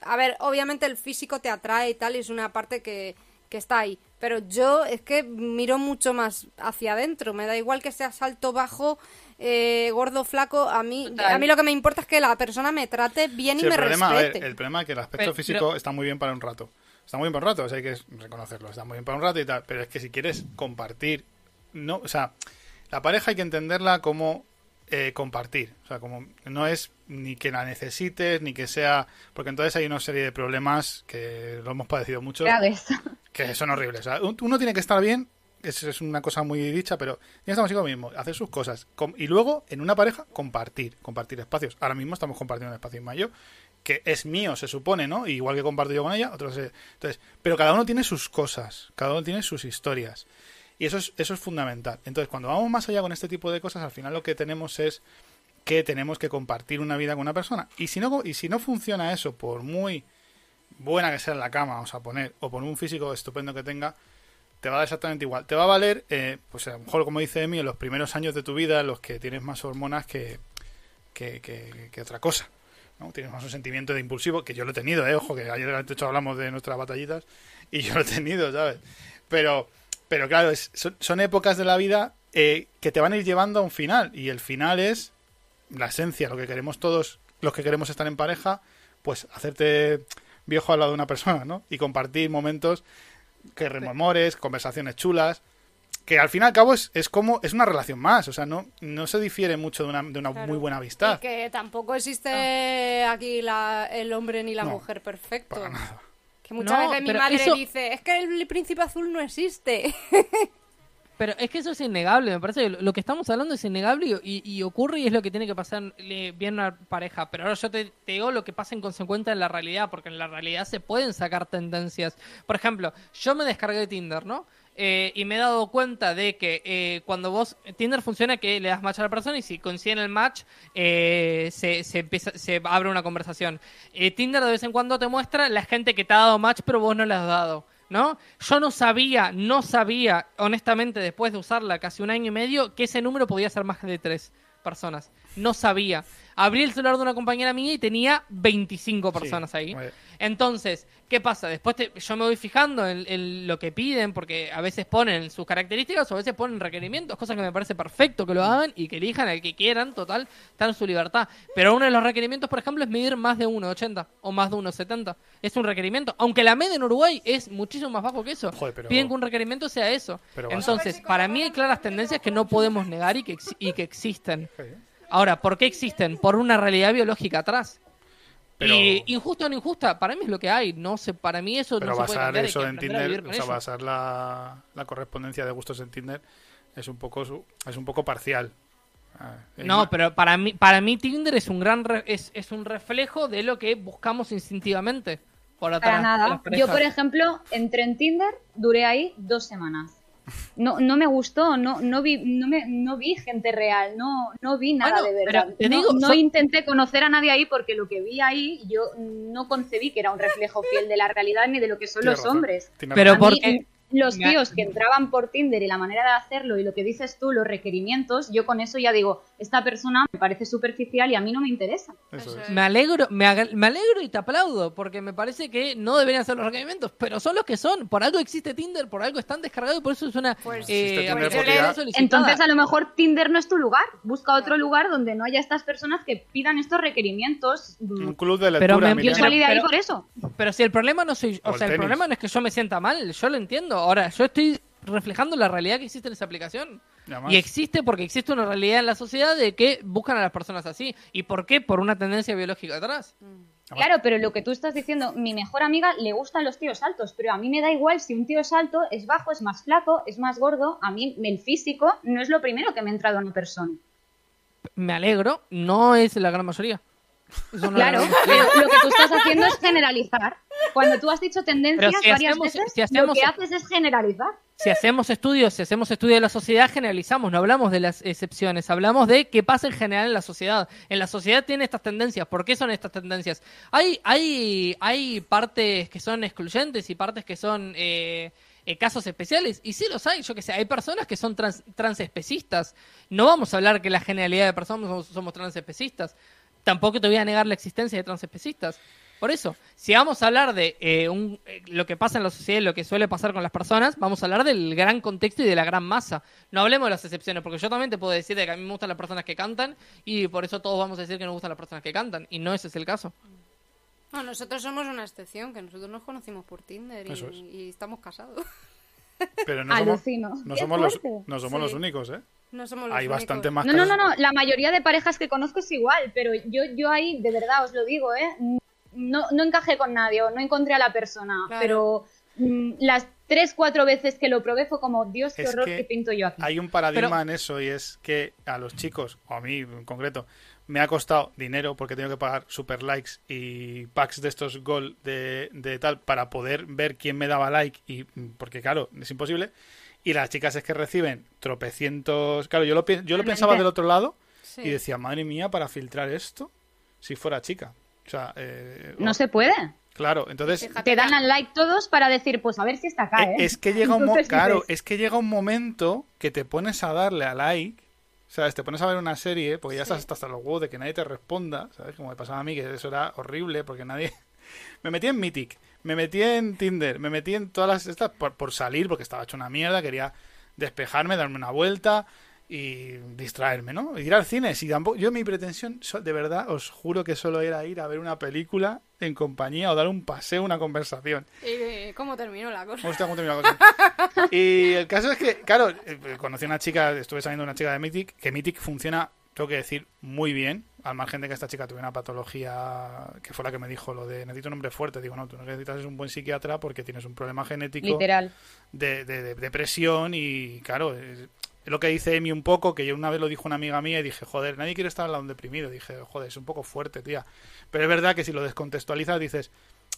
B: a ver, obviamente el físico te atrae y tal, y es una parte que, que está ahí. Pero yo es que miro mucho más hacia adentro. Me da igual que seas alto, bajo, eh, gordo, flaco. A mí,
C: Total.
B: a mí lo que me importa es que la persona me trate bien
A: Sí,
B: y
A: el
B: me
A: problema, a ver,
B: respete.
A: el problema es que el aspecto
C: Pero-
A: físico
C: pero-
A: está muy bien para un rato. Está muy bien para un rato, o sea, hay que reconocerlo. Está muy bien para un rato y tal. Pero es que si quieres compartir, no, o sea, la pareja hay que entenderla como eh, compartir. O sea, como no es ni que la necesites, ni que sea. Porque entonces hay una serie de problemas que lo hemos padecido mucho.
F: Graves.
A: que son horribles. O sea, un- uno tiene que estar bien, eso es una cosa muy dicha, pero que estar consigo mismo, hacer sus cosas. Y luego, en una pareja, compartir, compartir espacios. Ahora mismo estamos compartiendo un espacio en que es mío, se supone, ¿no? Igual que comparto yo con ella, otros Entonces, pero cada uno tiene sus cosas, cada uno tiene sus historias. Y eso es, eso es fundamental. Entonces, cuando vamos más allá con este tipo de cosas, al final lo que tenemos es que tenemos que compartir una vida con una persona. Y si no, y si no funciona eso, por muy buena que sea la cama, vamos a poner, o por un físico estupendo que tenga, te va a dar exactamente igual. Te va a valer, eh, pues a lo mejor, como dice Emi, en los primeros años de tu vida, los que tienes más hormonas que, que, otra cosa. ¿no? Tienes más un sentimiento de impulsivo, que yo lo he tenido, ¿eh? Ojo, que ayer de hecho hablamos de nuestras batallitas, y yo lo he tenido, ¿sabes? Pero, pero claro, es- son, son épocas de la vida eh, que te van a ir llevando a un final, y el final es la esencia, lo que queremos todos, los que queremos estar en pareja, pues hacerte viejo al lado de una persona, ¿no? Y compartir momentos que rememores, conversaciones chulas, que al fin y al cabo es, es como, es una relación más, o sea, no, no se difiere mucho de una, de una
B: Claro.
A: muy buena amistad.
B: Y que tampoco existe aquí la, el hombre ni la
A: No,
B: mujer perfecto.
A: Para nada.
B: Que muchas
C: No,
B: veces mi madre
C: eso-
B: dice, es que el príncipe azul no existe.
C: Pero es que eso es innegable, me parece lo que estamos hablando es innegable y, ocurre y es lo que tiene que pasar bien una pareja. Pero ahora yo te, te digo lo que pasa en consecuencia en la realidad, porque en la realidad se pueden sacar tendencias. Por ejemplo, yo me descargué Tinder, ¿no? Eh, y me he dado cuenta de que eh, cuando vos Tinder funciona que le das match a la persona y si coinciden el match eh, se, se empieza se abre una conversación Eh, Tinder de vez en cuando te muestra la gente que te ha dado match pero vos no le has dado ¿no? Yo no sabía, no sabía, honestamente, después de usarla casi un año y medio, que ese número podía ser más de tres personas. No sabía. Abrí el celular de una compañera mía y tenía 25 personas
A: Sí,
C: ahí. Entonces, ¿qué pasa? Después te- yo me voy fijando en, en lo que piden, porque a veces ponen sus características o a veces ponen requerimientos, cosas que me parece perfecto que lo hagan y que elijan al que quieran, total, está en su libertad. Pero uno de los requerimientos, por ejemplo, es medir más de 1,80 o más de 1,70. Es un requerimiento. Aunque la media en Uruguay es muchísimo más bajo que eso.
A: Joder, pero-
C: Piden que un requerimiento sea eso.
A: Pero
C: Entonces, para mí hay claras tendencias que no podemos negar y que, ex- y que existen.
A: Sí.
C: Ahora, ¿por qué existen? Por una realidad biológica atrás.
A: Pero-
C: Y injusta o no injusta, para mí es lo que hay. No sé, para mí eso
A: Pero
C: no se
A: basar eso en Tinder, o sea, basar la, la correspondencia de gustos en Tinder es un poco su- es un poco parcial.
C: No, pero para mí, para mí Tinder es un gran re- es, es un reflejo de lo que buscamos instintivamente. Por atrás
F: Para nada. Yo, por ejemplo, entré en Tinder, duré ahí dos semanas. No, no me gustó, no, no vi, no me, no vi gente real, no, no vi nada
C: Bueno,
F: de verdad. no
C: digo,
F: no
C: son-
F: intenté conocer a nadie ahí porque lo que vi ahí yo no concebí que era un reflejo fiel de la realidad ni de lo que son los
A: razón,
F: hombres.
C: Pero
F: mí,
C: porque-
F: los tíos que entraban por Tinder y la manera de hacerlo y lo que dices tú, los requerimientos, yo con eso ya digo, esta persona me parece superficial y a mí no me interesa.
A: Eso es.
C: Me alegro, me, me alegro y te aplaudo, porque me parece que no deberían ser los requerimientos, pero son los que son. Por algo existe Tinder, por algo están descargados y por eso es una
B: Pues,
C: eh.
F: Entonces a lo mejor Tinder no es tu lugar. Busca otro lugar donde no haya estas personas que pidan estos requerimientos.
A: Un club de
C: Pero
A: lectura,
C: me-
F: Yo salí de ahí
C: pero-
F: por eso.
C: Pero si el problema no soy,
A: O
C: o sea, el problema no es que yo me sienta mal, yo lo entiendo. Ahora, yo estoy reflejando la realidad que existe en esa aplicación.
A: Y además-
C: Y existe porque existe una realidad en la sociedad de que buscan a las personas así. ¿Y por qué? Por una tendencia biológica atrás.
F: Claro, pero lo que tú estás diciendo, mi mejor amiga le gustan los tíos altos, pero a mí me da igual si un tío es alto, es bajo, es más flaco, es más gordo. A mí el físico no es lo primero que me ha entrado en una persona.
C: Me alegro, no es la gran mayoría. Eso no
F: Claro, pero lo que tú estás haciendo es generalizar. Cuando tú has dicho tendencias
C: si
F: varias
C: hacemos-
F: veces,
C: si
F: lo que haces es generalizar.
C: Si hacemos estudios, si hacemos estudios de la sociedad, generalizamos, no hablamos de las excepciones, hablamos de qué pasa en general en la sociedad. En la sociedad tiene estas tendencias. ¿Por qué son estas tendencias? Hay, hay, hay partes que son excluyentes y partes que son eh, eh, casos especiales. Y sí los hay, yo que sé, hay personas que son trans, transespecistas. No vamos a hablar que la generalidad de personas somos, somos transespecistas. Tampoco te voy a negar la existencia de transespecistas. Por eso, si vamos a hablar de eh, un- eh, lo que pasa en la sociedad y lo que suele pasar con las personas, vamos a hablar del gran contexto y de la gran masa. No hablemos de las excepciones, porque yo también te puedo decir de que a mí me gustan las personas que cantan y por eso todos vamos a decir que nos gustan las personas que cantan. Y no ese es el caso.
B: No, nosotros somos una excepción, que nosotros nos conocimos por Tinder y,
A: Eso es.
B: y estamos casados.
A: Pero no somos, no los, no somos
B: Sí.
A: los únicos, ¿eh?
B: No somos los
A: Hay
B: únicos.
A: bastante más
F: No, no,
A: casos.
F: no, no. La mayoría de parejas que conozco es igual, pero yo, yo ahí, de verdad, os lo digo, ¿eh? No, no encajé con nadie, o no encontré a la persona,
B: Claro.
F: pero mm, las tres, cuatro veces que lo probé fue como, Dios, qué
A: Es
F: horror
A: que
F: que pinto yo aquí.
A: Hay un paradigma
C: Pero-
A: en eso y es que a los chicos, o a mí en concreto, me ha costado dinero porque he tenido que pagar super likes y packs de estos gol de, de tal para poder ver quién me daba like y porque claro, es imposible. Y las chicas es que reciben tropecientos... Claro, yo lo, yo lo pensaba del otro lado
B: Sí.
A: y decía, madre mía, para filtrar esto, si fuera chica. O sea, eh,
F: No se puede.
A: Claro, entonces...
F: Te dan al like todos para decir, pues a ver si está acá, ¿eh?
A: Eh, Es que llega un
F: Entonces
A: claro, es que llega un momento que te pones a darle a like, ¿sabes? Te pones a ver una serie, porque ya
B: Sí.
A: estás hasta los huevos de que nadie te responda, ¿sabes? Como me pasaba a mí, que eso era horrible, porque nadie... me metí en Mythic, me metí en Tinder, me metí en todas las estas por, por salir, porque estaba hecho una mierda, quería despejarme, darme una vuelta y distraerme, ¿no? Ir al cine, si tampoco... Yo mi pretensión, de verdad, os juro que solo era ir a ver una película en compañía o dar un paseo, una conversación.
B: ¿Y cómo terminó la cosa?
A: Hostia, cómo terminó la cosa. Y el caso es que, claro, eh, conocí a una chica, estuve saliendo de una chica de Mythic, que Mythic funciona, tengo que decir, muy bien, al margen de que esta chica tuviera una patología, que fue la que me dijo lo de necesito un hombre fuerte. Digo, no, tú no necesitas un buen psiquiatra porque tienes un problema genético
F: Literal.
A: de, de- de depresión y, claro, es, lo que dice Emi un poco, que yo una vez lo dijo una amiga mía y dije, joder, nadie quiere estar al lado de un deprimido. Dije, joder, es un poco fuerte, tía. Pero es verdad que si lo descontextualizas dices,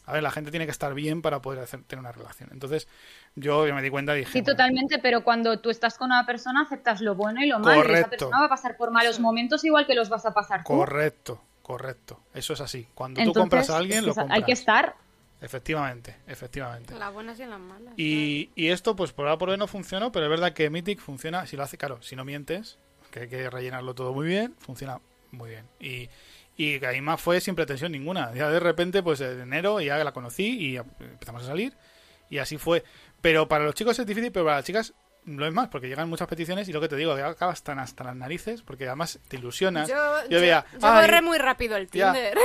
A: a ver, la gente tiene que estar bien para poder hacer, tener una relación. Entonces, yo me di cuenta y dije,
F: Sí,
A: bueno,
F: totalmente, pero cuando tú estás con una persona aceptas lo bueno y lo malo. Y esa
A: Correcto.
F: persona va a pasar por malos momentos igual que los vas a pasar tú.
A: correcto, correcto. Eso es así. Cuando tú compras a alguien, lo compras.
F: hay que estar.
A: Efectivamente, efectivamente.
B: En las buenas y en las malas.
A: Y, y esto, pues por A por B no funcionó, pero es verdad que Mythic funciona, si lo hace, claro, si no mientes, que hay que rellenarlo todo muy bien, funciona muy bien. Y, y ahí más fue sin pretensión ninguna. Ya de repente, pues en enero ya la conocí y empezamos a salir. Y así fue. Pero para los chicos es difícil, pero para las chicas lo es más, porque llegan muchas peticiones y lo que te digo, que acabas tan hasta las narices, porque además te ilusionas.
B: Yo,
A: Yo veía,
B: yo
A: "Ay,
B: borré muy rápido el
A: ya.
B: Tinder.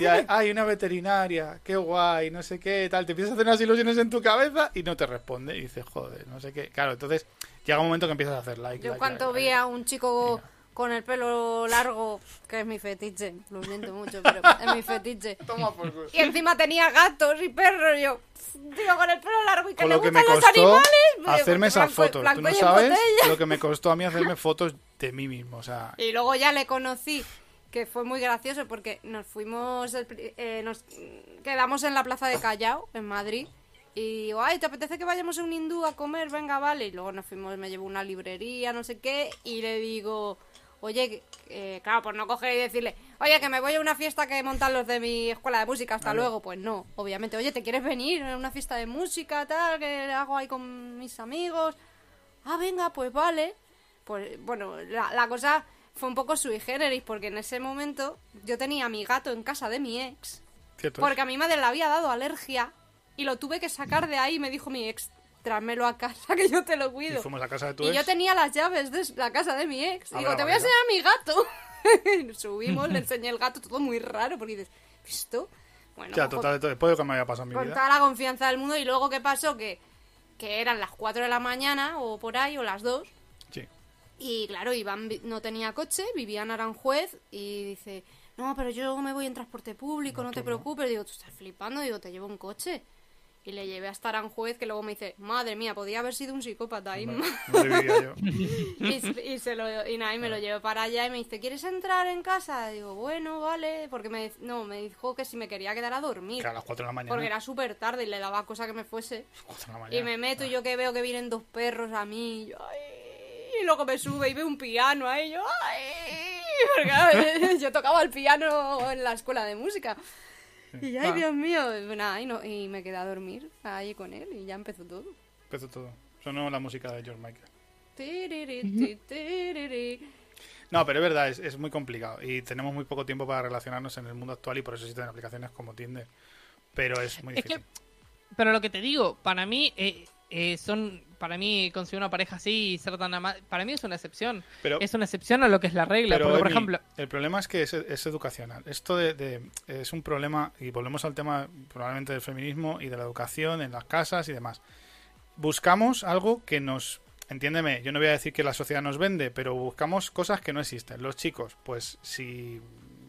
A: y hay, hay una veterinaria, qué guay, no sé qué, tal. Te empiezas a hacer unas ilusiones en tu cabeza y no te responde. Y dices, joder, no sé qué. Claro, entonces llega un momento que empiezas a hacer like.
B: Yo
A: like,
B: cuando
A: like,
B: vi
A: like.
B: a un chico. Con el pelo largo, que es mi fetiche, lo siento mucho, pero es mi fetiche.
A: Toma por culo.
B: Y encima tenía gatos y perros, y yo, digo, con el pelo largo y que
A: Con
B: le
A: lo que me
B: gustan los
A: costó
B: animales. digo,
A: hacerme
B: blanco-
A: esas fotos.
B: blanco
A: Tú no sabes
B: botella.
A: lo que me costó a mí hacerme fotos de mí mismo. O sea,
B: Y luego ya le conocí, que fue muy gracioso porque nos fuimos, el pri- eh, nos quedamos en la plaza de Callao, en Madrid. Y digo, ay, ¿te apetece que vayamos a un hindú a comer? Venga, vale. Y luego nos fuimos, me llevó a una librería, no sé qué. Y le digo, oye, eh, claro, pues no coger y decirle, oye, que me voy a una fiesta que montan los de mi escuela de música, hasta luego. Pues no, obviamente, oye, ¿te quieres venir a una fiesta de música, tal, que hago ahí con mis amigos? Ah, venga, pues vale. Pues bueno, la, la cosa fue un poco sui generis, porque en ese momento yo tenía a mi gato en casa de mi ex, porque a mi madre le había dado alergia y lo tuve que sacar de ahí me dijo mi ex, tráemelo a casa que yo te lo
A: Y
B: cuido.
A: fuimos a casa de tu
B: Y
A: ex.
B: yo tenía las llaves de la casa de mi ex.
A: A
B: Digo, te voy a enseñar a mi gato. Subimos, le enseñé el gato, todo muy raro, porque dices, ¿visto? Bueno,
A: Ya, total, después de lo que me había pasado en mi
B: con
A: vida.
B: toda la confianza del mundo. Y luego, ¿qué pasó? Que, que eran las 4 de la mañana o por ahí, o las 2.
A: Sí.
B: Y claro, Iván no tenía coche, vivía en Aranjuez y dice, no, pero yo me voy en transporte público, no, te preocupes. Digo, tú estás flipando, digo, te llevo un coche. Y le llevé hasta Aranjuez, que luego me dice, madre mía, podía haber sido un psicópata ahí.
A: No yo.
B: y, y se lo, y nada, y me lo llevé para allá y me dice, ¿quieres entrar en casa? Digo, bueno, vale, porque me, no, me dijo que si me quería quedar a dormir.
A: A las 4 de la mañana.
B: Porque era súper tarde y le daba cosa que me fuese.
A: 4 de la mañana.
B: Y me meto y yo que veo que vienen dos perros a mí. Y, yo, ay, y luego me sube y veo un piano ahí. y Yo, ay, porque yo tocaba el piano en la escuela de música. Y ay. Dios mío. Y nada, y, no, y me quedé a dormir ahí con él y ya empezó todo.
A: Empezó todo. Sonó la música de George Michael. No, pero es verdad, es, es muy complicado. Y tenemos muy poco tiempo para relacionarnos en el mundo actual y por eso existen aplicaciones como Tinder. Pero es muy
C: Es que,
A: difícil.
C: pero lo que te digo, para mí, eh, eh, son, para mí conseguir una pareja así y ser tan amable, para mí es una excepción.
A: Pero-
C: es una excepción a lo que es la regla.
A: Pero,
C: porque, por ejemplo,
A: el problema es que es, es educacional. Esto de, de- es un problema, y volvemos al tema probablemente del feminismo y de la educación en las casas y demás. Buscamos algo que nos, entiéndeme, yo no voy a decir que la sociedad nos vende, pero buscamos cosas que no existen. Los chicos, pues si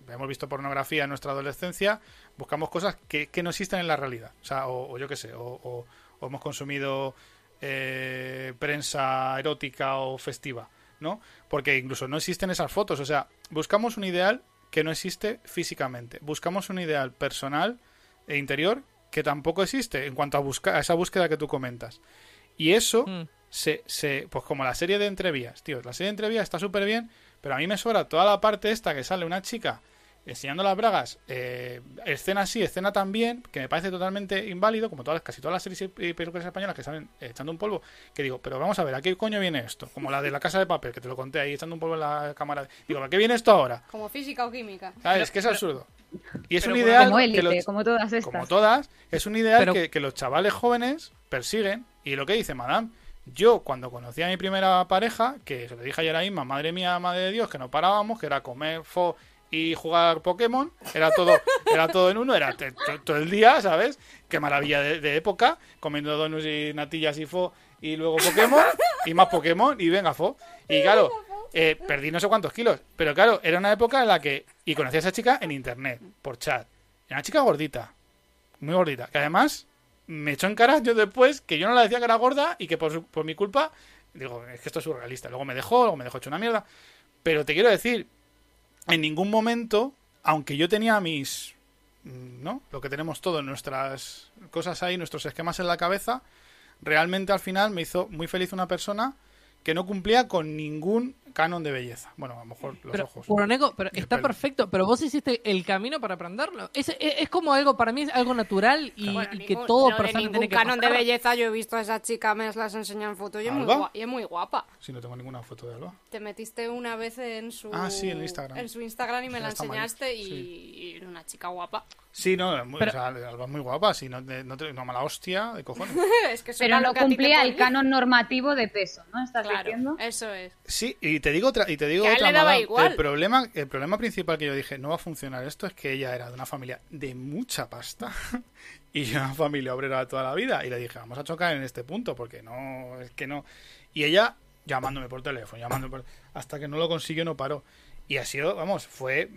A: hemos visto pornografía en nuestra adolescencia, buscamos cosas que, que no existen en la realidad. O sea, o, o yo qué sé, o, o- o hemos consumido eh, prensa erótica o festiva, ¿no? Porque incluso no existen esas fotos. O sea, buscamos un ideal que no existe físicamente. Buscamos un ideal personal e interior que tampoco existe en cuanto a, esa búsqueda que tú comentas. Y eso
C: Mm.
A: se, se, pues como la serie de entrevías, tío, la serie de entrevías está súper bien, pero a mí me sobra toda la parte esta que sale una chica enseñando las bragas, eh, escena sí, escena también, que me parece totalmente inválido, como todas, casi todas las series y películas españolas que salen eh, echando un polvo, que digo, pero vamos a ver, ¿a qué coño viene esto? Como la de la casa de papel, que te lo conté ahí echando un polvo en la cámara. Digo, ¿a qué viene esto ahora?
B: Como física o química.
A: ¿Sabes? Es que es absurdo. Y es
C: pero
A: un ideal
F: Como
A: que
F: élite,
A: los-
F: como todas estas.
A: como todas, es un ideal
C: Pero-
A: que, que los chavales jóvenes persiguen. Y lo que dice Madame, yo cuando conocí a mi primera pareja, que se lo dije ayer a Inma, madre mía, madre de Dios, que no parábamos, que era comer fo y jugar Pokémon, era todo, era todo en uno, era todo el día, ¿sabes? Qué maravilla de, de época, comiendo donuts y natillas y fo y luego Pokémon y más Pokémon y venga fo. Y claro, eh, perdí no sé cuántos kilos, pero claro, era una época en la que y conocí a esa chica en internet, por chat. Era una chica gordita, muy gordita, que además me echó en cara yo después que yo no la decía que era gorda y que por, su- por mi culpa, digo, es que esto es surrealista. Luego me dejó, luego me dejó hecho una mierda. Pero te quiero decir, en ningún momento, aunque yo tenía mis, ¿no? Lo que tenemos todo, nuestras cosas ahí, nuestros esquemas en la cabeza, realmente al final me hizo muy feliz una persona que no cumplía con ningún canon de belleza. Bueno, a lo mejor los
C: Pero,
A: ojos.
C: Kuroneko, pero
A: Y
C: está
A: pelo.
C: perfecto, pero vos hiciste el camino para aprenderlo. Es, es, es como algo, para mí es algo natural y,
B: Bueno,
C: y que
B: ningún-
C: todo
B: lo de
C: persona tiene que
B: canon de belleza yo he visto a esa chica, me las enseñan en foto y es, muy
A: ¿Alba?
B: gua- y es muy guapa.
A: Si no tengo ninguna foto de Alba.
B: Te metiste una vez en su
A: Ah, sí, en Instagram.
B: en su Instagram y me la
A: mal.
B: enseñaste y, y era una chica guapa.
A: Sí, no, muy-
C: Pero-
A: o sea, Alba es muy guapa. Si no, te- no te- una mala hostia de cojones.
B: es que
F: Pero
B: lo
F: no
B: que te
F: cumplía el canon normativo de peso, ¿no? ¿Estás
B: Claro,
F: diciendo?
B: eso es.
A: Sí, y te digo otra, y te digo otra
B: daba igual.
A: El problema, el problema principal que yo dije, no va a funcionar esto, es que ella era de una familia de mucha pasta y una familia obrera de toda la vida. Y le dije, vamos a chocar en este punto, porque no, es que no. Y ella llamándome por teléfono, llamándome por... hasta que no lo consiguió no paró. Y ha sido, vamos, fue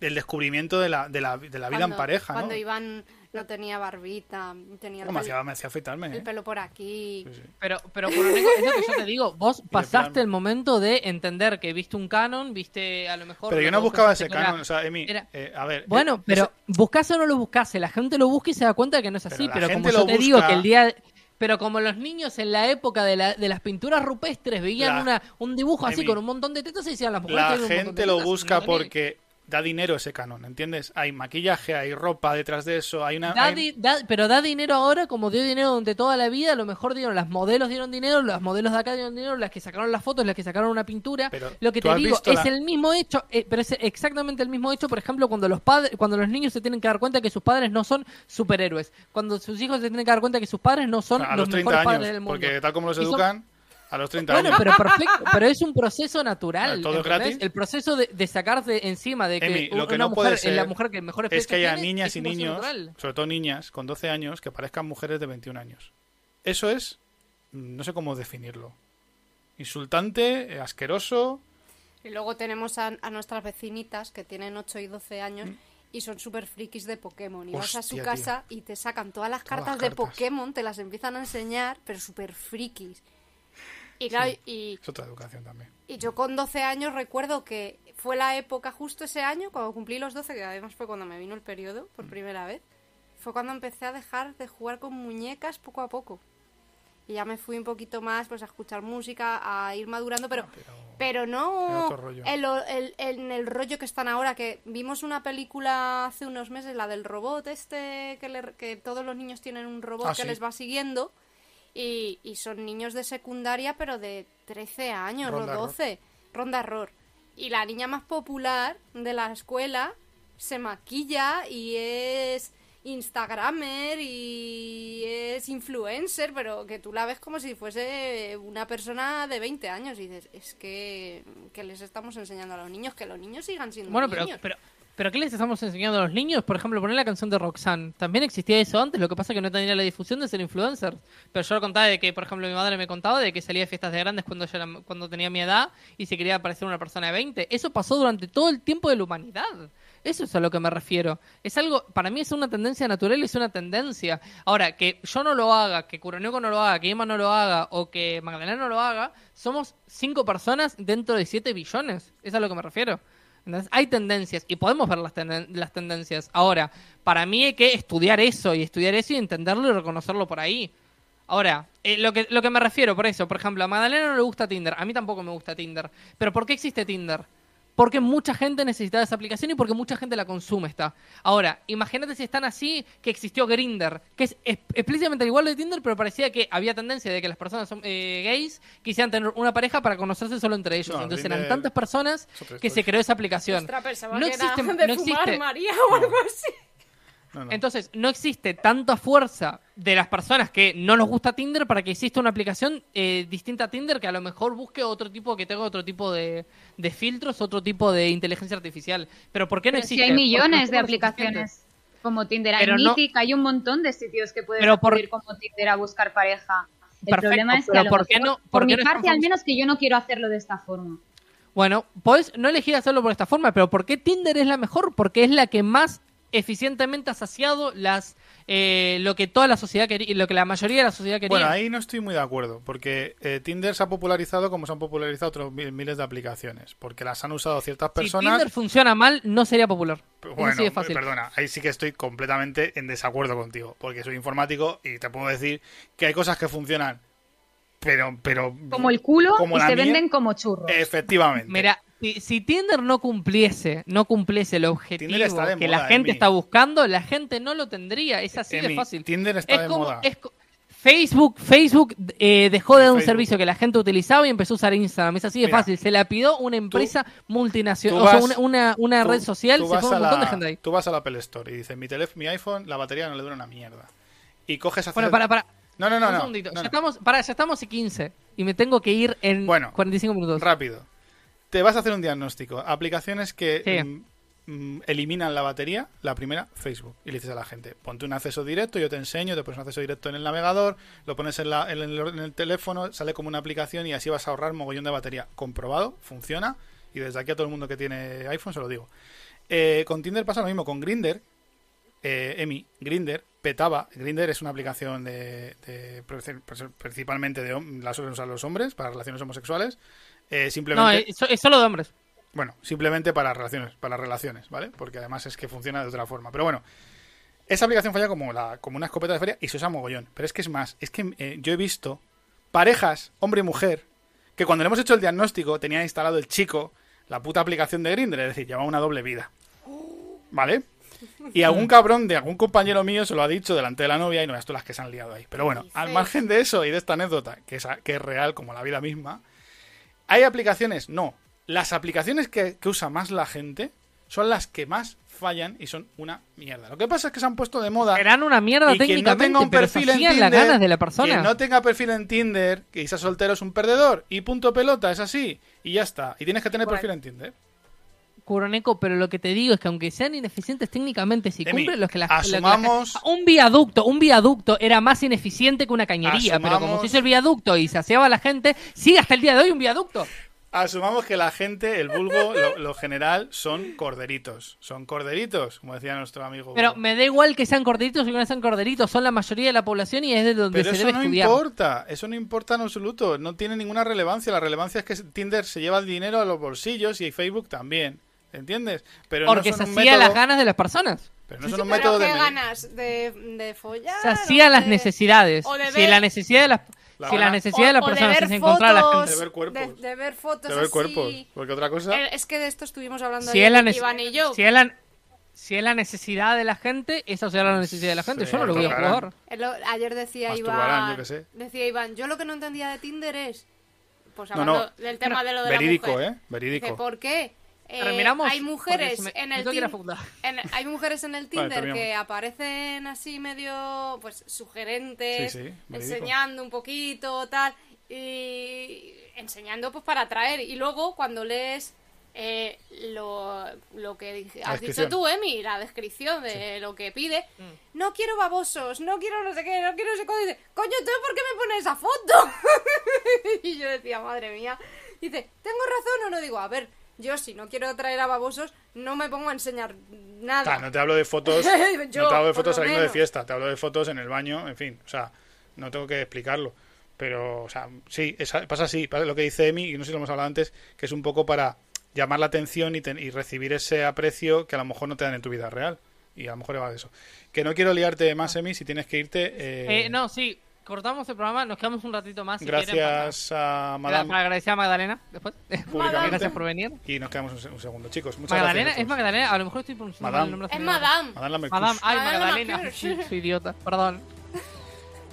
A: el descubrimiento de la, de la, de la vida en
B: Cuando-
A: pareja, ¿no?
B: Cuando Iván no tenía barbita, tenía el,
A: No, me,
B: pelo,
A: hacía, me hacía afeitarme,
B: el
A: ¿eh?
B: pelo por aquí.
A: Sí, sí.
C: Pero, pero Kuroneko, es lo que yo te digo, vos pasaste el momento de entender que viste un canon, viste a lo mejor...
A: Pero
C: lo
A: yo no buscaba ese canon, o sea, Emi,
C: era-
A: eh, a ver...
C: Bueno,
A: eh,
C: pero
A: ese-
C: buscase o no lo buscase, la gente lo busca y se da cuenta de que no es así.
A: Pero
C: como yo
A: lo
C: te digo que el día. Pero como los niños en la época de, la- de las pinturas rupestres veían
A: La-
C: una, un dibujo así con un montón de tetas y decían las mujeres
A: La
C: un
A: gente lo
C: tetas",
A: busca porque da dinero ese canon, ¿entiendes? Hay maquillaje, hay ropa detrás de eso, hay una...
C: Da
A: hay-
C: di- da- pero da dinero ahora como dio dinero durante toda la vida. A lo mejor dieron las modelos dieron dinero, las modelos de acá dieron dinero, las que sacaron las fotos, las que sacaron una pintura.
A: Pero,
C: lo que
A: ¿tú
C: te digo es
A: la-
C: el mismo hecho, eh, pero es exactamente el mismo hecho. Por ejemplo, cuando los padres, cuando los niños se tienen que dar cuenta que sus padres no son superhéroes, cuando sus hijos se tienen que dar cuenta que sus padres no son
A: a
C: los,
A: los 30
C: mejores padres del mundo.
A: porque tal como los
C: Y son-
A: educan, a los 30
C: Bueno,
A: años.
C: pero perfecto, pero es un proceso natural.
A: Todo es gratis.
C: El proceso de, de sacarte encima de que,
A: Emi, lo que
C: una
A: no
C: mujer
A: puede
C: es la
A: ser
C: mujer que mejor
A: es que haya
C: tiene,
A: niñas
C: es
A: y niños,
C: natural.
A: sobre todo niñas, con 12 años, que parezcan mujeres de 21 años. Eso es, mm, no sé cómo definirlo. Insultante, eh, asqueroso.
B: Y luego tenemos a, a nuestras vecinitas que tienen 8 y 12 años
A: Mm.
B: y son súper frikis de Pokémon. Y vas a su casa y te sacan todas las
A: Todas las
B: cartas de
A: cartas.
B: Pokémon, te las empiezan a enseñar, pero súper frikis. Y claro, y,
A: Es otra educación también.
B: y yo con 12 años recuerdo que fue la época justo ese año, cuando cumplí los 12, que además fue cuando me vino el periodo por primera vez, fue cuando empecé a dejar de jugar con muñecas poco a poco. Y ya me fui un poquito más pues a escuchar música, a ir madurando, pero,
A: pero-
B: pero no en, lo- el- en el rollo que están ahora, que vimos una película hace unos meses, la del robot este, que, le- que todos los niños tienen un robot
A: Ah,
B: que
A: sí.
B: les va siguiendo. Y, y son niños de secundaria, pero de 13 años
A: Ronda
B: o
A: error.
B: 12. Ronda error. Y la niña más popular de la escuela se maquilla y es Instagramer y es influencer, pero que tú la ves como si fuese una persona de 20 años. Y dices, es que, que les estamos enseñando a los niños, que los niños sigan siendo
C: Bueno, pero ¿qué les estamos enseñando a los niños? Por ejemplo, poner la canción de Roxanne. También existía eso antes, lo que pasa es que no tenía la difusión de ser influencer. Pero yo lo contaba de que, por ejemplo, mi madre me contaba de que salía de fiestas de grandes cuando, yo era- cuando tenía mi edad y se quería parecer una persona de 20. Eso pasó durante todo el tiempo de la humanidad. Eso es a lo que me refiero. Es algo, para mí es una tendencia natural y es una tendencia. Ahora, que yo no lo haga, que Kuroneko no lo haga, que Emma no lo haga o que Magdalena no lo haga, somos cinco personas dentro de 7 billones. Es a lo que me refiero. Entonces, hay tendencias y podemos ver las, las tendencias. Ahora, para mí hay que estudiar eso y estudiar eso y entenderlo y reconocerlo por ahí. Ahora, eh, lo, que, lo que me refiero, por eso, por ejemplo, a Magdalena no le gusta Tinder, a mí tampoco me gusta Tinder. Pero ¿por qué existe Tinder? Porque mucha gente necesita esa aplicación y porque mucha gente la consume está. Ahora, imagínate si están así que existió Grinder, que es explícitamente igual de Tinder, pero parecía que había tendencia de que las personas son, eh, gays quisieran tener una pareja para conocerse solo entre ellos.
A: No,
C: Entonces
A: Grindr
C: eran tantas personas que se creó esa aplicación.
B: Ostras,
C: no existe,
B: de
C: no
B: fumar
C: existe-
B: María o algo así.
A: No, no.
C: entonces, no existe tanta fuerza de las personas que no nos gusta Tinder para que exista una aplicación eh, distinta a Tinder que a lo mejor busque otro tipo, que tenga otro tipo de, de filtros, otro tipo de inteligencia artificial. Pero ¿por qué no
F: Pero si
C: existe?
F: hay millones de aplicaciones como Tinder. Hay
C: no-
F: Mythic, hay un montón de sitios que
C: por-
F: acudir como Tinder a buscar pareja. El
C: Perfecto,
F: problema es que a lo
C: ¿por qué
F: mejor,
C: no-
F: por,
C: por qué
F: mi
C: no
F: parte, al menos que yo no quiero hacerlo de esta forma.
C: Bueno, podés no elegir hacerlo por esta forma, pero ¿por qué Tinder es la mejor? Porque es la que más eficientemente ha saciado las eh, lo que toda la sociedad quería, lo que la mayoría de la sociedad quería.
A: Bueno, ahí no estoy muy de acuerdo, porque eh, Tinder se ha popularizado como se han popularizado otros mil- miles de aplicaciones, porque las han usado ciertas
C: si
A: personas.
C: Tinder funciona mal, no sería popular.
A: Bueno,
C: sí es fácil.
A: perdona, ahí sí que estoy completamente en desacuerdo contigo, porque soy informático y te puedo decir que hay cosas que funcionan pero, pero.
F: Como el culo
A: Como
F: y se
A: mía.
F: venden como churros.
A: Efectivamente.
C: Mira, si, si Tinder no cumpliese, no cumpliese el objetivo que
A: moda,
C: la gente
A: Emi.
C: está buscando, la gente no lo tendría. Es así de fácil.
A: Tinder está
C: es
A: de
C: como,
A: moda.
C: es Facebook, Facebook eh, dejó de dar un
A: Facebook.
C: servicio que la gente utilizaba y empezó a usar Instagram. Es así de
A: Mira,
C: fácil. Se la pidió una empresa multinacional, o sea, una, una, una
A: Tú-
C: red social,
A: tú
C: se
A: vas
C: fue
A: a
C: un montón
A: la-
C: de gente ahí.
A: Tú vas a la Apple Store y dices, mi, teléfono, mi iPhone, la batería no le dura una mierda. Y coges a hacer...
C: Bueno, para, para.
A: No, no, no,
C: un
A: no.
C: ya. Estamos, para, ya estamos y 15. Y me tengo que ir en
A: Bueno,
C: 45 minutos.
A: Rápido. Te vas a hacer un diagnóstico. Aplicaciones que
C: Sí.
A: mm, mm, eliminan la batería. La primera, Facebook. Y le dices a la gente, ponte un acceso directo, yo te enseño, te pones un acceso directo en el navegador, lo pones en, la- en el, en el teléfono, sale como una aplicación y así vas a ahorrar mogollón de batería. Comprobado, funciona. Y desde aquí a todo el mundo que tiene iPhone se lo digo. Eh, con Tinder pasa lo mismo. Con Grinder, eh, Emi, Grinder petaba. Grinder es una aplicación de, de- principalmente de hom- la suelen usar los hombres para relaciones homosexuales. Eh,
C: no,
A: simplemente,
C: es, es solo de hombres.
A: bueno, simplemente para relaciones, para relaciones, ¿vale? Porque además es que funciona de otra forma. Pero bueno, esa aplicación falla como la, como una escopeta de feria y se usa mogollón. Pero es que es más, es que eh, yo he visto parejas, hombre y mujer, que cuando le hemos hecho el diagnóstico tenía instalado el chico la puta aplicación de Grindr, es decir, llevaba una doble vida. ¿Vale? Y algún cabrón de algún compañero mío se lo ha dicho delante de la novia y no veas tú las que se han liado ahí. Pero bueno, al margen de eso y de esta anécdota, que es, que es real como la vida misma, ¿hay aplicaciones? No. Las aplicaciones que, que usa más la gente son las que más fallan y son una mierda. Lo que pasa es que se han puesto de moda.
C: Serán una mierda
A: Y quien no
C: técnicamente,
A: tenga un
C: pero se
A: perfil en
C: hacían
A: Tinder,
C: las ganas de la persona.
A: quien no tenga perfil en Tinder, que sea soltero es un perdedor. Y punto pelota, es así. Y ya está. Y tienes que tener
C: Bueno.
A: perfil en Tinder.
C: Curoneco, pero lo que te digo es que aunque sean ineficientes técnicamente, si cumplen los que la, lo que la
A: asumamos-
C: un viaducto, un viaducto era más ineficiente que una cañería, pero como se hizo el viaducto y se aseaba la gente, sigue hasta el día de hoy un viaducto.
A: Asumamos que la gente, el vulgo, lo, lo general, son corderitos. Son corderitos, como decía nuestro amigo.
C: Pero me da igual que sean corderitos o que no sean corderitos, son la mayoría de la población y es de donde
A: Pero
C: se
A: eso
C: debe
A: no
C: estudiar.
A: importa, eso no importa en absoluto, no tiene ninguna relevancia. La relevancia es que Tinder se lleva el dinero a los bolsillos y Facebook también, ¿entiendes? Pero
C: Porque
A: no
C: se
A: son un
C: hacía
A: método,
C: las ganas de las personas.
A: pero no son un
B: Pero
A: método de
B: qué
A: medir.
B: ganas de, de follar.
C: Se
B: o
C: hacían las
B: de-
C: necesidades.
B: o de
C: Si
B: ver-
C: la necesidad de las,
A: La
C: si la necesidad de las
B: o- o
C: personas
B: ver
C: es encontrar a la
B: fotos,
C: gente.
A: De ver cuerpos.
B: De, de ver fotos
A: de ver
B: así.
A: cuerpos, porque otra cosa...
B: Eh, Es que de esto estuvimos hablando
C: Si
B: ayer
C: es,
B: Iván y yo.
C: si, es la, si es la necesidad de la gente, esa será la necesidad de la gente.
A: Sí,
C: Yo no lo voy a jugar.
B: Ayer decía
A: Masturbarán,
B: Iván.
A: yo qué sé.
B: Decía Iván, yo lo que no entendía de Tinder es. Pues
A: No,
B: hablando
A: no.
B: del tema de lo de
A: Verídico,
B: la mujer.
A: ¿eh?
B: Dice,
A: Verídico.
B: ¿por qué? Eh, hay mujeres
C: me-
B: en el en- hay mujeres en el Tinder que aparecen así medio pues sugerentes
A: Sí, sí, verídico.
B: enseñando un poquito tal y enseñando pues para atraer. Y luego cuando lees eh, lo, lo que has dicho tú Emi la descripción de lo que pide no quiero babosos no quiero no sé qué no quiero no sé dice coño entonces por qué me pones esa foto y yo decía madre mía dice tengo razón o no digo a ver yo si no quiero traer a babosos no me pongo a enseñar nada
A: no te hablo de fotos,
B: Yo,
A: no te hablo de fotos saliendo de fiesta, te hablo de fotos en el baño, en fin, o sea, no tengo que explicarlo. Pero, o sea, sí, esa- pasa así, pasa lo que dice Emi, y no sé si lo hemos hablado antes, que es un poco para llamar la atención y, ten- y recibir ese aprecio que a lo mejor no te dan en tu vida real. Y a lo mejor va de eso. Que no quiero liarte más, Emi, si tienes que irte. eh,
C: Eh, no, sí, cortamos el programa, nos quedamos un ratito más. si quieren,
A: gracias a
C: para, para
A: Madame
C: agradecer a Magdalena después.
A: públicamente.
C: Gracias por venir.
A: Y nos quedamos un, se- un segundo, chicos. Muchas
C: Magdalena,
A: gracias.
C: es Magdalena, a lo mejor estoy pronunciando mal el nombre.
B: es madame
A: Madame.
C: Madame, ay,
B: Madame
C: Magdalena. Sí, soy idiota, perdón.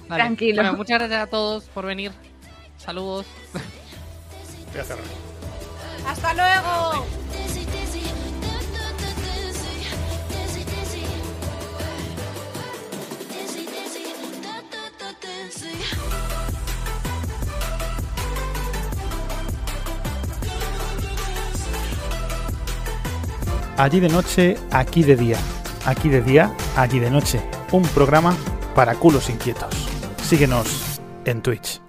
C: Vale.
F: Tranquilo.
C: Bueno, muchas gracias a todos por venir. Saludos.
A: Voy a cerrar.
B: hasta luego
A: Allí de noche, aquí de día. Aquí de día, allí de noche. Un programa para culos inquietos. Síguenos en Twitch.